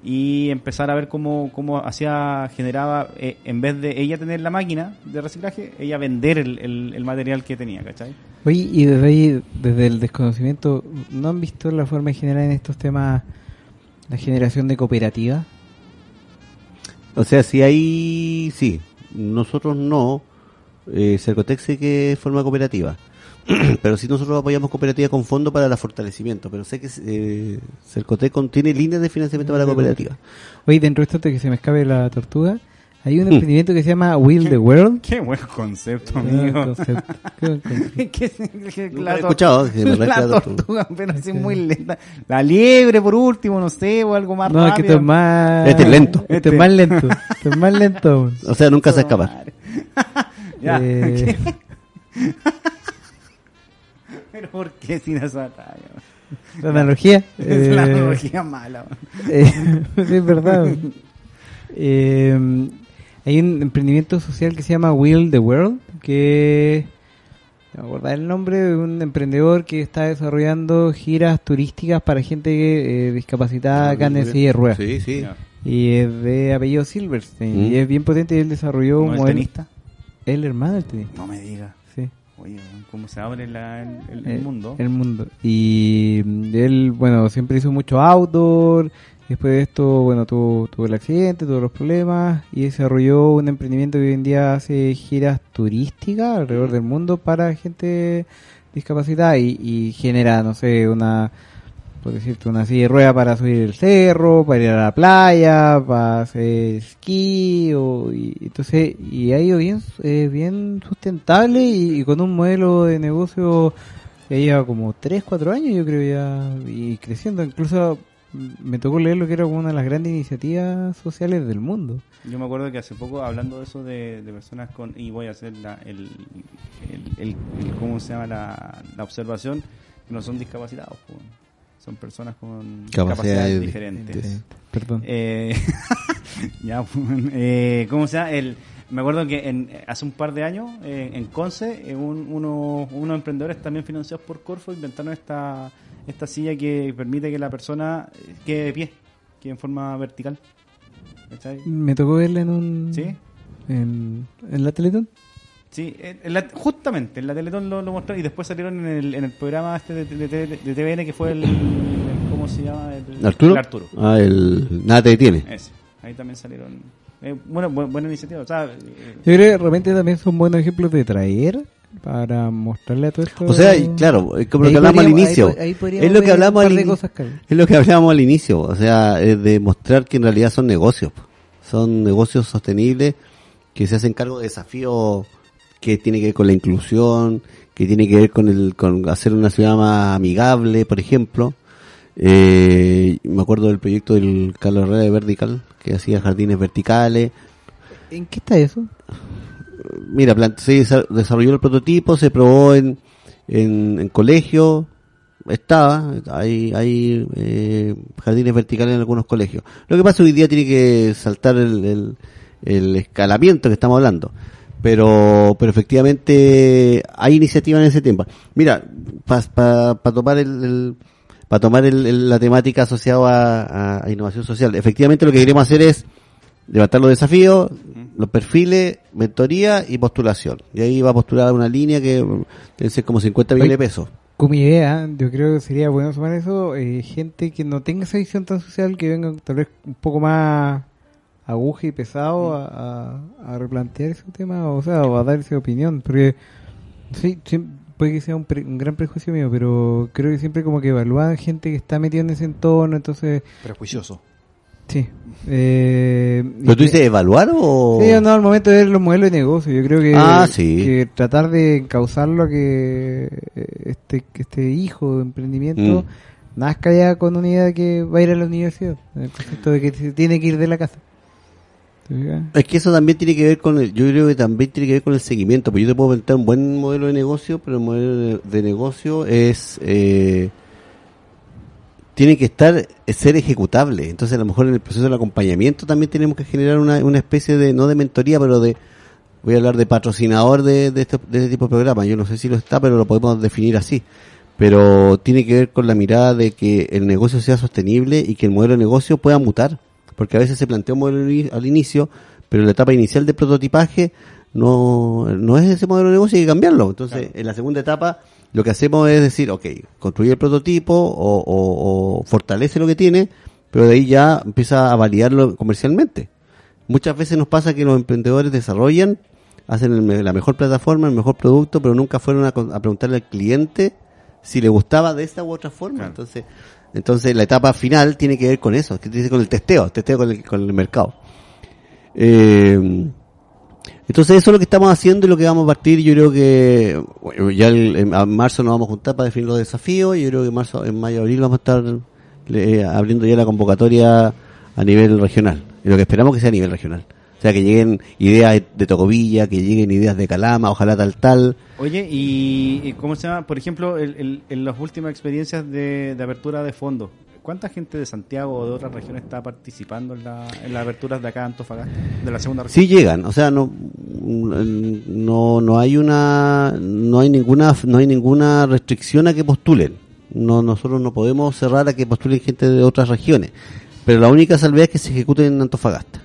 y empezar a ver cómo, cómo hacía generaba eh, en vez de ella tener la máquina de reciclaje ella vender el, el- el material que tenía ¿cachai? Oye, y desde ahí, desde el desconocimiento, ¿no han visto la forma de generar en estos temas la generación de cooperativas? O sea, si hay, sí, nosotros no, eh, Cercotec sí que es forma cooperativa, pero sí nosotros apoyamos cooperativas con fondo para el fortalecimiento, pero sé que eh, Cercotec contiene líneas de financiamiento para la cooperativa. Oye, dentro de esto, que se me escape la tortuga, hay un emprendimiento que se llama Will the World. qué buen concepto Qué buen amigo concepto, qué buen concepto. que, que Nunca la he escuchado, que me la tortuga, pero así muy lenta. La liebre, por último, no sé, o algo más No, es que rápido. esto es más... Este es lento. Este es más lento. Este es más lento. O sea, nunca se escapa. Madre. ya, Eh, pero ¿por qué sin esa talla? la analogía. Es la eh, analogía mala. Eh, sí, es verdad. Eh, hay un emprendimiento social que se llama Will the World, que no me acuerdo el nombre de un emprendedor que está desarrollando giras turísticas para gente eh, discapacitada acá en silla de ruedas. Sí, sí. Y es de apellido Silverstein. Mm. Y es bien potente y él desarrolló ¿No un modelo. tenista? El hermano del tenista. No me digas. Sí. Oye, cómo se abre la- el, el- el Eh, mundo. El mundo. Y mm, él, bueno, siempre hizo mucho outdoor. Después de esto, bueno, tuvo, tuvo el accidente, tuvo los problemas y desarrolló un emprendimiento que hoy en día hace giras turísticas alrededor del mundo para gente discapacitada y, y genera, no sé, una, por decirte, una silla de rueda para subir el cerro, para ir a la playa, para hacer esquí, o, y, entonces, y ha ido bien, eh, bien sustentable y, y con un modelo de negocio que lleva como 3, 4 años, yo creo ya, y creciendo, incluso mm, me tocó leer lo que era una de las grandes iniciativas sociales del mundo. Yo me acuerdo que hace poco, hablando de eso de, de personas con. Y voy a hacer la, el, el, el- el- ¿Cómo se llama la, la observación? Que no son discapacitados, pues. son personas con Capacidades capacidades di- diferentes. Perdón. Eh, ya, pues, eh, ¿cómo se llama? El, me acuerdo que en, hace un par de años eh, en Conce, eh, un- uno- unos emprendedores también financiados por Corfo inventaron esta, esta silla que permite que la persona eh, quede de pie, que en forma vertical. ¿Cachai? Me tocó verla en un... ¿Sí? En, en la Teletón. Sí, en- en la- justamente en la Teletón lo, lo mostraron y después salieron en el, en el programa este de, de- de- de TVN que fue el, el- ¿cómo se llama? El, ¿Arturo? el Arturo. Ah, el... Nada te detiene. Ese. Ahí también salieron. eh, bueno, bu- buena iniciativa. O sea, eh, Yo creo que de repente también son buenos ejemplos de traer para mostrarle a todo esto. O sea, y claro, es como lo que hablamos al inicio. ahí ahí es lo que hablamos al. Es lo que hablábamos al inicio, o sea, es de mostrar que en realidad son negocios. Son negocios sostenibles que se hacen cargo de desafíos que tiene que ver con la inclusión, que tiene que ver con el con hacer una ciudad más amigable, por ejemplo. Eh, me acuerdo del proyecto del Carlos Herrera de Vertical, que hacía jardines verticales. ¿En qué está eso? Mira, se desa- desarrolló el prototipo, se probó en, en, en colegio, estaba, hay, hay eh, jardines verticales en algunos colegios. Lo que pasa hoy día tiene que saltar el, el, el escalamiento que estamos hablando. Pero, pero efectivamente hay iniciativa en ese tema. Mira, para tomar el, para tomar el- el- la temática asociada a, a innovación social, efectivamente lo que queremos hacer es levantar los desafíos, los perfiles, mentoría y postulación. Y ahí va a postular una línea que mm, debe ser como 50 millones de pesos. Como idea, yo creo que sería bueno sumar eso, eh, gente que no tenga esa visión tan social, que venga tal vez un poco más aguja y pesado a, a- a replantear ese tema, o sea, o a dar esa opinión, porque sí, sí, puede que sea un, pre- un gran prejuicio mío, pero creo que siempre como que evalúan gente que está metida en ese entorno, entonces, Prejuicioso. sí. Eh, ¿Pero tú dices evaluar o...? Sí, no, al momento de ver los modelos de negocio, yo creo que, Ah, sí. que tratar de encauzarlo a que eh, este, que este hijo de emprendimiento Mm. nazca ya con una idea de que va a ir a la universidad, el concepto de que se tiene que ir de la casa. Es que eso también tiene que ver con el, yo creo que también tiene que ver con el seguimiento, porque yo te puedo inventar un buen modelo de negocio, pero el modelo de, de negocio es, eh, tiene que estar, es ser ejecutable. Entonces a lo mejor en el proceso del acompañamiento también tenemos que generar una, una especie de, no de mentoría, pero de, voy a hablar de patrocinador de, de, este, de este tipo de programa. Yo no sé si lo está, pero lo podemos definir así. Pero tiene que ver con la mirada de que el negocio sea sostenible y que el modelo de negocio pueda mutar. Porque a veces se plantea un modelo al inicio, pero en la etapa inicial de prototipaje no, no es ese modelo de negocio, hay que cambiarlo. Entonces, en la segunda etapa, lo que hacemos es decir, ok, construye el prototipo o, o- o fortalece lo que tiene, pero de ahí ya empieza a validarlo comercialmente. Muchas veces nos pasa que los emprendedores desarrollan, hacen el la mejor plataforma, el mejor producto, pero nunca fueron a, preguntarle al cliente si le gustaba de esta u otra forma. Claro. Entonces, entonces la etapa final tiene que ver con eso, que tiene que ver con el testeo, testeo con el, con el mercado. Eh, entonces eso es lo que estamos haciendo y lo que vamos a partir. Yo creo que bueno, ya el- en marzo nos vamos a juntar para definir los desafíos. Yo creo que en marzo, en mayo, abril vamos a estar eh, abriendo ya la convocatoria a nivel regional. Y lo que esperamos que sea a nivel regional. O sea, que lleguen ideas de- Tocovilla, que lleguen ideas de Calama, ojalá tal tal. Oye, y, ¿cómo se llama? Por ejemplo, en las últimas experiencias de, de apertura de fondos, ¿cuánta gente de Santiago o de otras regiones está participando en, la, en las aperturas de acá de Antofagasta, de la segunda región? Sí llegan, o sea, no no no hay una no hay ninguna no hay ninguna restricción a que postulen. No nosotros no podemos cerrar a que postulen gente de otras regiones, pero la única salvedad es que se ejecuten en Antofagasta.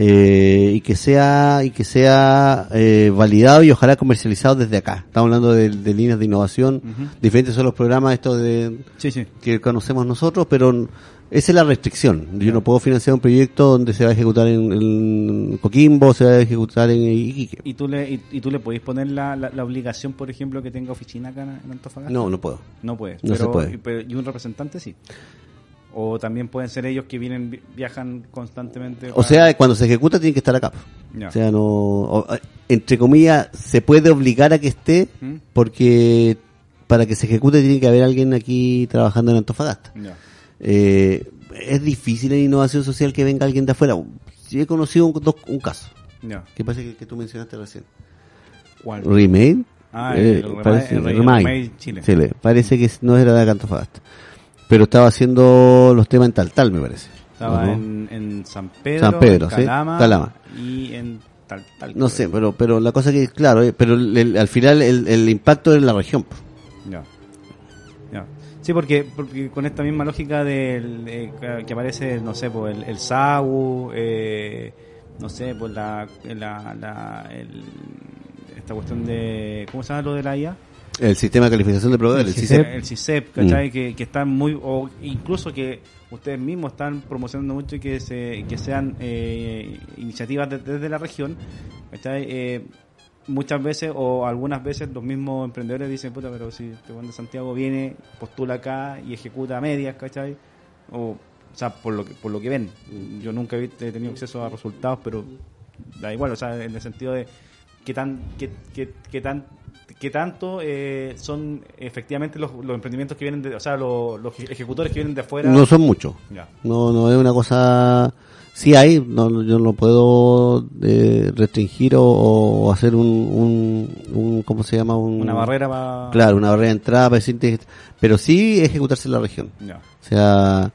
Eh, y que sea y que sea eh, validado y ojalá comercializado desde acá. Estamos hablando de, de líneas de innovación, diferentes son los programas estos de Sí, sí. que conocemos nosotros, pero esa es la restricción. Yo no puedo financiar un proyecto donde se va a ejecutar en, en Coquimbo, se va a ejecutar en Iquique. ¿Y tú le, y, y tú le podéis poner la, la, la obligación, por ejemplo, que tenga oficina acá en Antofagasta? No, no puedo. No puedes. No se puede. pero- y un representante sí. O también pueden ser ellos que vienen vi- viajan constantemente. O sea, cuando se ejecuta tiene que estar acá. Ya. O sea, no, o- entre comillas, se puede obligar a que esté ¿Mm? porque para que se ejecute tiene que haber alguien aquí trabajando en Antofagasta. Eh, es difícil en innovación social que venga alguien de afuera. Sí he conocido un, dos- un caso, Ya. que parece que, que tú mencionaste recién. ¿Cuál? Remade. Ah, Eh, el parece- el Chile. Chile. Parece que no era de Antofagasta. Pero estaba haciendo los temas en tal tal, me parece. Estaba en, en San Pedro, San Pedro, en sí, Calama, Calama. y en tal, tal. No sé, pero pero la cosa que, claro, eh, pero el- el- al final el, el impacto es en la región. Ya. Ya. Sí, porque, porque con esta misma lógica del eh, que- aparece, no sé, pues el, el eh, no sé, pues la, la, la el- esta cuestión de, ¿cómo se llama lo de la IA? El sistema de calificación de proveedores, el CISEP. El CISEP, ¿cachai? Que, que están muy, o incluso que ustedes mismos están promocionando mucho que se que sean eh, iniciativas de- desde la región, ¿cachai? Eh, muchas veces o algunas veces los mismos emprendedores dicen, puta, pero si este weón de Santiago viene, postula acá y ejecuta a medias, ¿cachai? O, o sea, por lo que, por lo que ven. Yo nunca he, he tenido acceso a resultados, pero da igual, o sea, en el sentido de qué tan, qué, qué, qué tan qué tanto eh, son efectivamente los, los emprendimientos que vienen de, o sea, los, los ejecutores que vienen de afuera. No son muchos. No, no es una cosa. Sí hay, no, yo no puedo eh, restringir o, o hacer un, un, un, ¿cómo se llama? Un, Una barrera para... Claro, una barrera de entrada para decirte, pero sí ejecutarse en la región. O sea,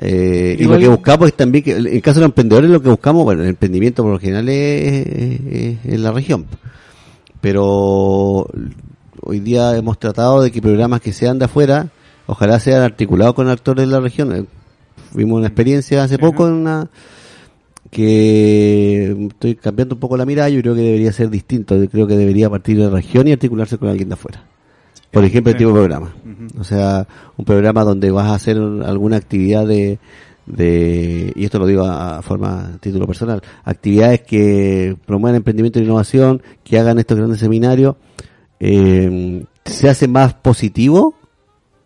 eh, y lo que buscamos es también que, en el caso de los emprendedores, lo que buscamos, bueno, el emprendimiento por lo general es, es- es en la región. Pero hoy día hemos tratado de que programas que sean de afuera, ojalá sean articulados con actores de la región. Eh, Vimos una experiencia hace poco en una que estoy cambiando un poco la mirada, yo creo que debería ser distinto, yo creo que debería partir de la región y articularse con alguien de afuera. Por ejemplo, el tipo de programa. O sea, un programa donde vas a hacer alguna actividad de, de y esto lo digo a, a forma a título personal, actividades que promuevan emprendimiento e innovación, que hagan estos grandes seminarios, eh, se hace más positivo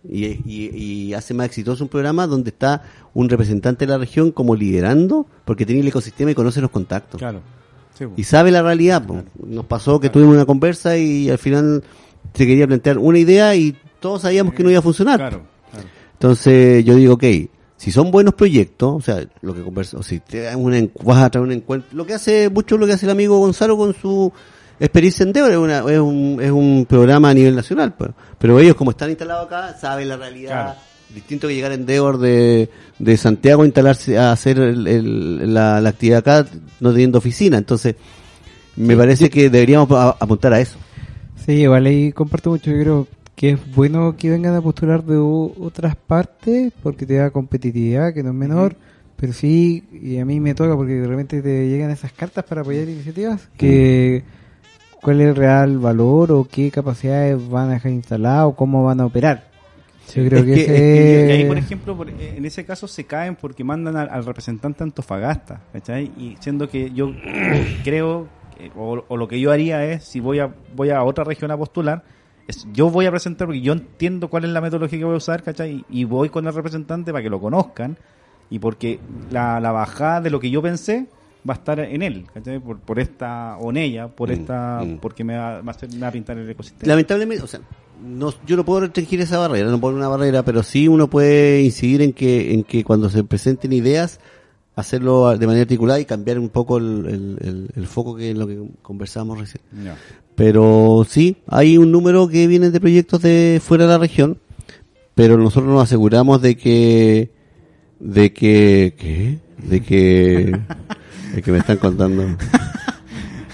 y, y- y hace más exitoso un programa donde está un representante de la región como liderando, porque tiene el ecosistema y conoce los contactos Claro. Sí, po. y sabe la realidad. po. Nos pasó que tuvimos una conversa y al final se quería plantear una idea y todos sabíamos que no iba a funcionar. Entonces yo digo, ok, si son buenos proyectos, o sea, lo que conversa, o si te dan una, en- vas a traer un encuentro, lo que hace mucho lo que hace el amigo Gonzalo con su experiencia en Débora, es, una- es, un, es un programa a nivel nacional, pero, pero ellos como están instalados acá, saben la realidad. Claro. Distinto que llegar en Endeavor de, de Santiago a instalarse a hacer el- el- la, la actividad acá no teniendo oficina. Entonces, me parece que deberíamos a- apuntar a eso. Sí, igual ahí comparto mucho. Yo creo que es bueno que vengan a postular de otras partes porque te da competitividad, que no es menor. Pero sí, y a mí me toca porque de repente te llegan esas cartas para apoyar iniciativas. Que cuál es el real valor o qué capacidades van a dejar instaladas o cómo van a operar. Yo creo Es que, que- ese es que- ahí, por ejemplo, por- eh, en ese caso se caen porque mandan al, al representante Antofagasta, ¿cachai? Y siendo que yo creo, que- o, o lo que yo haría es, si voy a voy a otra región a postular, es, yo voy a presentar porque yo entiendo cuál es la metodología que voy a usar, ¿cachai? Y, y voy con el representante para que lo conozcan y porque la, la bajada de lo que yo pensé va a estar en él, ¿cachai? Por, por esta, o en ella, por Mm, esta, mm. porque me va, va a hacer- me va a pintar el ecosistema. Lamentablemente, o sea, no, yo no puedo restringir esa barrera, no poner una barrera, pero sí uno puede incidir en que, en que cuando se presenten ideas, hacerlo de manera articulada y cambiar un poco el, el- el- el foco que es lo que conversamos recién. Pero sí, hay un número que viene de proyectos de fuera de la región, pero nosotros nos aseguramos de que, de que, ¿qué? De que, de que me están contando.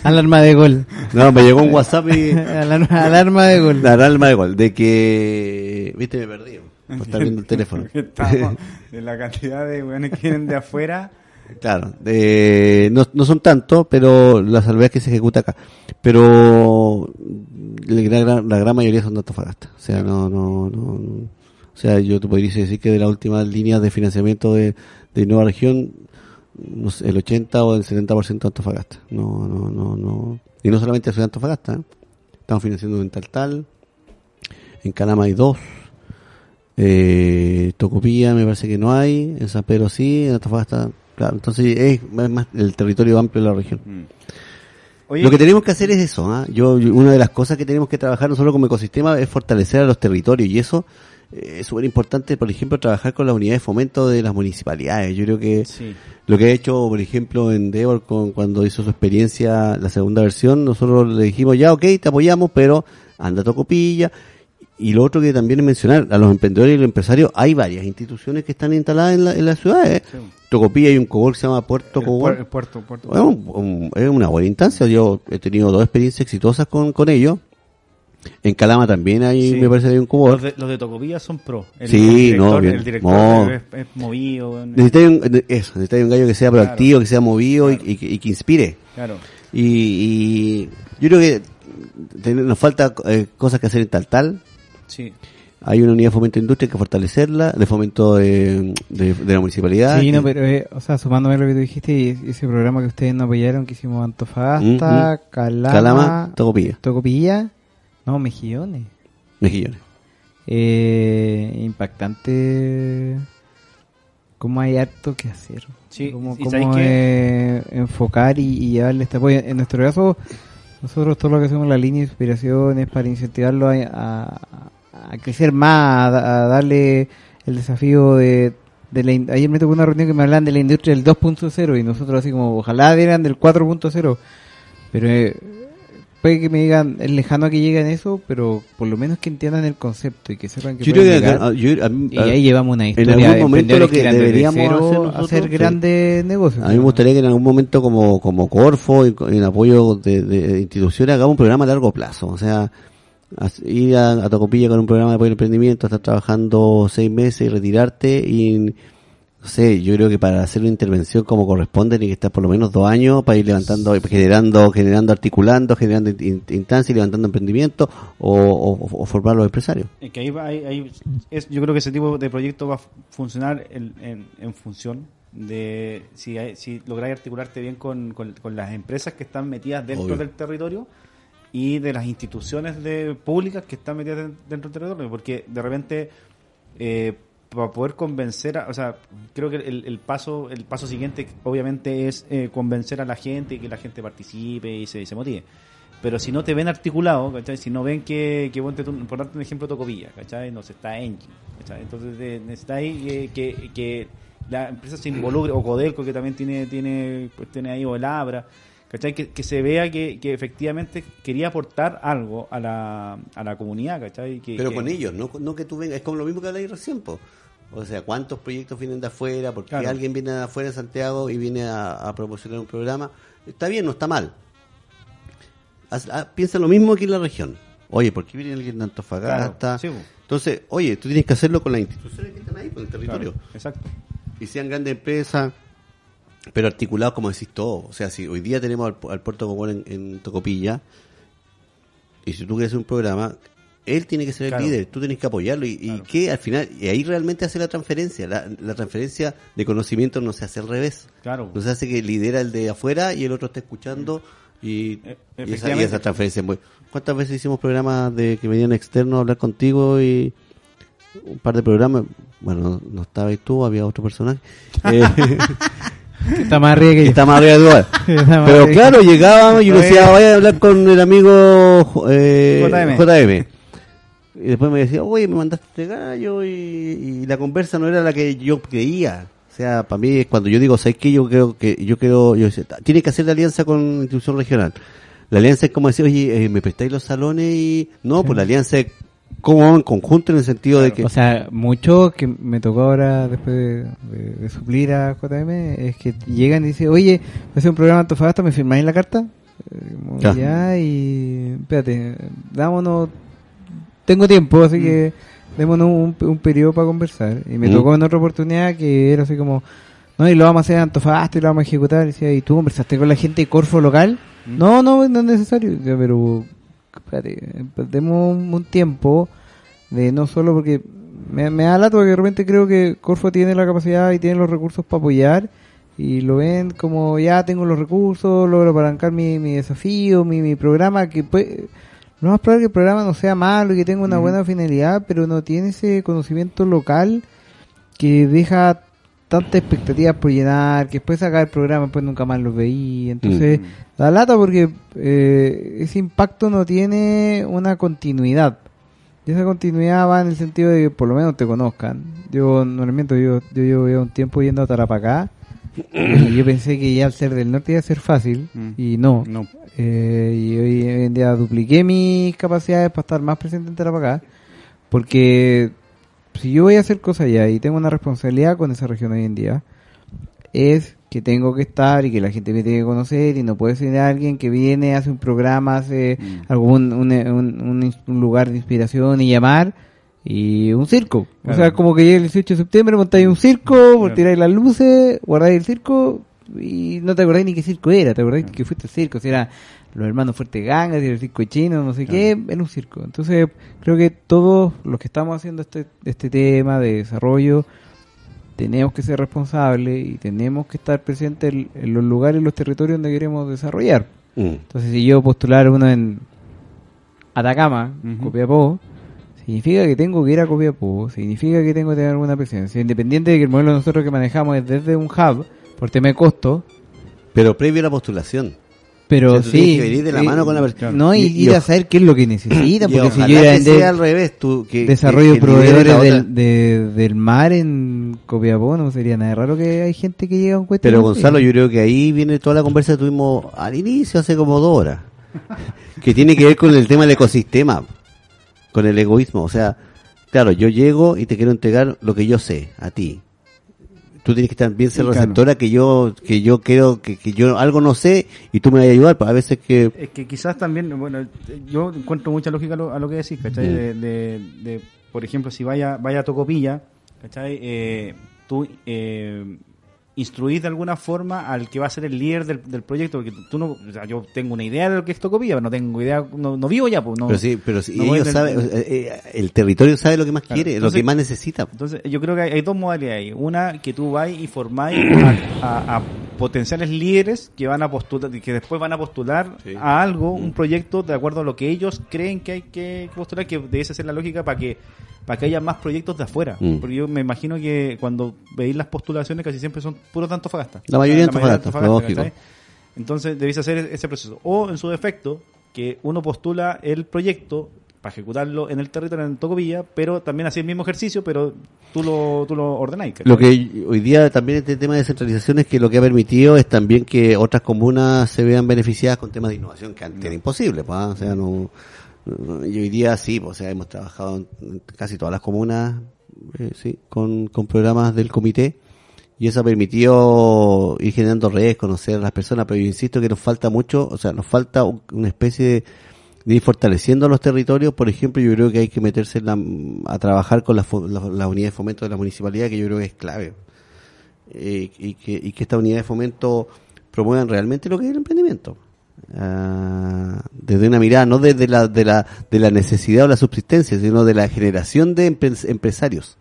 alarma de gol. No, me llegó un WhatsApp y, alarma, alarma de gol. La alarma de gol, de que, viste, me perdí, por estar viendo el teléfono. De la cantidad de weones que vienen de afuera. claro, de, no, no son tantos, pero la salvedad que se ejecuta acá. Pero la gran, mayoría son de Antofagasta. O sea, no, no, no. O sea, yo te podría decir que de las últimas líneas de financiamiento de, de Nueva Región, el 80 o el 70% de Antofagasta. No, no, no, no. Y no solamente de Antofagasta, ¿eh? estamos financiando en Taltal, en Canama hay dos, eh, Tocopilla me parece que no hay, en San Pedro sí, en Antofagasta, claro, entonces es más, más el territorio amplio de la región. Oye, Lo que tenemos que hacer es eso, ¿ah? yo, yo- una de las cosas que tenemos que trabajar nosotros como ecosistema es fortalecer a los territorios y eso eh, es súper importante, por ejemplo, trabajar con las unidades de fomento de las municipalidades. Yo creo que sí. lo que ha hecho, por ejemplo, en Devor con, cuando hizo su experiencia, la segunda versión, nosotros le dijimos, ya, ok, te apoyamos, pero anda a Tocopilla. Y lo otro que también es mencionar, a los emprendedores y los empresarios, hay varias instituciones que están instaladas en la, en la ciudad. ¿eh? Sí. Tocopilla hay un cogol que se llama Puerto El puer- el puerto, puerto. Un- un- es una buena instancia. Yo he tenido dos experiencias exitosas con, con ellos. En Calama también hay, Sí. me parece, hay un Los cubor. de, los de Tocopilla son pro. El, Sí, director, no, bien. el director No. es, es movido. Necesitáis un, eso, necesitáis un gallo que sea proactivo, que sea movido y- y, que- y que inspire. Claro. Y, y yo creo que nos falta eh, cosas que hacer en tal tal. Sí. hay una unidad de fomento de industria hay que fortalecerla, de fomento de, de, de la municipalidad. Sí, no, Eh, pero, eh, o sea, sumándome a lo que tú dijiste, y ese programa que ustedes no apoyaron, que hicimos Antofagasta, Mm, mm. Calama, Calama, Tocopilla, Tocopilla, no, Mejillones. Mejillones. Eh, impactante cómo hay harto que hacer. Sí, cómo, y cómo, eh, enfocar y, y darle este apoyo. En nuestro caso, nosotros todo lo que hacemos en la línea de inspiración es para incentivarlo a, a- a crecer más, a, a darle el desafío de, de la in- ayer me tocó una reunión que me hablan de la industria del 2.0 y nosotros así como ojalá dieran del 4.0 pero eh, puede que me digan es lejano a que lleguen eso pero por lo menos que entiendan el concepto y que sepan que Yo pueden llegar. yo- a mí- y ahí llevamos una en historia algún de momento lo que deberíamos hacer a nosotros, hacer sí. grandes negocios A mí me gustaría que en algún momento como, como Corfo, en, en apoyo de, de instituciones, hagamos un programa a largo plazo. O sea, ir a, a Tocopilla con un programa de apoyo al emprendimiento, estar trabajando seis meses y retirarte y, no sé, yo creo que para hacer una intervención como corresponde tiene que estar por lo menos dos años para ir levantando, generando, generando, articulando, generando in- instancias y levantando emprendimiento o, o- o formar los empresarios. Es que ahí ahí- ahí es, yo creo que ese tipo de proyecto va a funcionar en, en, en función de si, si lográis articularte bien con, con, con las empresas que están metidas dentro Obvio. del territorio y de las instituciones de públicas que están metidas den- dentro del territorio, porque de repente eh, para poder convencer, a, o sea, creo que el, el paso el paso siguiente obviamente es eh, convencer a la gente y que la gente participe y se, motive. Pero si no te ven articulado, ¿cachai? Si no ven que, que por darte un ejemplo, Tocopilla, ¿cachai? No se está Engine, ¿cachai? Entonces eh, que, que, que la empresa se involucre, o Codelco que también tiene, tiene, pues tiene ahí, o el Abra, ¿cachai? Que, que se vea que, que efectivamente quería aportar algo a la, a la comunidad, ¿cachai? Que, Pero que- con ellos, no, no que tú vengas, es como lo mismo que habláis recién, po. O sea, ¿cuántos proyectos vienen de afuera? Porque Claro. alguien viene de afuera de Santiago y viene a, a promocionar un programa. Está bien, no está mal. Haz- ah, piensa lo mismo aquí en la región. Oye, ¿por qué viene alguien de Antofagasta? Claro, sí. Entonces, oye, tú tienes que hacerlo con las instituciones que están ahí, con el territorio. Claro, exacto. Y sean grandes empresas, pero articulados como decís todo. O sea, si hoy día tenemos al, al Puerto Común en, en Tocopilla, y si tú quieres hacer un programa, él tiene que ser Claro. el líder, tú tienes que apoyarlo. Y, que al final, y ahí realmente hace la transferencia. La, la transferencia de conocimiento no se hace al revés. Claro. No se hace que lidera el de afuera y el otro está escuchando. Y, Eh, y esa, y esa transferencia. ¿Cuántas veces hicimos programas de que venían externos a hablar contigo y un par de programas? Bueno, no, no estabas tú, había otro personaje. Eh, Está más arriba que que yo. está más arriba más Pero claro, llegábamos y yo decía, vaya a hablar con el amigo eh, JM. JM. Y después me decía, oye, me mandaste este gallo y, y la conversa no era la que yo creía. O sea, para mí, cuando yo digo, ¿sabes qué? Yo creo que, yo creo, yo decía, tiene que hacer la alianza con la institución regional. La alianza es como decir, oye, eh, ¿me prestáis los salones? y No, pues la alianza es como en conjunto en el sentido de que... O sea, mucho que me tocó ahora después de, de- de suplir a JM es que llegan y dicen, oye, voy a hacer un programa en Antofagasta, ¿me firmáis la carta? Eh, como, Ya. Ya, y espérate, dámonos, tengo tiempo, así que démonos un, un periodo para conversar. Y me Mm. tocó en otra oportunidad que era así como, no, y lo vamos a hacer en Antofagasta y lo vamos a ejecutar. Y decía, ¿y tú conversaste con la gente de Corfo local? No, no, no es necesario. Ya, pero, espérate, demos un, un tiempo de no solo porque me, me da lato porque de repente creo que Corfo tiene la capacidad y tiene los recursos para apoyar y lo ven como ya tengo los recursos, logro apalancar mi, mi desafío, mi, mi programa, que puede, lo más probable que el programa no sea malo y que tenga una buena finalidad, pero no tiene ese conocimiento local que deja tantas expectativas por llenar, que después sacar el programa, después nunca más lo veí, entonces da lata porque eh, ese impacto no tiene una continuidad. Y esa continuidad va en el sentido de que por lo menos te conozcan. Yo normalmente yo, yo llevo un tiempo yendo a Tarapacá y yo pensé que ya al ser del norte iba a ser fácil Mm. y no. No. Eh, y hoy en día dupliqué mis capacidades para estar más presente en Tarapacá porque si yo voy a hacer cosas allá y tengo una responsabilidad con esa región hoy en día es que tengo que estar y que la gente me tiene que conocer y no puede ser alguien que viene, hace un programa, hace Mm. algún un, un- un- un lugar de inspiración y llamar y un circo. O sea, como que llega el 18 de septiembre, montáis un circo, Claro. tiráis las luces, guardáis el circo y no te acordáis ni qué circo era, te acordáis que fuiste al circo, si era los hermanos Fuerte Gangas y el circo chino, no sé qué, en un circo. Entonces, creo que todos los que estamos haciendo este, este tema de desarrollo, tenemos que ser responsables y tenemos que estar presentes en, en los lugares y los territorios donde queremos desarrollar. Mm. Entonces, si yo postular uno en Atacama, Ujú. Copiapó, significa que tengo que ir a Copiapó, significa que tengo que tener alguna presencia. Independiente de que el modelo nosotros que manejamos es desde un hub, por tema de costo, Pero previo a la postulación. Pero O sea, tú sí. tienes que venir de la mano con la persona. No, y, Y- ir a saber qué es lo que necesitan, Y porque si yo iba a que vender sea al revés, tú, que, desarrollo que- proveedores del, otra- de- del mar en Copiapó, no sería nada raro que hay gente que llega a un cuestión. Pero Gonzalo, yo creo que ahí viene toda la conversa que tuvimos al inicio, hace como dos horas, que tiene que ver con el tema del ecosistema, con el egoísmo. O sea, claro, yo llego y te quiero entregar lo que yo sé a ti. Tú tienes que también ser receptora que yo que yo creo que, que yo algo no sé y tú me vas a ayudar. Pues a veces que Es que quizás también, bueno, yo encuentro mucha lógica a lo, a lo que decís, ¿cachai? De, de, de, por ejemplo, si vaya, vaya a Tocopilla, ¿cachai? Eh, tú eh, instruís de alguna forma al que va a ser el líder del, del proyecto, porque tú no, o sea, yo tengo una idea de lo que es Tocopilla, pero no tengo idea, no, no vivo ya, pues no. pero sí, pero sí, no voy ellos del- saben, eh, eh, el territorio sabe lo que más Claro. quiere, Entonces- lo que más necesita. Entonces, yo creo que hay, hay dos modalidades. ahí. Una, que tú vas y formáis a, a- a potenciales líderes que van a postular, que después van a postular Sí. a algo, un proyecto de acuerdo a lo que ellos creen que hay que postular, que debe ser la lógica para que para que haya más proyectos de afuera. Mm. Porque yo me imagino que cuando veis las postulaciones casi siempre son puros Antofagasta. La mayoría de Antofagasta. Entonces debéis hacer ese proceso. O en su defecto, que uno postula el proyecto para ejecutarlo en el territorio en Tocopilla, pero también así el mismo ejercicio, pero tú lo, tú lo ordenáis. ¿cachai? Lo que hoy día también este tema de descentralización es que lo que ha permitido es también que otras comunas se vean beneficiadas con temas de innovación que antes era imposible, pues, ¿ah? o sea, no- y hoy día sí, o sea, hemos trabajado en casi todas las comunas, eh, sí, con, con programas del comité y eso ha permitido ir generando redes, conocer a las personas, pero yo insisto que nos falta mucho, o sea, nos falta un- una especie de, de ir fortaleciendo los territorios, por ejemplo, yo creo que hay que meterse en la- a trabajar con las las las unidades de fomento de la municipalidad, que yo creo que es clave. Eh, y, que, y que estas unidades de fomento promuevan realmente lo que es el emprendimiento. Ah, desde una mirada, no desde la, de, la, de la necesidad o la subsistencia, sino de la generación de empre- empresarios.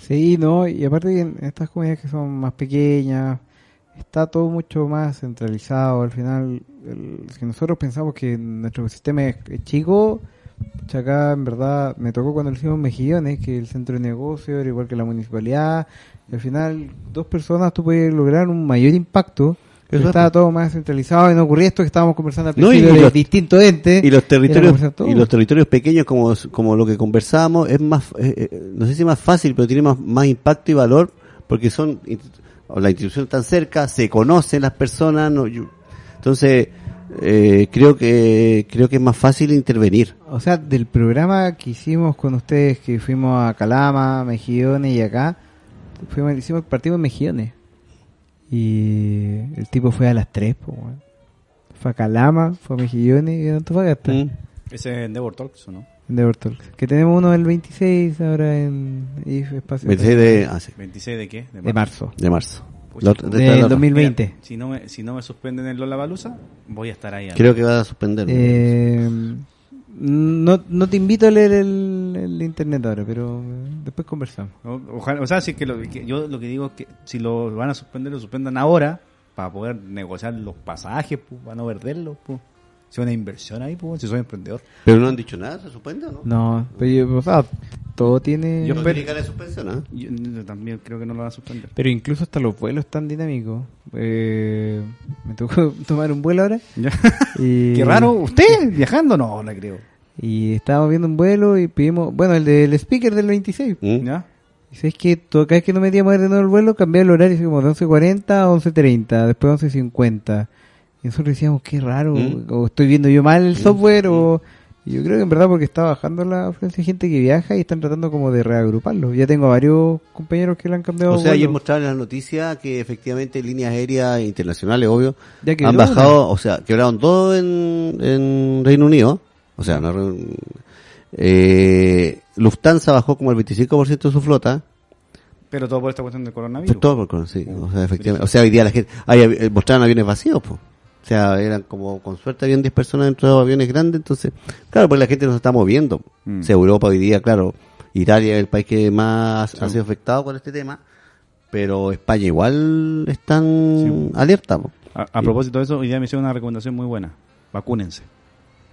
Sí, no, y aparte en estas comunidades que son más pequeñas, está todo mucho más centralizado. Al final, el- si nosotros pensamos que nuestro sistema es, chico, acá en verdad me tocó cuando lo hicimos Mejillones, que el centro de negocio era igual que la municipalidad. Al final, dos personas tú puedes lograr un mayor impacto. Es, estaba todo más centralizado y no ocurría esto que estábamos conversando al No, y- principio y de los- distintos entes. y los territorios y los territorios pequeños como, como lo que conversábamos es más eh, eh, no sé si más fácil pero tiene más, más impacto y valor porque son la institución está cerca se conocen las personas no, yo- entonces eh, creo que creo que es más fácil intervenir O sea, del programa que hicimos con ustedes, que fuimos a Calama, Mejillones y acá, fuimos, hicimos, partimos en Mejillones. Y el tipo fue a las 3, pues, weón. Fue a Calama, fue a Mejillones y a Antofagasta. Mm. Ese es Endeavor Talks, ¿o no? En Dever Talks. Que tenemos uno el 26 ahora en IF Espacio. 26 de, ah, sí, ¿26 de qué? de marzo. de marzo de- es la Del otra. 2020. Mira, si no me, si no me suspenden en Lollapalooza, voy a estar ahí. creo que va a suspender Eh, no, no te invito a leer el, el internet ahora, pero eh, después conversamos. O- Ojalá, o sea, si es que, lo, que yo lo que digo es que si lo van a suspender, lo suspendan ahora para poder negociar los pasajes, pues, para no perderlos. Pues. Si una inversión ahí, pues, si soy emprendedor. pero no han dicho nada se suspende o no No, pero yo, o sea, todo tiene... Yo no espero- suspensión ¿ah? Yo, yo también creo que no lo van a suspender. Pero incluso hasta los vuelos están dinámicos. Eh, me tocó tomar un vuelo ahora. Y, Qué raro, ¿usted viajando? No, no creo. Y estábamos viendo un vuelo y pedimos, bueno, el del speaker del 26. ¿Mm? Y ¿Ya? sabes que cada vez que no metíamos de nuevo el vuelo, cambiaba el horario, como de 11.40 a 11.30, después 11.50. Y nosotros decíamos, qué raro, ¿Mm? o estoy viendo yo mal el software, o... y Yo creo que en verdad porque está bajando la afluencia de gente que viaja y están tratando como de reagruparlo. Ya tengo varios compañeros que le han cambiado O sea, ayer mostraron en la noticia que efectivamente líneas aéreas internacionales, obvio, Ya han una. bajado, o sea, quebraron todo en, en Reino Unido. O sea, Reino- eh, Lufthansa bajó como el 25% de su flota. Pero todo por esta cuestión del coronavirus. Pues todo por con- sí, o sea, efectivamente. O sea, hoy día la gente, avi- eh, mostraron aviones vacíos, po. O sea, eran como, con suerte habían 10 personas dentro de aviones grandes, entonces, claro, pues la gente no se está moviendo. Mm. O sea, Europa hoy día, claro, Italia es el país que más ha sido afectado con este tema, pero España igual están alerta. po. A, a propósito de eso, hoy día me hicieron una recomendación muy buena. Vacúnense.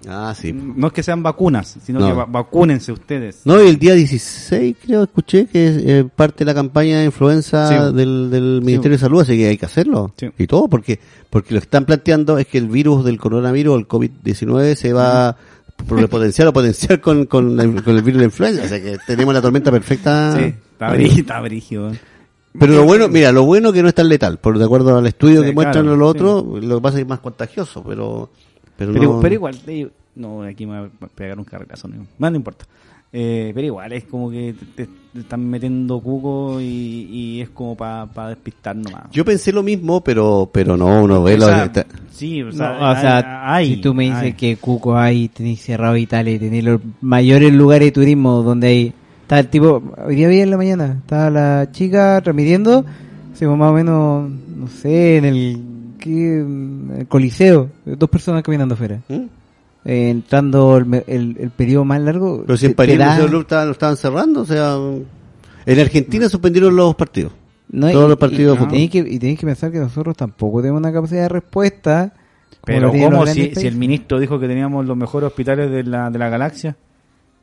Ah, sí. No es que sean vacunas, sino No. que va- vacúnense ustedes. No, y el día 16 creo escuché que es eh, parte de la campaña de influenza Sí. del, del Ministerio de Salud, así que hay que hacerlo. Sí. Y todo, porque porque lo que están planteando es que el virus del coronavirus, el COVID-19, se va a potenciar o potenciar con, con, la- con el virus de la influenza. O sea que tenemos la tormenta perfecta. Sí, está brígido. Está brígido. Pero lo bueno, mira, lo bueno que no es tan letal, por de acuerdo al estudio que muestran claro, los otros, lo que pasa es que es más contagioso, pero pero, Pero, no- pero igual, no, aquí me va a pegar un carrerazo, no, no, no importa. Eh, pero igual, es como que te, te están metiendo cuco y, y es como para despistar nomás. Yo pensé lo mismo, pero pero no, uno ve O sea, sí, o No, sea, o sea, hay- si tú me dices hay. que Cuco hay, tenéis cerrado Italia y tenéis los mayores lugares de turismo donde hay. Está el tipo, hoy día vi en la mañana, estaba la chica transmitiendo, así como más o menos, no sé, en el, ¿qué? En el Coliseo, dos personas caminando afuera. ¿Mm? Eh, entrando el, el, el periodo más largo. Pero si en París da- estaban- lo estaban cerrando, o sea, en Argentina suspendieron los partidos. No, Todos y- los partidos y, de y tenéis que, y tenéis que pensar que nosotros tampoco tenemos una capacidad de respuesta. Pero ¿cómo si, el ministro dijo que teníamos los mejores hospitales de la, de la galaxia?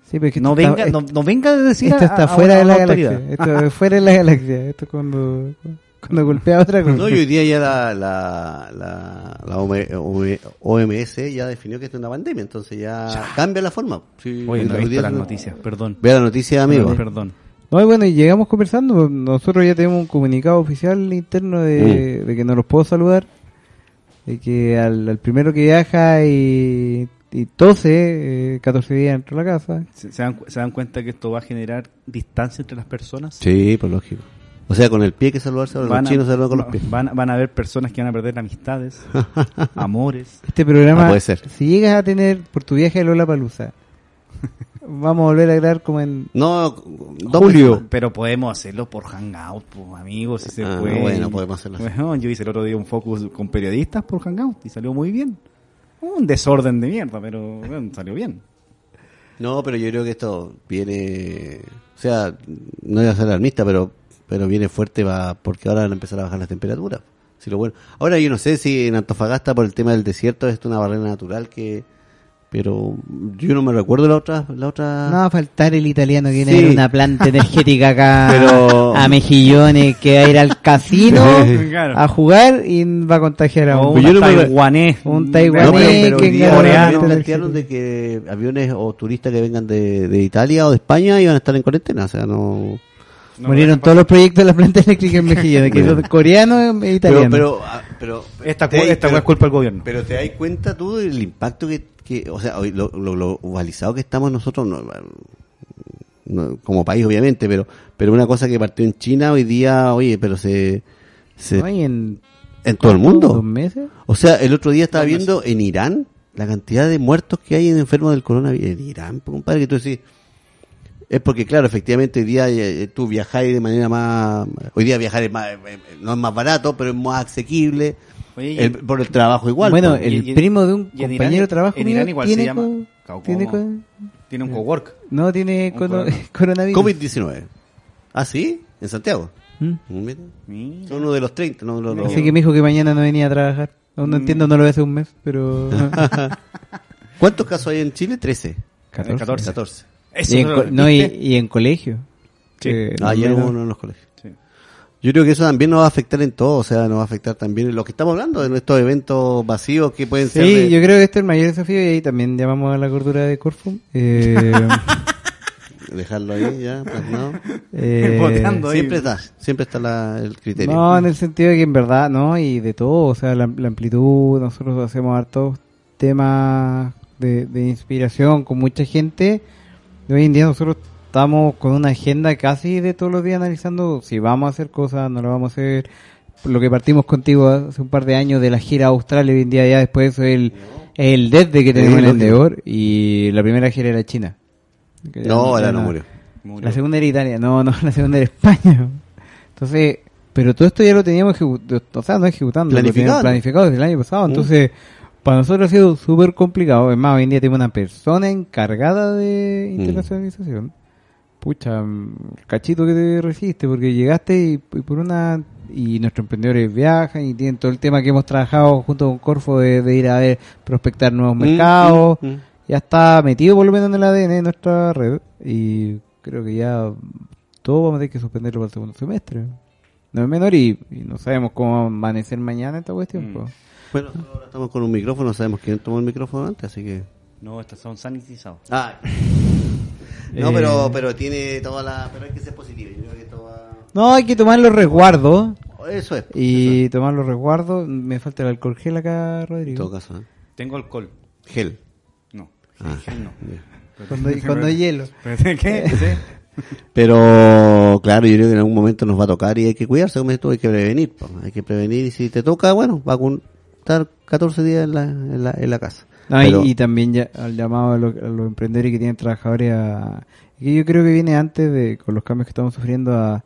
Sí, pero es que No está- venga, es- no, no venga a decir Esto está a fuera de la una galaxia. autoridad. Esto es fuera de la galaxia. Esto es cuando, cuando golpea otra cosa. No, y hoy día ya la, la, la, la OM- OMS ya definió que esto es una pandemia, entonces ya cambia la forma. Sí, Oye, no he visto las se- noticias, perdón. Vea la noticia, amigo. Perdón. No, y bueno, y llegamos conversando. Nosotros ya tenemos un comunicado oficial interno de, de que no los puedo saludar. De que al, al primero que viaja y, y tose, eh, 14 días dentro de la casa. ¿Se, se dan, ¿Se dan cuenta que esto va a generar distancia entre las personas? Sí, pues lógico. O sea, con el pie que saludarse, ahora Van los a, chinos saludan con los pies. van, van a haber personas que van a perder amistades, amores. Este programa, Ah, puede ser. si llegas a tener por tu viaje a Lola Palusa, vamos a volver a grabar como en No, Julio. meses Pero podemos hacerlo por Hangout, pues, amigos, si se Ah, puede. bueno, podemos hacerlo así. Bueno, yo hice el otro día un focus con periodistas por Hangout y salió muy bien. Un desorden de mierda, pero bueno, salió bien. No, pero yo creo que esto viene, o sea, no voy a ser alarmista, pero pero viene fuerte va porque ahora van a empezar a bajar las temperaturas. Si lo bueno. Ahora yo no sé si en Antofagasta por el tema del desierto es una barrera natural que pero yo no me recuerdo la otra la otra No va a faltar el italiano que viene Sí. una planta energética acá Pero- a mejillones, que va a ir al casino Claro. a jugar y va a contagiar a un... No taiwanés. un taiwanés No, pero, que plantearon de que aviones o turistas que vengan de, de Italia o de España iban a estar en cuarentena, o sea, no... No, Murieron no, todos los proyectos de la planta eléctrica en mejillones, que son coreanos e italianos. pero, ah, pero... Esta, esta pero- es culpa del gobierno. Pero te das cuenta tú del impacto que, que o sea, hoy lo, lo, lo globalizado que estamos nosotros, no, no, como país obviamente, pero pero una cosa que partió en China hoy día, oye, pero se... se en, en todo el ¿Dos mundo. meses? O sea, el otro día estaba Dos viendo en Irán la cantidad de muertos que hay en enfermos del coronavirus. En Irán, compadre, que tú decís... Es porque, claro, efectivamente hoy día eh, tú viajáis de manera más... Hoy día viajar es más, eh, eh, no es más barato, pero es más asequible. Oye, y- El- por el trabajo igual. bueno, pues. el y- y- primo de un compañero Irán- de trabajo en Irán igual se llama co- tiene co- Tiene un cowork. no tiene coronavirus. COVID-19. ¿Ah, sí? ¿En Santiago? ¿Mm? Mira. Mira. Son uno de los 30. No, no, no. Así que me dijo que mañana no venía a trabajar. Aún no Mm. entiendo, no lo ve hace un mes, pero... ¿Cuántos casos hay en Chile? 13. 14. 14. 14. Eso Y en, no no, y, y en colegio. Sí. Ah, ya no- hubo uno en los colegios. Sí. Yo creo que eso también nos va a afectar en todo, o sea, nos va a afectar también en lo que estamos hablando, de estos eventos vacíos que pueden ser Sí, de- yo creo que este es el mayor desafío y ahí también llamamos a la cordura de Corfu. Eh, dejarlo ahí ya, plasmado. eh. Siempre está, siempre está la- el criterio. no, en el sentido de que en verdad, no, y de todo, o sea, la, la amplitud, nosotros hacemos hartos temas de, de inspiración con mucha gente. Hoy en día nosotros estamos con una agenda casi de todos los días analizando si vamos a hacer cosas, no lo vamos a hacer. Lo que partimos contigo hace un par de años de la gira a Australia, hoy en día ya después es el, el desde que tenemos lo el Endeavor y la primera gira era China. No, ahora no murió. Murió. la segunda era Italia, no, no, la segunda era España. Entonces, Pero todo esto ya lo teníamos ejecutado, o sea, no ejecutando, lo Planificando. teníamos planificado desde el año pasado. Mm. Entonces, para nosotros ha sido súper complicado. Es más, hoy en día tenemos una persona encargada de Mm. internacionalización. Pucha, mm, el cachito que te resiste, porque llegaste y, y por una... Y nuestros emprendedores viajan y tienen todo el tema que hemos trabajado junto con Corfo de, de ir a ver, prospectar nuevos mercados. Mm, mm, mm. Ya está metido por lo menos en el ADN de nuestra red. Y creo que ya todo vamos a tener que suspenderlo para el segundo semestre. No es menor y, y no sabemos cómo va a amanecer mañana esta cuestión. Mm. pues. Bueno, ahora estamos con un micrófono, sabemos quién tomó el micrófono antes, así que... No, estos son sanitizados. Ah. No, Eh. pero, pero tiene toda la... Pero hay que ser positivo, yo creo que toda... No, hay que tomar los resguardos. Eso es. Y tomar los resguardos. Me falta el alcohol gel acá, En todo Rodrigo. caso, ¿eh? Tengo alcohol. Gel. No. Ah, Gel no. Cuando, cuando hay hielo. ¿Qué? ¿Sí? Pero, claro, yo creo que en algún momento nos va a tocar y hay que cuidarse, como tú, hay que prevenir. Hay que prevenir y si te toca, bueno, va a estar 14 días en la, en la, en la casa. No, y- Pero- y, también ya al llamado a, lo- a los emprendedores que tienen trabajadores a... Que yo creo que viene antes de, con los cambios que estamos sufriendo, a,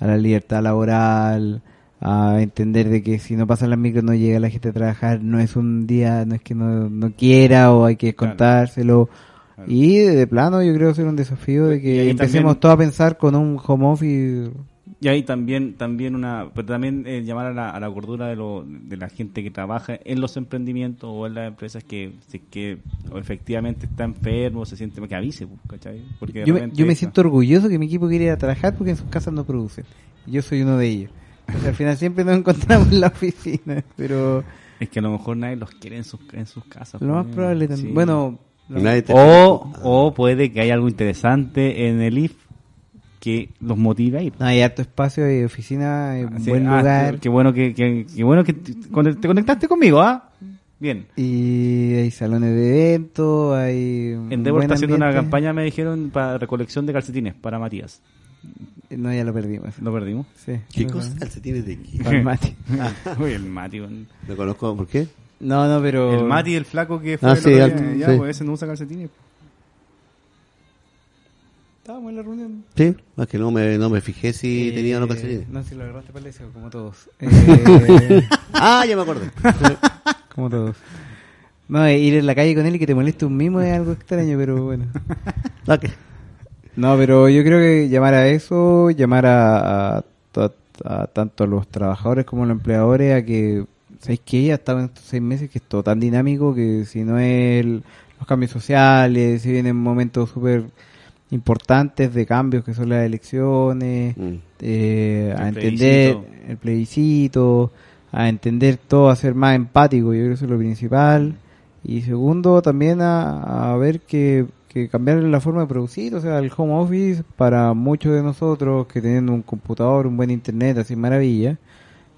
a la libertad laboral, a entender de que si no pasan las micros no llega la gente a trabajar, no es un día, no es que no, no quiera o hay que contárselo. Claro. Y de plano yo creo ser un desafío de que empecemos también- todos a pensar con un home office. Y ahí también, también una, pero también eh, llamar a la, a la cordura de, lo, de la gente que trabaja en los emprendimientos o en las empresas que, si es que o efectivamente está enfermo, se siente que avise, pues, ¿cachai? Porque Yo me, yo me esa- siento orgulloso que mi equipo quiere ir a trabajar porque en sus casas no producen. Yo soy uno de ellos. O sea, al final siempre nos encontramos en la oficina, pero Es que a lo mejor nadie los quiere en sus, en sus casas. lo más pues, probable también. sí. Bueno, lo- Nadie te- O, o puede que haya algo interesante en el IF que los motive a ir. no, hay harto espacio, hay oficina, hay Sí, buen ah, lugar. Qué bueno que, que- qué bueno que te te conectaste conmigo, ¿ah? Bien. Y hay salones de eventos, hay. Endeavor está haciendo una campaña, me dijeron, para recolección de calcetines para Matías. No, ya lo perdimos. ¿Lo perdimos? Sí. ¿Qué Lo- cosa? ¿Calcetines de qué? para el Mati. Uy, el Mati. No conozco, ¿por qué? No, no, pero. El Mati, el flaco que fue Ah, el sí, otro día, ya, sí. pues ese no usa calcetines. Estábamos en la reunión. Sí, es que no me, no me fijé si Eh, tenía o no calcetines. No, si lo agarraste para el deseo, como todos. Eh, Ah, ya me acordé. como todos. No, eh, ir en la calle con él y que te moleste un mimo es algo extraño, pero bueno. ¿qué? No, pero yo creo que llamar a eso, llamar a, a to- a tanto a los trabajadores como a los empleadores a que, ¿sabéis qué? Ya estado en estos seis meses que es todo tan dinámico que si no es el- los cambios sociales, si vienen momentos súper importantes de cambios que son las elecciones, Mm. eh, a entender plebiscito. el plebiscito, a entender todo, a ser más empático, yo creo que eso es lo principal. Y segundo, también a, a ver que, que cambiar la forma de producir, o sea, el home office para muchos de nosotros que teniendo un computador, un buen internet, así maravilla,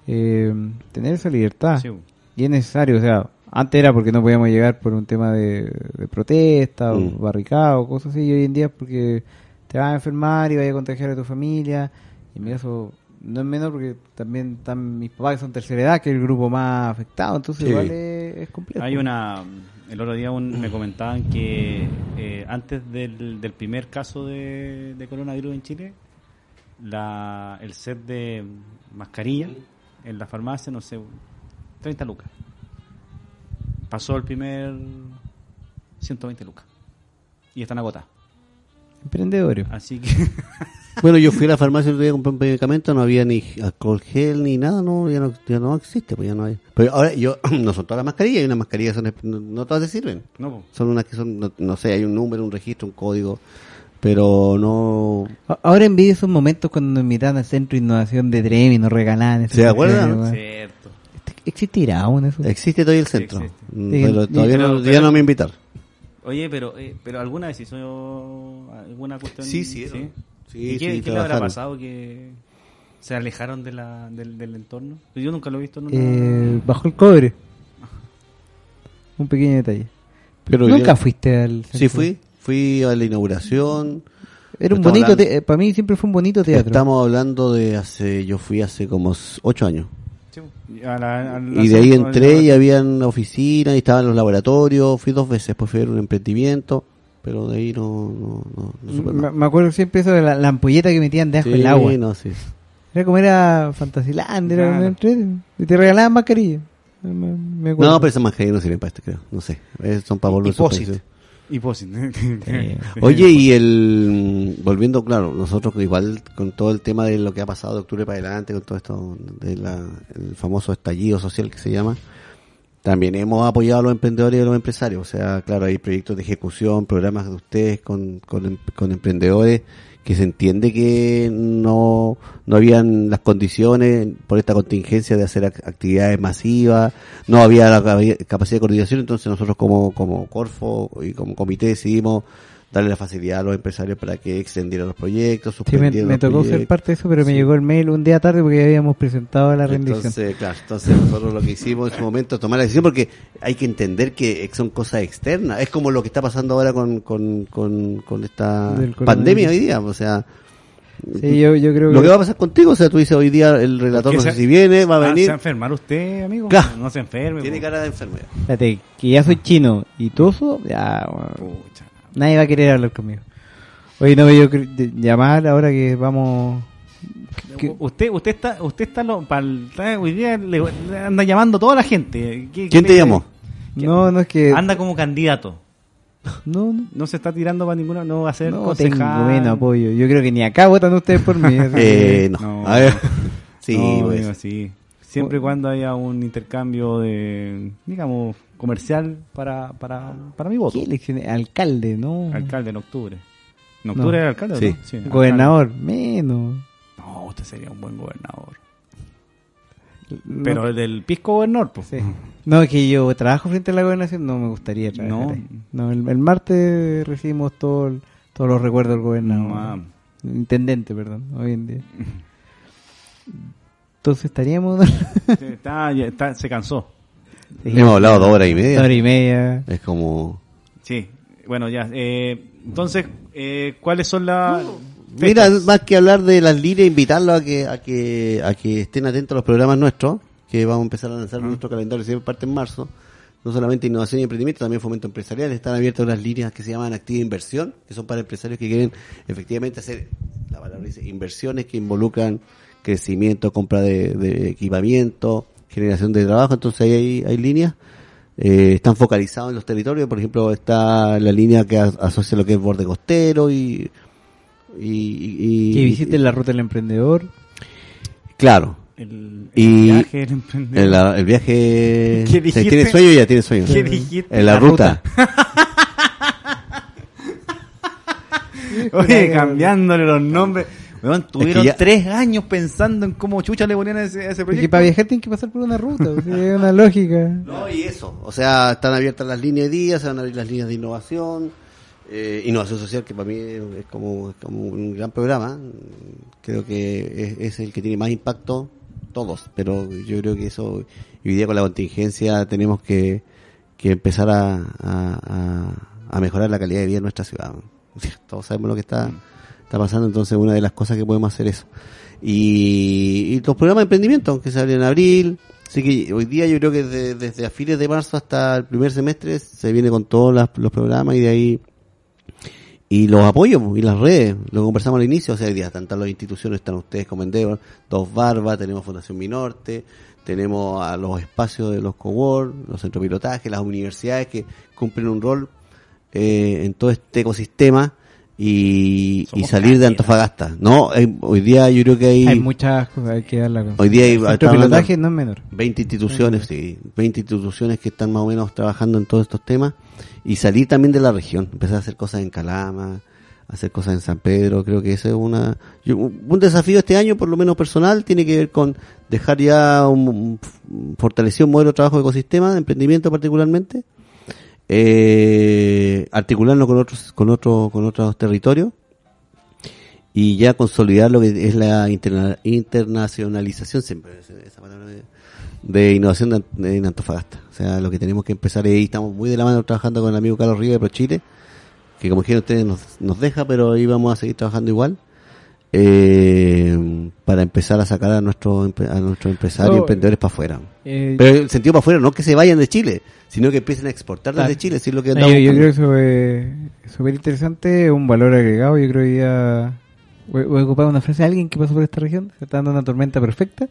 eh, tener esa libertad. Sí. Y es necesario, o sea, antes era porque no podíamos llegar por un tema de, de protesta, o Mm. barricado, cosas así, y hoy en día es porque te vas a enfermar y vas a contagiar a tu familia. Y en mi caso, no es menor porque también están mis papás que son tercera edad, que es el grupo más afectado, entonces Sí. igual es, es complejo. Hay una. El otro día un- me comentaban que eh, antes del, del primer caso de, de coronavirus en Chile, la, el set de mascarilla en la farmacia, no sé, 30 lucas. Pasó el primer 120 lucas. Y están agotadas. Emprendedores. Así que. Bueno, yo fui a la farmacia el otro día a comprar un medicamento, no había ni alcohol gel ni nada, no, ya no, ya no existe, pues ya no hay. Pero ahora, yo, no son todas las mascarillas, hay unas mascarillas que son, no, no todas te sirven. no, po. Son unas que son, no, no sé, hay un número, un registro, un código, pero no... Ahora envidio esos momentos cuando nos invitan al centro de innovación de Dremi y nos regalan. esas ¿Se acuerdan? Cierto. ¿Existirá aún eso? Existe todavía el centro. Mm, Sí, pero todavía pero- no, pero- ya no me invitar. Oye, pero, eh, pero alguna vez hizo alguna cuestión. Sí, sí, ¿sí? sí, ¿Y qué, sí, qué le habrá pasado que se alejaron de la, del, del entorno? Pues Yo nunca lo he visto en una... Eh, bajo el cobre. Un pequeño detalle. Pero ¿Nunca yo- fuiste al centro? Sí fui, fui a la inauguración. Era un bonito, hablando- te- para mí siempre fue un bonito teatro. Estamos hablando de hace, yo fui hace como ocho años. Sí, a la- a la- Y de ahí entré y habían oficinas y estaban los laboratorios. Fui dos veces, después fui a ver un emprendimiento, pero de ahí no, no, no, no supe me, acuerdo siempre eso de la, la ampolleta que metían debajo Sí, del agua. no, sí. Era como era Fantasiland, era Claro. Y te regalaban mascarillas. Me- me acuerdo. No, pero esas mascarillas no sirven para esto, creo. No sé. Eh, Son para volver Y Posit. Eh, Oye, y el. Volviendo, claro, nosotros igual con todo el tema de lo que ha pasado de octubre para adelante, con todo esto del famoso estallido social que se llama, también hemos apoyado a los emprendedores y a los empresarios. O sea, claro, hay proyectos de ejecución, programas de ustedes con, con, con emprendedores que se entiende que no, no habían las condiciones por esta contingencia de hacer ac- actividades masivas, no había la capaci- capacidad de coordinación, entonces nosotros como, como Corfo y como comité decidimos darle la facilidad a los empresarios para que extendieran los proyectos, Sí, me, suspendieran me los tocó ser proyectos. parte de eso, pero me llegó el mail un día tarde porque ya habíamos presentado la rendición. Entonces, claro, entonces nosotros lo que hicimos en su momento es tomar la decisión porque hay que entender que son cosas externas. Es como lo que está pasando ahora con, con, con, con esta pandemia hoy día. O sea, Sí, yo, yo creo lo que... que va a pasar contigo, o sea, tú dices hoy día el relator no sé si viene, va a Ah, ¿Se va venir. a enfermar usted, amigo? Claro. No se enferme. Tiene po. cara de enfermedad. Espérate, que ya soy chino y toso, ya, bueno. Nadie va a querer hablar conmigo. Oye, no, de- llamar ahora que vamos... Usted, usted está, usted está, lo, pa'l- está- hoy día le, le anda llamando a toda la gente. ¿Qué- ¿Quién qué te llamó? No, no es que... Anda como candidato. No, no. No se está tirando para ninguna, no va a ser No concejal. tengo menos apoyo. Yo creo que ni acá votan ustedes por mí. Eh, no. No. A ver. Sí, No, pues. amigo, sí. Siempre y cuando haya un intercambio de, digamos, comercial para, para, para mi voto. ¿Qué elecciones? Alcalde, ¿no? Alcalde en octubre. ¿En octubre No. era alcalde? Sí. no? alcalde. Gobernador, menos. No, usted sería un buen gobernador. No, Pero el del pisco gobernador, pues. sí. No, es que yo trabajo frente a la gobernación, no me gustaría trabajar No. No, el, el martes recibimos todo todos los recuerdos del gobernador. Ah. Intendente, perdón, hoy en día. Entonces estaríamos... Sí, está- ya está- se cansó. Hemos hablado dos horas y media. hora y media. Es como... Sí. Bueno, ya. Eh, entonces, eh, ¿cuáles son las Mira, más que hablar de las líneas, invitarlos a que, a que, a que estén atentos a los programas nuestros, que vamos a empezar a lanzar nuestro calendario siempre parte en marzo. No solamente innovación y emprendimiento, también fomento empresarial. Están abiertas unas líneas que se llaman activa inversión, que son para empresarios que quieren efectivamente hacer, la palabra dice, inversiones que involucran crecimiento, compra de, de equipamiento, generación de trabajo. Entonces ahí hay, hay líneas. Eh, están focalizados en los territorios, por ejemplo, está la línea que asocia lo que es borde costero y, y, y- Que visiten la ruta del emprendedor. Claro. El, el Y viaje del emprendedor. El, viaje... ¿Qué. ¿Tiene sueño? Ya tiene sueño. ¿Qué dijiste? En la, La ruta. Oye, cambiándole los nombres. Weón, tuvieron ya- tres años pensando en cómo chucha le ponían a ese, a ese proyecto. para viajar tienen que pasar por una ruta, o sea, es una lógica. No, y eso. O sea, están abiertas las líneas de día, se van a abrir las líneas de innovación. eh, innovación social, que para mí es como, es como un gran programa. Creo que es, es el que tiene más impacto, todos. Pero yo creo que eso, hoy día con la contingencia, tenemos que, que empezar a, a, a- a mejorar la calidad de vida en nuestra ciudad. O sea, Todos sabemos lo que está, está pasando, entonces una de las cosas que podemos hacer es eso. Y, y los programas de emprendimiento que se abren en abril. Así que hoy día yo creo que de- desde a fines de marzo hasta el primer semestre se viene con todos los programas y de ahí y los apoyos y las redes, lo conversamos al inicio, o sea, hoy día están las instituciones, están ustedes como Endeavor, Dos Barbas, tenemos Fundación Minorte, tenemos a los espacios de los cowork, los centros de pilotaje, las universidades que cumplen un rol eh, en todo este ecosistema y, y salir de. Antofagasta. No, hay- hoy día yo creo que hay, Hay muchas cosas, hay que darla con. Hoy día hay- pilotaje no es menor. 20 instituciones, sí, 20 instituciones que están más o menos trabajando en todos estos temas y salir también de la región, empezar a hacer cosas en Calama, hacer cosas en San Pedro, creo que ese es una yo- un desafío este año, por lo menos personal, tiene que ver con dejar ya un, un fortalecido modelo de trabajo de ecosistema, de emprendimiento particularmente, eh, articularlo con otros con otros con otros territorios y ya consolidar lo que es la interna- internacionalización siempre esa- palabra de, innovación de, en Antofagasta. O sea, lo que tenemos que empezar y estamos muy de la mano trabajando con el amigo Carlos Rivas de ProChile, que como dijeron ustedes nos, nos deja, pero ahí vamos a seguir trabajando igual. Eh, para empezar a sacar a nuestros a nuestros empresarios y Oh, emprendedores para afuera. Eh, Pero el sentido para afuera, no que se vayan de Chile, sino que empiecen a exportar desde. Chile, si es lo que andamos yo, yo creo que eso es súper interesante, un valor agregado. Yo creo que ya voy, voy a ocupar una frase de alguien que pasó por esta región, se está dando una tormenta perfecta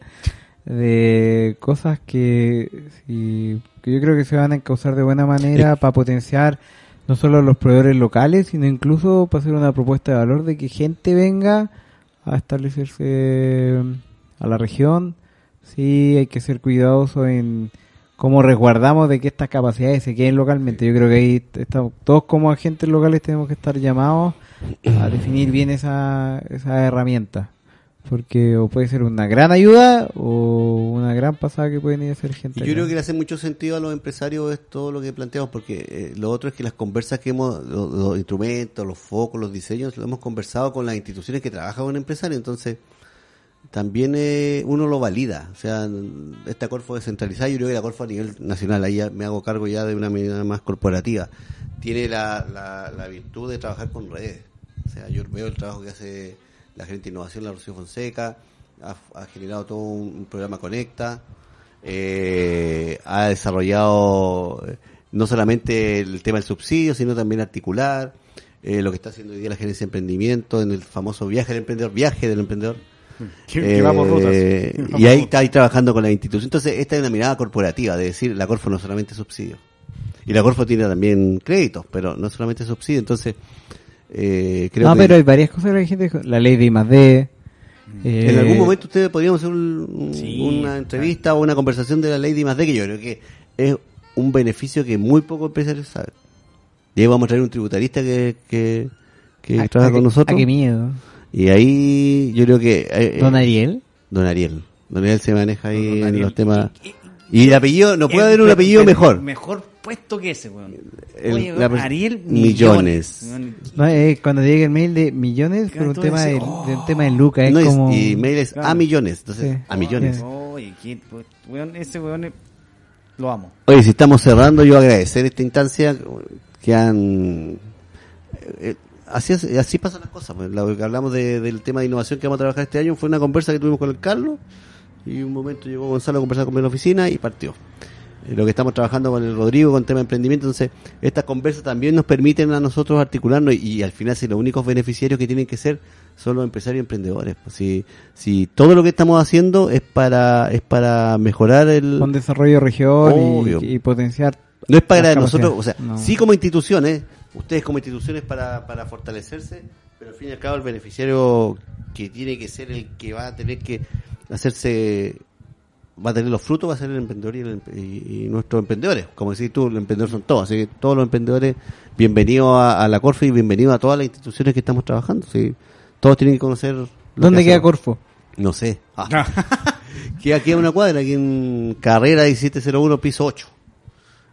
de cosas que, si- que yo creo que se van a encauzar de buena manera para potenciar no solo a los proveedores locales, sino incluso para hacer una propuesta de valor de que gente venga a establecerse a la región. Sí, hay que ser cuidadosos en cómo resguardamos de que estas capacidades se queden localmente. Yo creo que ahí estamos, todos como agentes locales tenemos que estar llamados a definir bien esa, esa herramienta. Porque o puede ser una gran ayuda o una gran pasada que pueden ir a hacer gente. Y yo acá. creo que le hace mucho sentido a los empresarios es todo lo que planteamos, porque eh, lo otro es que las conversas que hemos, los, los instrumentos, los focos, los diseños, lo hemos conversado con las instituciones que trabajan con empresarios, entonces también eh, uno lo valida. O sea, esta Corfo descentralizada, yo creo que la Corfo a nivel nacional, ahí ya me hago cargo ya de una medida más corporativa, tiene la, la, la virtud de trabajar con redes. O sea, yo veo el trabajo que hace la gerente de innovación, la Rocío Fonseca, ha, ha generado todo un, un programa Conecta, eh, ha desarrollado eh, no solamente el tema del subsidio, sino también articular eh, lo que está haciendo hoy día la gerencia de emprendimiento en el famoso viaje del emprendedor, viaje del emprendedor. Que, que va por rutas. Eh, y ahí está ahí trabajando con la institución. Entonces, esta es una mirada corporativa, de decir, la Corfo no solamente subsidio. Y la Corfo tiene también créditos, pero no solamente subsidio. Entonces, eh, creo no, que pero hay varias cosas que la gente dijo. La ley de I más D. eh, en algún momento ustedes podríamos hacer un- Sí, una entrevista o una conversación de la ley de I+D, que yo creo que es un beneficio que muy pocos empresarios saben. Y ahí vamos a traer un tributarista que, que, que a- trabaja a- con nosotros. a qué miedo. Y ahí yo creo que... eh, Don eh, Ariel. Don Ariel. Don Ariel se maneja ahí en los temas... Y- el apellido, no puede Eh, haber un apellido mejor. Mejor puesto que ese, weón. El- Oye, la pers- Ariel Millones. Millones. No, eh, cuando llegue el mail de millones por un tema de, oh. de un tema de Luca, es No, como... y mail es a millones. Entonces, Sí. a millones. Oye, qué- weón, ese weón es- lo amo. Oye, si estamos cerrando, yo agradecer esta instancia que han... eh, así, es- así pasan las cosas. pues. Lo que hablamos de- del tema de innovación que vamos a trabajar este año fue una conversa que tuvimos con el Carlos y un momento llegó Gonzalo a conversar conmigo en la oficina y partió. Eh, Lo que estamos trabajando con el Rodrigo con tema de emprendimiento, entonces estas conversas también nos permiten a nosotros articularnos y, y al final si los únicos beneficiarios que tienen que ser son los empresarios y emprendedores. Pues si, si todo lo que estamos haciendo es para es para mejorar el, Con desarrollo Obvio. y, y potenciar... no es para nosotros, o sea, No. sí como instituciones, ustedes como instituciones para, para fortalecerse, pero al fin y al cabo el beneficiario que tiene que ser el que va a tener que hacerse, va a tener los frutos, va a ser el emprendedor y, el y- y nuestros emprendedores. Como decís tú, los emprendedores son todos, así que todos los emprendedores, bienvenidos a, a la Corfe y bienvenidos a todas las instituciones que estamos trabajando. ¿sí? Todos tienen que conocer. ¿Dónde que queda hacemos. Corfo? No sé. Ah. Queda aquí a una cuadra, aquí en Carrera 1701, piso 8.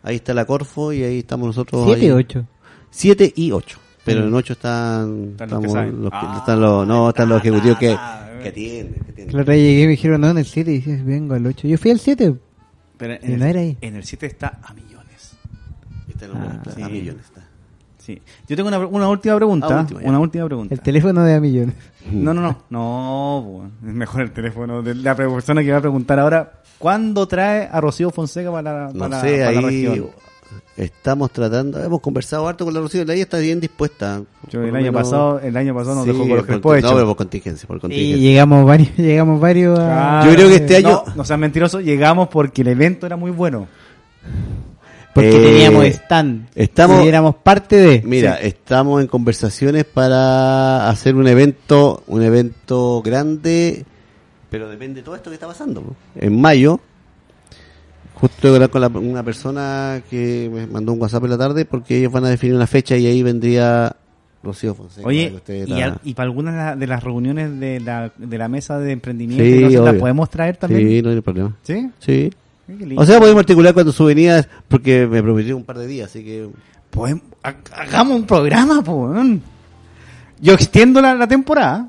Ahí está la Corfo y ahí estamos nosotros. ¿Siete ahí. o ocho? 7 y 8. Pero en 8 están, Están los que los que- Ah, están los, no, están los ejecutivos que, ta, que atienden. que atienden. La otra vez llegué y me dijeron, no, en el 7. Y dices, vengo al 8. Yo fui al 7. Pero Y no era ahí. En el 7 está a millones. Está en Ah, sí. a millones. Está. Sí. Yo tengo una, una última pregunta. Ah, última, una última pregunta. El teléfono de a millones. No, no, no. No, es mejor el teléfono de la persona que va a preguntar ahora. ¿Cuándo trae a Rocío Fonseca para, No para, sé, para la ahí región? Estamos tratando, hemos conversado harto con la Rocío, la ella está bien dispuesta. Yo el año menos- pasado, el año pasado nos Sí, dejó con los por- crespos. No, pero por contingencia, por Y llegamos varios, llegamos varios a... Yo creo que este año- No, no sean mentirosos, llegamos porque el evento era muy bueno. Porque Eh, teníamos stand. estamos- Y éramos parte de... Mira, estamos en conversaciones para hacer un evento, un evento grande, pero depende de todo esto que está pasando. En mayo, justo hablar con la- una persona que me mandó un WhatsApp en la tarde porque ellos van a definir una fecha y ahí vendría Rocío Fonseca. Oye, y, la- al- y para algunas de la- de las reuniones de la, de la mesa de emprendimiento, Sí, ¿las podemos traer también? Sí, no hay problema. ¿Sí? Sí. O sea, podemos articular cuando su venida, es- porque me prometió un par de días, así que... Hagamos un programa, weón. Yo extiendo la, la temporada.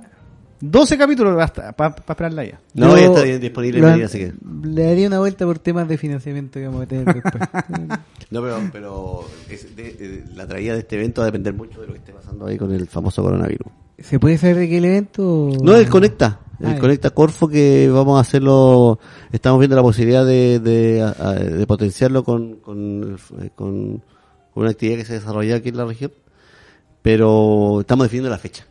12 capítulos basta para esperarla ya. No, Yo ya está bien disponible en lo- venir, así que... Le daría una vuelta por temas de financiamiento que vamos a tener después. No, pero, pero es de- de- la traída de este evento va a depender mucho de lo que esté pasando ahí con el famoso coronavirus. ¿Se puede saber de qué el evento? No, el Conecta. El Ah. Conecta Corfo que vamos a hacerlo, estamos viendo la posibilidad de, de, de potenciarlo con, con, con, con una actividad que se desarrolla aquí en la región, pero estamos definiendo la fecha.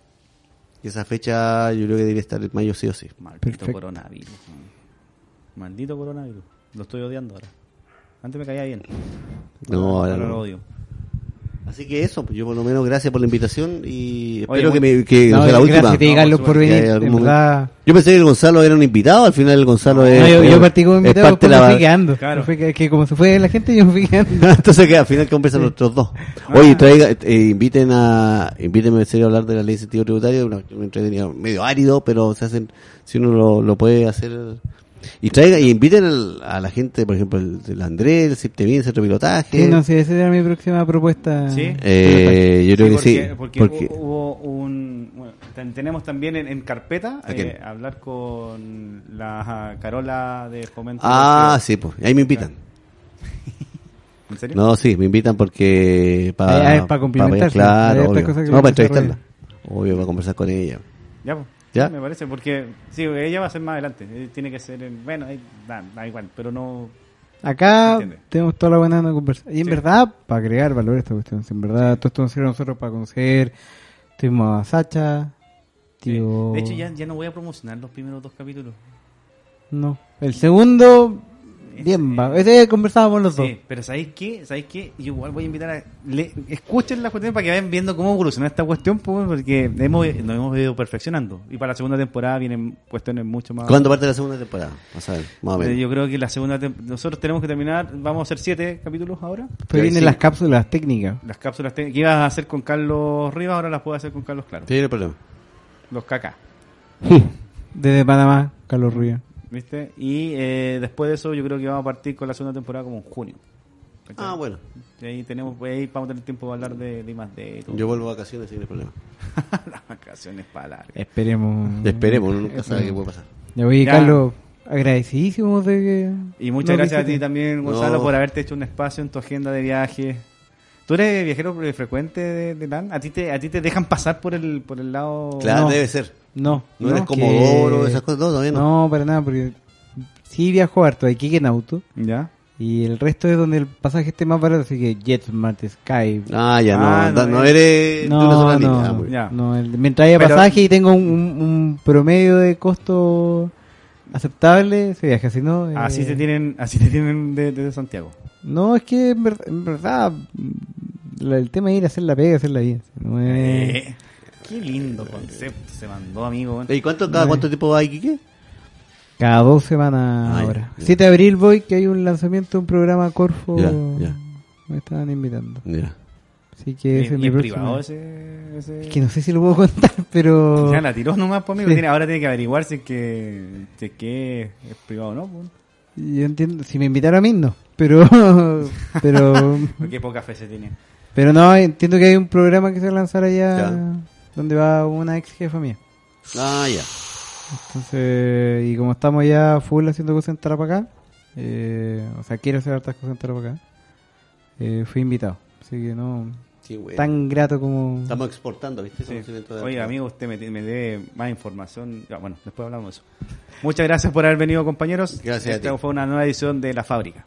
Que esa fecha yo creo que debería estar en mayo sí o sí. Maldito Perfecto. coronavirus. man. Maldito coronavirus. Lo estoy odiando ahora. Antes me caía bien. No, ahora, ahora no. lo odio. Así que eso, pues yo por lo menos gracias por la invitación y espero Oye, que, me, que No, no sea la gracias última. a ti, No, Carlos, por venir. Yo pensé que el Gonzalo era un invitado, al final el Gonzalo es... No, yo, yo partí como invitado, parte me la- fui quedando. Claro. Me fui que, que como se fue la gente, yo me fui quedando. Entonces que al final conversan los otros dos. Oye, traiga, eh, inviten a, invítenme en serio a hablar de la ley de incentivo tributario, una, una entretenida medio árido, pero se hacen, si uno lo, lo puede hacer. Y traiga, y inviten al- a la gente, por ejemplo, el, el Andrés, el Septemín, el centro pilotaje. Sí, no sé, esa era mi próxima propuesta. Sí. Eh, yo creo que sí. porque, Porque, hu- hubo un... bueno, ten- tenemos también en, en carpeta eh, hablar con la Carola de Fomento. ah, sí, pues, ahí me invitan. ¿En serio? No, sí, me invitan porque para, Ah, es para complementarse. claro, obvio. No, para desarrollar. entrevistarla. Obvio, para conversar con ella. Ya, pues. ¿Ya? Me parece, porque sí, ella va a ser más adelante. eh, Tiene que ser, en, bueno, da, da igual, pero no. Acá tenemos toda la buena conversación. Y en Sí. verdad, para agregar valor a esta cuestión, en verdad todo esto nos sirve a nosotros para conocer, tuvimos a Sacha, tío... De hecho, ya, ya no voy a promocionar los primeros dos capítulos. No. El segundo, bien, va. Ese conversábamos los dos. Sí, pero ¿sabéis qué? ¿Sabéis qué? Yo igual voy a invitar a... Le, escuchen la cuestión para que vayan viendo cómo evoluciona esta cuestión, pues, porque hemos, nos hemos ido perfeccionando. Y para la segunda temporada vienen cuestiones mucho más... ¿Cuándo parte la segunda temporada? Vamos a ver, más o Eh, menos. Yo creo que la segunda nosotros tenemos que terminar, vamos a hacer siete capítulos ahora. Pero vienen Sí. las cápsulas técnicas. Las cápsulas te- que ibas a hacer con Carlos Rivas, ahora las puedo hacer con Carlos Claro. Sí, no hay problema. Los KK. Desde Panamá, Carlos Ruiz. ¿Viste? Y eh, después de eso yo creo que vamos a partir con la segunda temporada como en junio. ¿Cachai? Ah, bueno. Y ahí tenemos, pues, ahí vamos a tener tiempo para hablar de, de más de todo. Yo vuelvo a vacaciones sin problema. Las vacaciones para largas. Esperemos. Esperemos, uno nunca sabe qué puede pasar. Ya voy. Carlos, agradecidísimos de que... Y muchas gracias a ti también, Gonzalo, No. por haberte hecho un espacio en tu agenda de viaje. ¿Tú eres viajero frecuente de, de LAN? ¿A ti, te, ¿A ti te dejan pasar por el, por el lado...? Claro, No. debe ser. No. No, eres que- Comodoro, esas cosas, no, todavía no. No, para nada, porque sí viajo harto, aquí que en auto. ¿Ya? Y el resto es donde el pasaje esté más barato, así que JetSmart, Sky. Ah, ya, no, Ah, no, no, no eh. eres de una No, sola no, línea. Ya. no, el- mientras haya Pero- pasaje y tengo un, un- un promedio de costo aceptable, se viaja, si no... eh, Así te tienen, así te tienen de- desde Santiago. No, es que en, ver- en verdad el tema es ir a hacer la pega, hacerla bien. No es- Eh, qué lindo concepto se mandó, amigo. ¿Y cuánto, cada cuánto tiempo va Iquique? Cada dos semanas Ah, ahora. ya. 7 de abril voy, que hay un lanzamiento de un programa Corfo. Me estaban invitando. Mira. Así que ese ¿Y, es y mi privado ese...? ese... Es que no sé si lo puedo contar, pero... Ya la tiró nomás por mí, Sí. tiene- ahora tiene que averiguar si es que, si es, que es privado o no. pues. Yo entiendo, si me invitaron a mí, no. Pero... pero... Qué poca fe se tiene. Pero no, entiendo que hay un programa que se va a lanzar allá Ya. donde va una ex jefa mía. Ah, ya. Entonces, y como estamos ya full haciendo cosas en Tarapacá, eh, o sea, quiero hacer hartas cosas en Tarapacá, eh, fui invitado. Así que no, bueno. tan grato como... Estamos exportando, ¿viste? Sí. Conocimiento de- Oye, amigo, usted me, me dé más información. Ya, bueno, después hablamos de eso. Muchas gracias por haber venido, compañeros. Gracias a Esta ti. fue una nueva edición de La Fábrica.